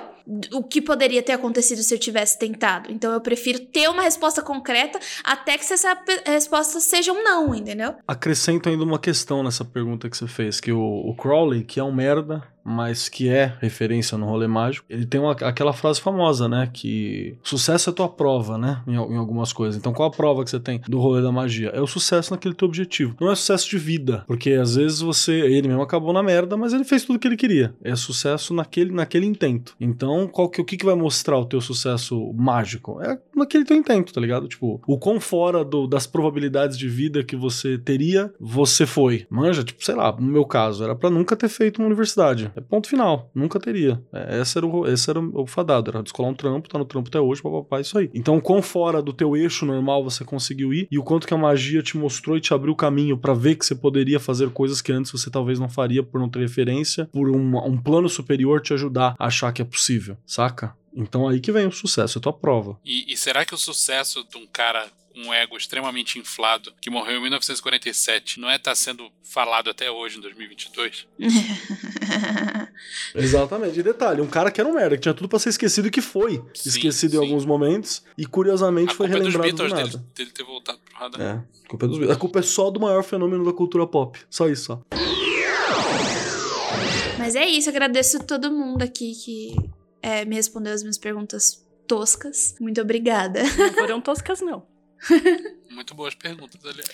Speaker 7: o que poderia ter acontecido se eu tivesse tentado. Então eu prefiro ter uma resposta concreta até que essa resposta seja um não, entendeu?
Speaker 4: Acrescento ainda uma questão nessa pergunta que você fez, que o, o Crowley, que é um merda, mas que é referência no rolê mágico, ele tem uma- aquela frase famosa, né, que sucesso é tua prova, né, em, em algumas coisas. Então qual a prova que você tem do rolê da magia? É o sucesso naquele teu objetivo. Não é sucesso de vida, porque às vezes você, ele mesmo acabou na merda, mas ele fez tudo o que ele queria. É sucesso naquele, naquele intento. Então, qual que, o que, que vai mostrar o teu sucesso mágico? É naquele teu intento, tá ligado? Tipo, o quão fora do- das probabilidades de vida que você teria, você foi. Manja, tipo, sei lá, no meu caso, era pra nunca ter feito uma universidade. É ponto final. Nunca teria. É, esse, era o, esse era o fadado. Era descolar um trampo, tá no trampo até hoje, papapá, isso aí. Então, quão fora do teu eixo normal você conseguiu ir e o quanto que a magia te mostrou e te abriu o caminho pra ver que você poderia fazer coisas que antes você talvez não faria por não ter referência, por um, um plano superior te ajudar a achar que é possível, saca? Então aí que vem o sucesso, é tua prova.
Speaker 5: E, e será que o sucesso de um cara com um ego extremamente inflado, que morreu em 1947, não é estar sendo falado até hoje, em 2022?
Speaker 4: Exatamente. E detalhe, um cara que era um merda, que tinha tudo pra ser esquecido e que foi
Speaker 5: Sim,
Speaker 4: esquecido em
Speaker 5: sim.
Speaker 4: alguns momentos e curiosamente
Speaker 5: A
Speaker 4: foi
Speaker 5: é dos
Speaker 4: relembrado do
Speaker 5: Beatles
Speaker 4: nada.
Speaker 5: dele, dele ter voltado pro radar.
Speaker 4: É, a culpa é dos Beatles. A culpa é só do maior fenômeno da cultura pop. Só isso, ó.
Speaker 7: Mas é isso, agradeço todo mundo aqui que é, me respondeu as minhas perguntas toscas. Muito obrigada.
Speaker 1: Não foram toscas, não.
Speaker 5: Muito boas perguntas, aliás.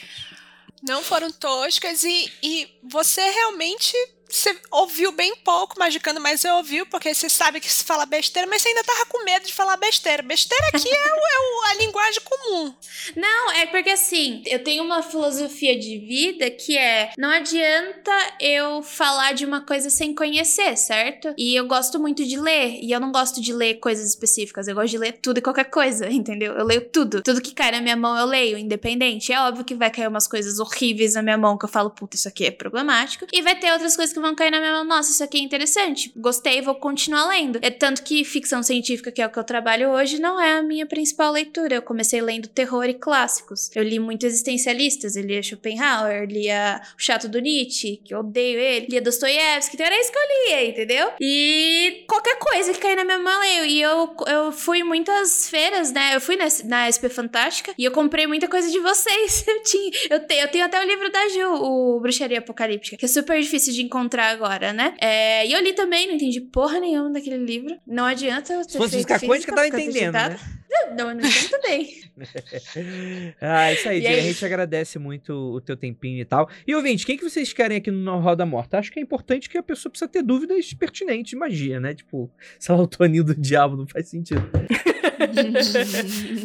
Speaker 6: Não foram toscas e, e você realmente você ouviu bem pouco Magicando, mas você ouviu porque você sabe que se fala besteira, mas você ainda tava com medo de falar besteira. Besteira aqui é, o- é o- a linguagem comum.
Speaker 7: Não, é porque assim, eu tenho uma filosofia de vida que é: não adianta eu falar de uma coisa sem conhecer, certo? E eu gosto muito de ler, e eu não gosto de ler coisas específicas, eu gosto de ler tudo e qualquer coisa, entendeu? Eu leio tudo. Tudo que cai na minha mão eu leio, independente. É óbvio que vai cair umas coisas horríveis na minha mão que eu falo, puta, isso aqui é problemático. E vai ter outras coisas que vão cair na minha mão, nossa, isso aqui é interessante. Gostei, vou continuar lendo. É tanto que ficção científica, que é o que eu trabalho hoje, não é a minha principal leitura. Eu comecei lendo terror e clássicos. Eu li muito existencialistas, eu lia Schopenhauer, lia O Chato do Nietzsche, que eu odeio ele, lia Dostoiévski, então era isso que eu lia, entendeu? E qualquer coisa que cair na minha mão, eu. E eu, eu fui muitas feiras, né? Eu fui na, na SP Fantástica e eu comprei muita coisa de vocês. Eu tinha, eu, te, eu tenho até o livro da Ju, o Bruxaria Apocalíptica, que é super difícil de encontrar agora, né? É, e eu li também, não entendi porra nenhuma daquele livro. Não adianta eu ter
Speaker 2: Se fosse
Speaker 7: física,
Speaker 2: quântica, tava entendendo, né?
Speaker 7: Não, não entendo também.
Speaker 2: Ah, isso aí,
Speaker 7: E
Speaker 2: Diego. A gente agradece muito o teu tempinho e tal. E, ouvinte, quem que vocês querem aqui no Roda Morta? Acho que é importante que a pessoa precisa ter dúvidas pertinentes de magia, né? Tipo, sei lá, o Toninho do Diabo não faz sentido.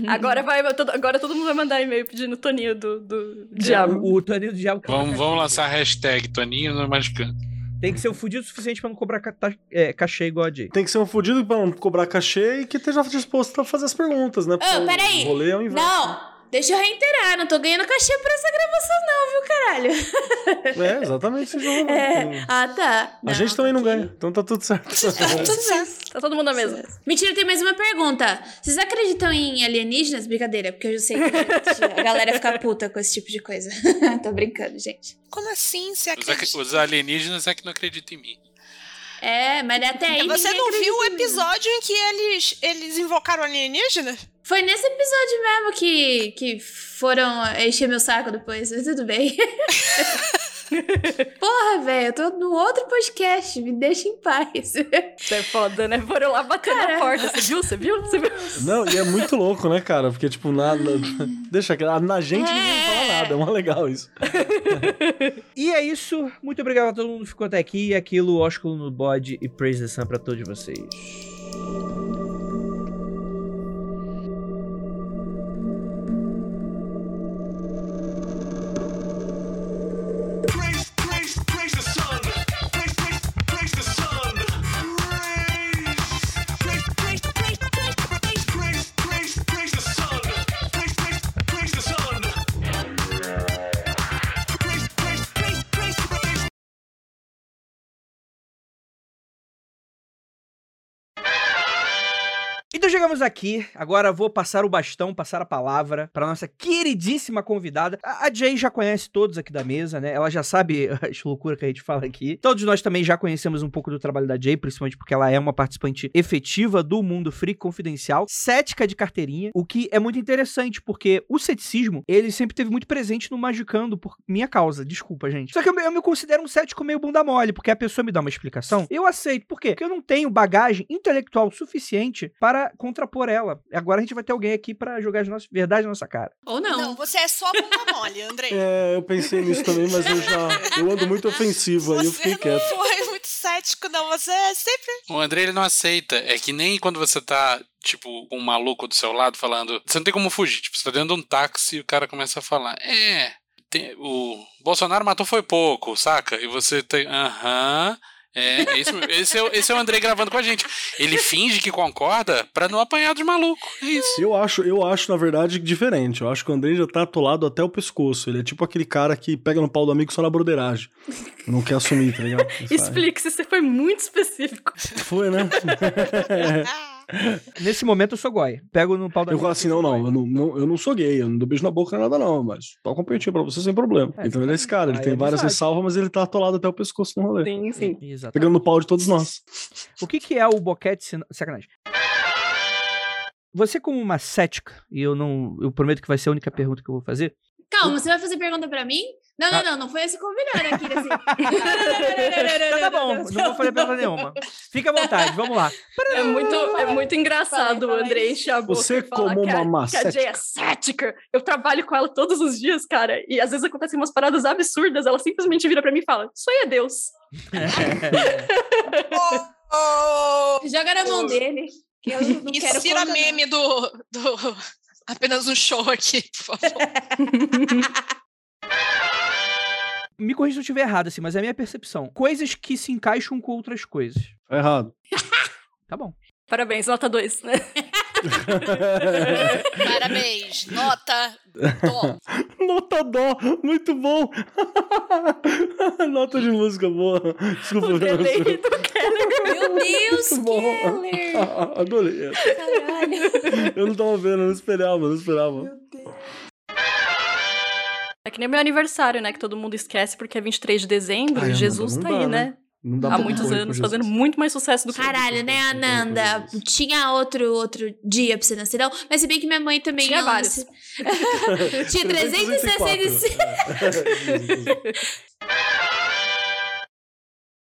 Speaker 1: Agora vai, todo- agora todo mundo vai mandar e-mail pedindo Toninho do, do Diabo.
Speaker 2: O, o Toninho do Diabo
Speaker 5: Vamos, vamos lançar a hashtag Toninho no Magicando.
Speaker 2: Tem que ser o fudido o suficiente pra não cobrar ca- é, cachê igual a Jay.
Speaker 4: Tem que ser um fudido pra não cobrar cachê e que esteja disposto a fazer as perguntas, né? Porque
Speaker 7: Ô,
Speaker 4: o
Speaker 7: peraí.
Speaker 4: rolê é o inverso.
Speaker 7: Não! Deixa eu reiterar, não tô ganhando cachê por essa gravação, não, viu, caralho?
Speaker 4: É, exatamente. esse jogo.
Speaker 7: É. Ah, tá.
Speaker 4: A gente também não ganha, então tá tudo certo.
Speaker 6: Tudo certo.
Speaker 1: Tá todo mundo na mesa.
Speaker 7: Mentira, tem mais uma pergunta. Vocês acreditam em alienígenas? Brincadeira, porque eu já sei que a galera fica puta com esse tipo de coisa. tô brincando, gente.
Speaker 6: Como assim? Você acredita?
Speaker 5: os alienígenas é que não acreditam em mim.
Speaker 7: É, mas até aí.
Speaker 6: Você não viu o episódio em que eles, eles invocaram alienígena?
Speaker 7: Foi nesse episódio mesmo que, que foram encher meu saco depois, mas tudo bem. Porra, velho, eu tô no outro podcast, me deixa em paz.
Speaker 1: Isso é foda, né? Foram lá bater na porta. Você viu? Você viu? Você viu?
Speaker 4: Não, e é muito louco, né, cara? Porque, tipo, na, na- deixa que na gente ninguém fala nada. É mó legal isso.
Speaker 2: E é isso. Muito obrigado a todo mundo que ficou até aqui. Aquilo, ósculo no bode e praise the sun pra todos vocês. Chegamos aqui, agora vou passar o bastão, passar a palavra para nossa queridíssima convidada. A Jay já conhece todos aqui da mesa, né? Ela já sabe as loucuras que a gente fala aqui. Todos nós também já conhecemos um pouco do trabalho da Jay, principalmente porque ela é uma participante efetiva do Mundo Free Confidencial, cética de carteirinha, o que é muito interessante, porque o ceticismo, ele sempre teve muito presente no Magicando por minha causa, desculpa, gente. Só que eu, me- eu me considero um cético meio bunda mole, porque a pessoa me dá uma explicação, eu aceito. Por quê? Porque eu não tenho bagagem intelectual suficiente para contrapor ela. Agora a gente vai ter alguém aqui para jogar as nossas verdades na nossa cara.
Speaker 7: Ou não.
Speaker 6: Não, você é só bunda mole, Andrei.
Speaker 4: É, eu pensei nisso também, mas eu já. Eu ando muito ofensivo aí, eu fiquei quieto.
Speaker 6: não foi muito cético, não. Você é sempre.
Speaker 5: O André, ele não aceita. É que nem quando você tá, tipo, com um maluco do seu lado falando. Você não tem como fugir. Tipo, você tá dentro de um táxi e o cara começa a falar. É. tem- o Bolsonaro matou foi pouco, saca? E você tem. Aham. É, esse, esse, é, o- esse é o André gravando com a gente. Ele finge que concorda pra não apanhar dos malucos. É isso.
Speaker 4: Eu acho, eu acho, na verdade, diferente. Eu acho que o André já tá atolado até o pescoço. Ele é tipo aquele cara que pega no pau do amigo só na broderagem. Não quer assumir, tá ligado?
Speaker 1: Explique-se, você foi muito específico.
Speaker 4: Foi, né?
Speaker 2: Nesse momento eu sou goi. Pego no pau da
Speaker 4: Eu falo assim, não, não, eu não, não, eu não sou gay, eu não dou beijo na boca, nada não, mas toca um peitinho pra você sem problema.
Speaker 2: É,
Speaker 4: então ele é esse cara, ele tem
Speaker 2: é
Speaker 4: várias ressalvas, mas ele tá atolado até o pescoço no rolê.
Speaker 1: Sim, sim.
Speaker 2: Exatamente.
Speaker 4: Pegando no pau de todos nós.
Speaker 2: O que, que é o boquete sina... Sacanagem. Você como uma cética, e eu não. Eu prometo que vai ser a única pergunta que eu vou fazer.
Speaker 7: Calma, você vai fazer pergunta pra mim? Não, não,
Speaker 2: Ah.
Speaker 7: não, não foi esse combinado aqui, assim.
Speaker 2: Então tá bom, não vou fazer pergunta nenhuma. Fica à vontade, vamos lá.
Speaker 1: É muito, é muito engraçado
Speaker 7: Fala aí,
Speaker 1: o André encher a boca
Speaker 4: Você
Speaker 1: e
Speaker 4: como
Speaker 1: a,
Speaker 4: uma
Speaker 1: que a Jay é cética. Eu trabalho com ela todos os dias, cara. E às vezes acontecem umas paradas absurdas. Ela simplesmente vira pra mim e fala: Isso aí é Deus.
Speaker 6: Oh, oh.
Speaker 7: Joga na mão dele. Que eu não quero
Speaker 6: Insira
Speaker 7: conta, não.
Speaker 6: meme do, do. Apenas um show aqui, por favor.
Speaker 2: Me corrija se eu estiver errado, assim, mas é a minha percepção. Coisas que se encaixam com outras coisas.
Speaker 4: Tá errado.
Speaker 2: Tá bom.
Speaker 1: Parabéns, nota 2, né?
Speaker 6: Parabéns. Nota. Dó.
Speaker 4: Nota dó, muito bom. Nota de música boa. Desculpa,
Speaker 1: O delay do Keller.
Speaker 7: Meu Deus. Keller!
Speaker 4: Adorei.
Speaker 7: Caralho.
Speaker 4: Eu não tava vendo, eu não esperava, não esperava.
Speaker 1: É que nem meu aniversário, né? Que todo mundo esquece porque é 23 de dezembro.
Speaker 4: Ai,
Speaker 1: e Jesus
Speaker 4: Amanda,
Speaker 1: tá aí,
Speaker 4: dá,
Speaker 1: né?
Speaker 4: Não dá
Speaker 1: Há
Speaker 4: pra
Speaker 1: muitos anos,
Speaker 4: Jesus.
Speaker 1: fazendo muito mais sucesso do que.
Speaker 7: Caralho, né, Ananda? Tinha outro, outro dia pra você nascer, não? Mas se bem que minha mãe também
Speaker 1: Tinha
Speaker 7: nasce. Tinha 365.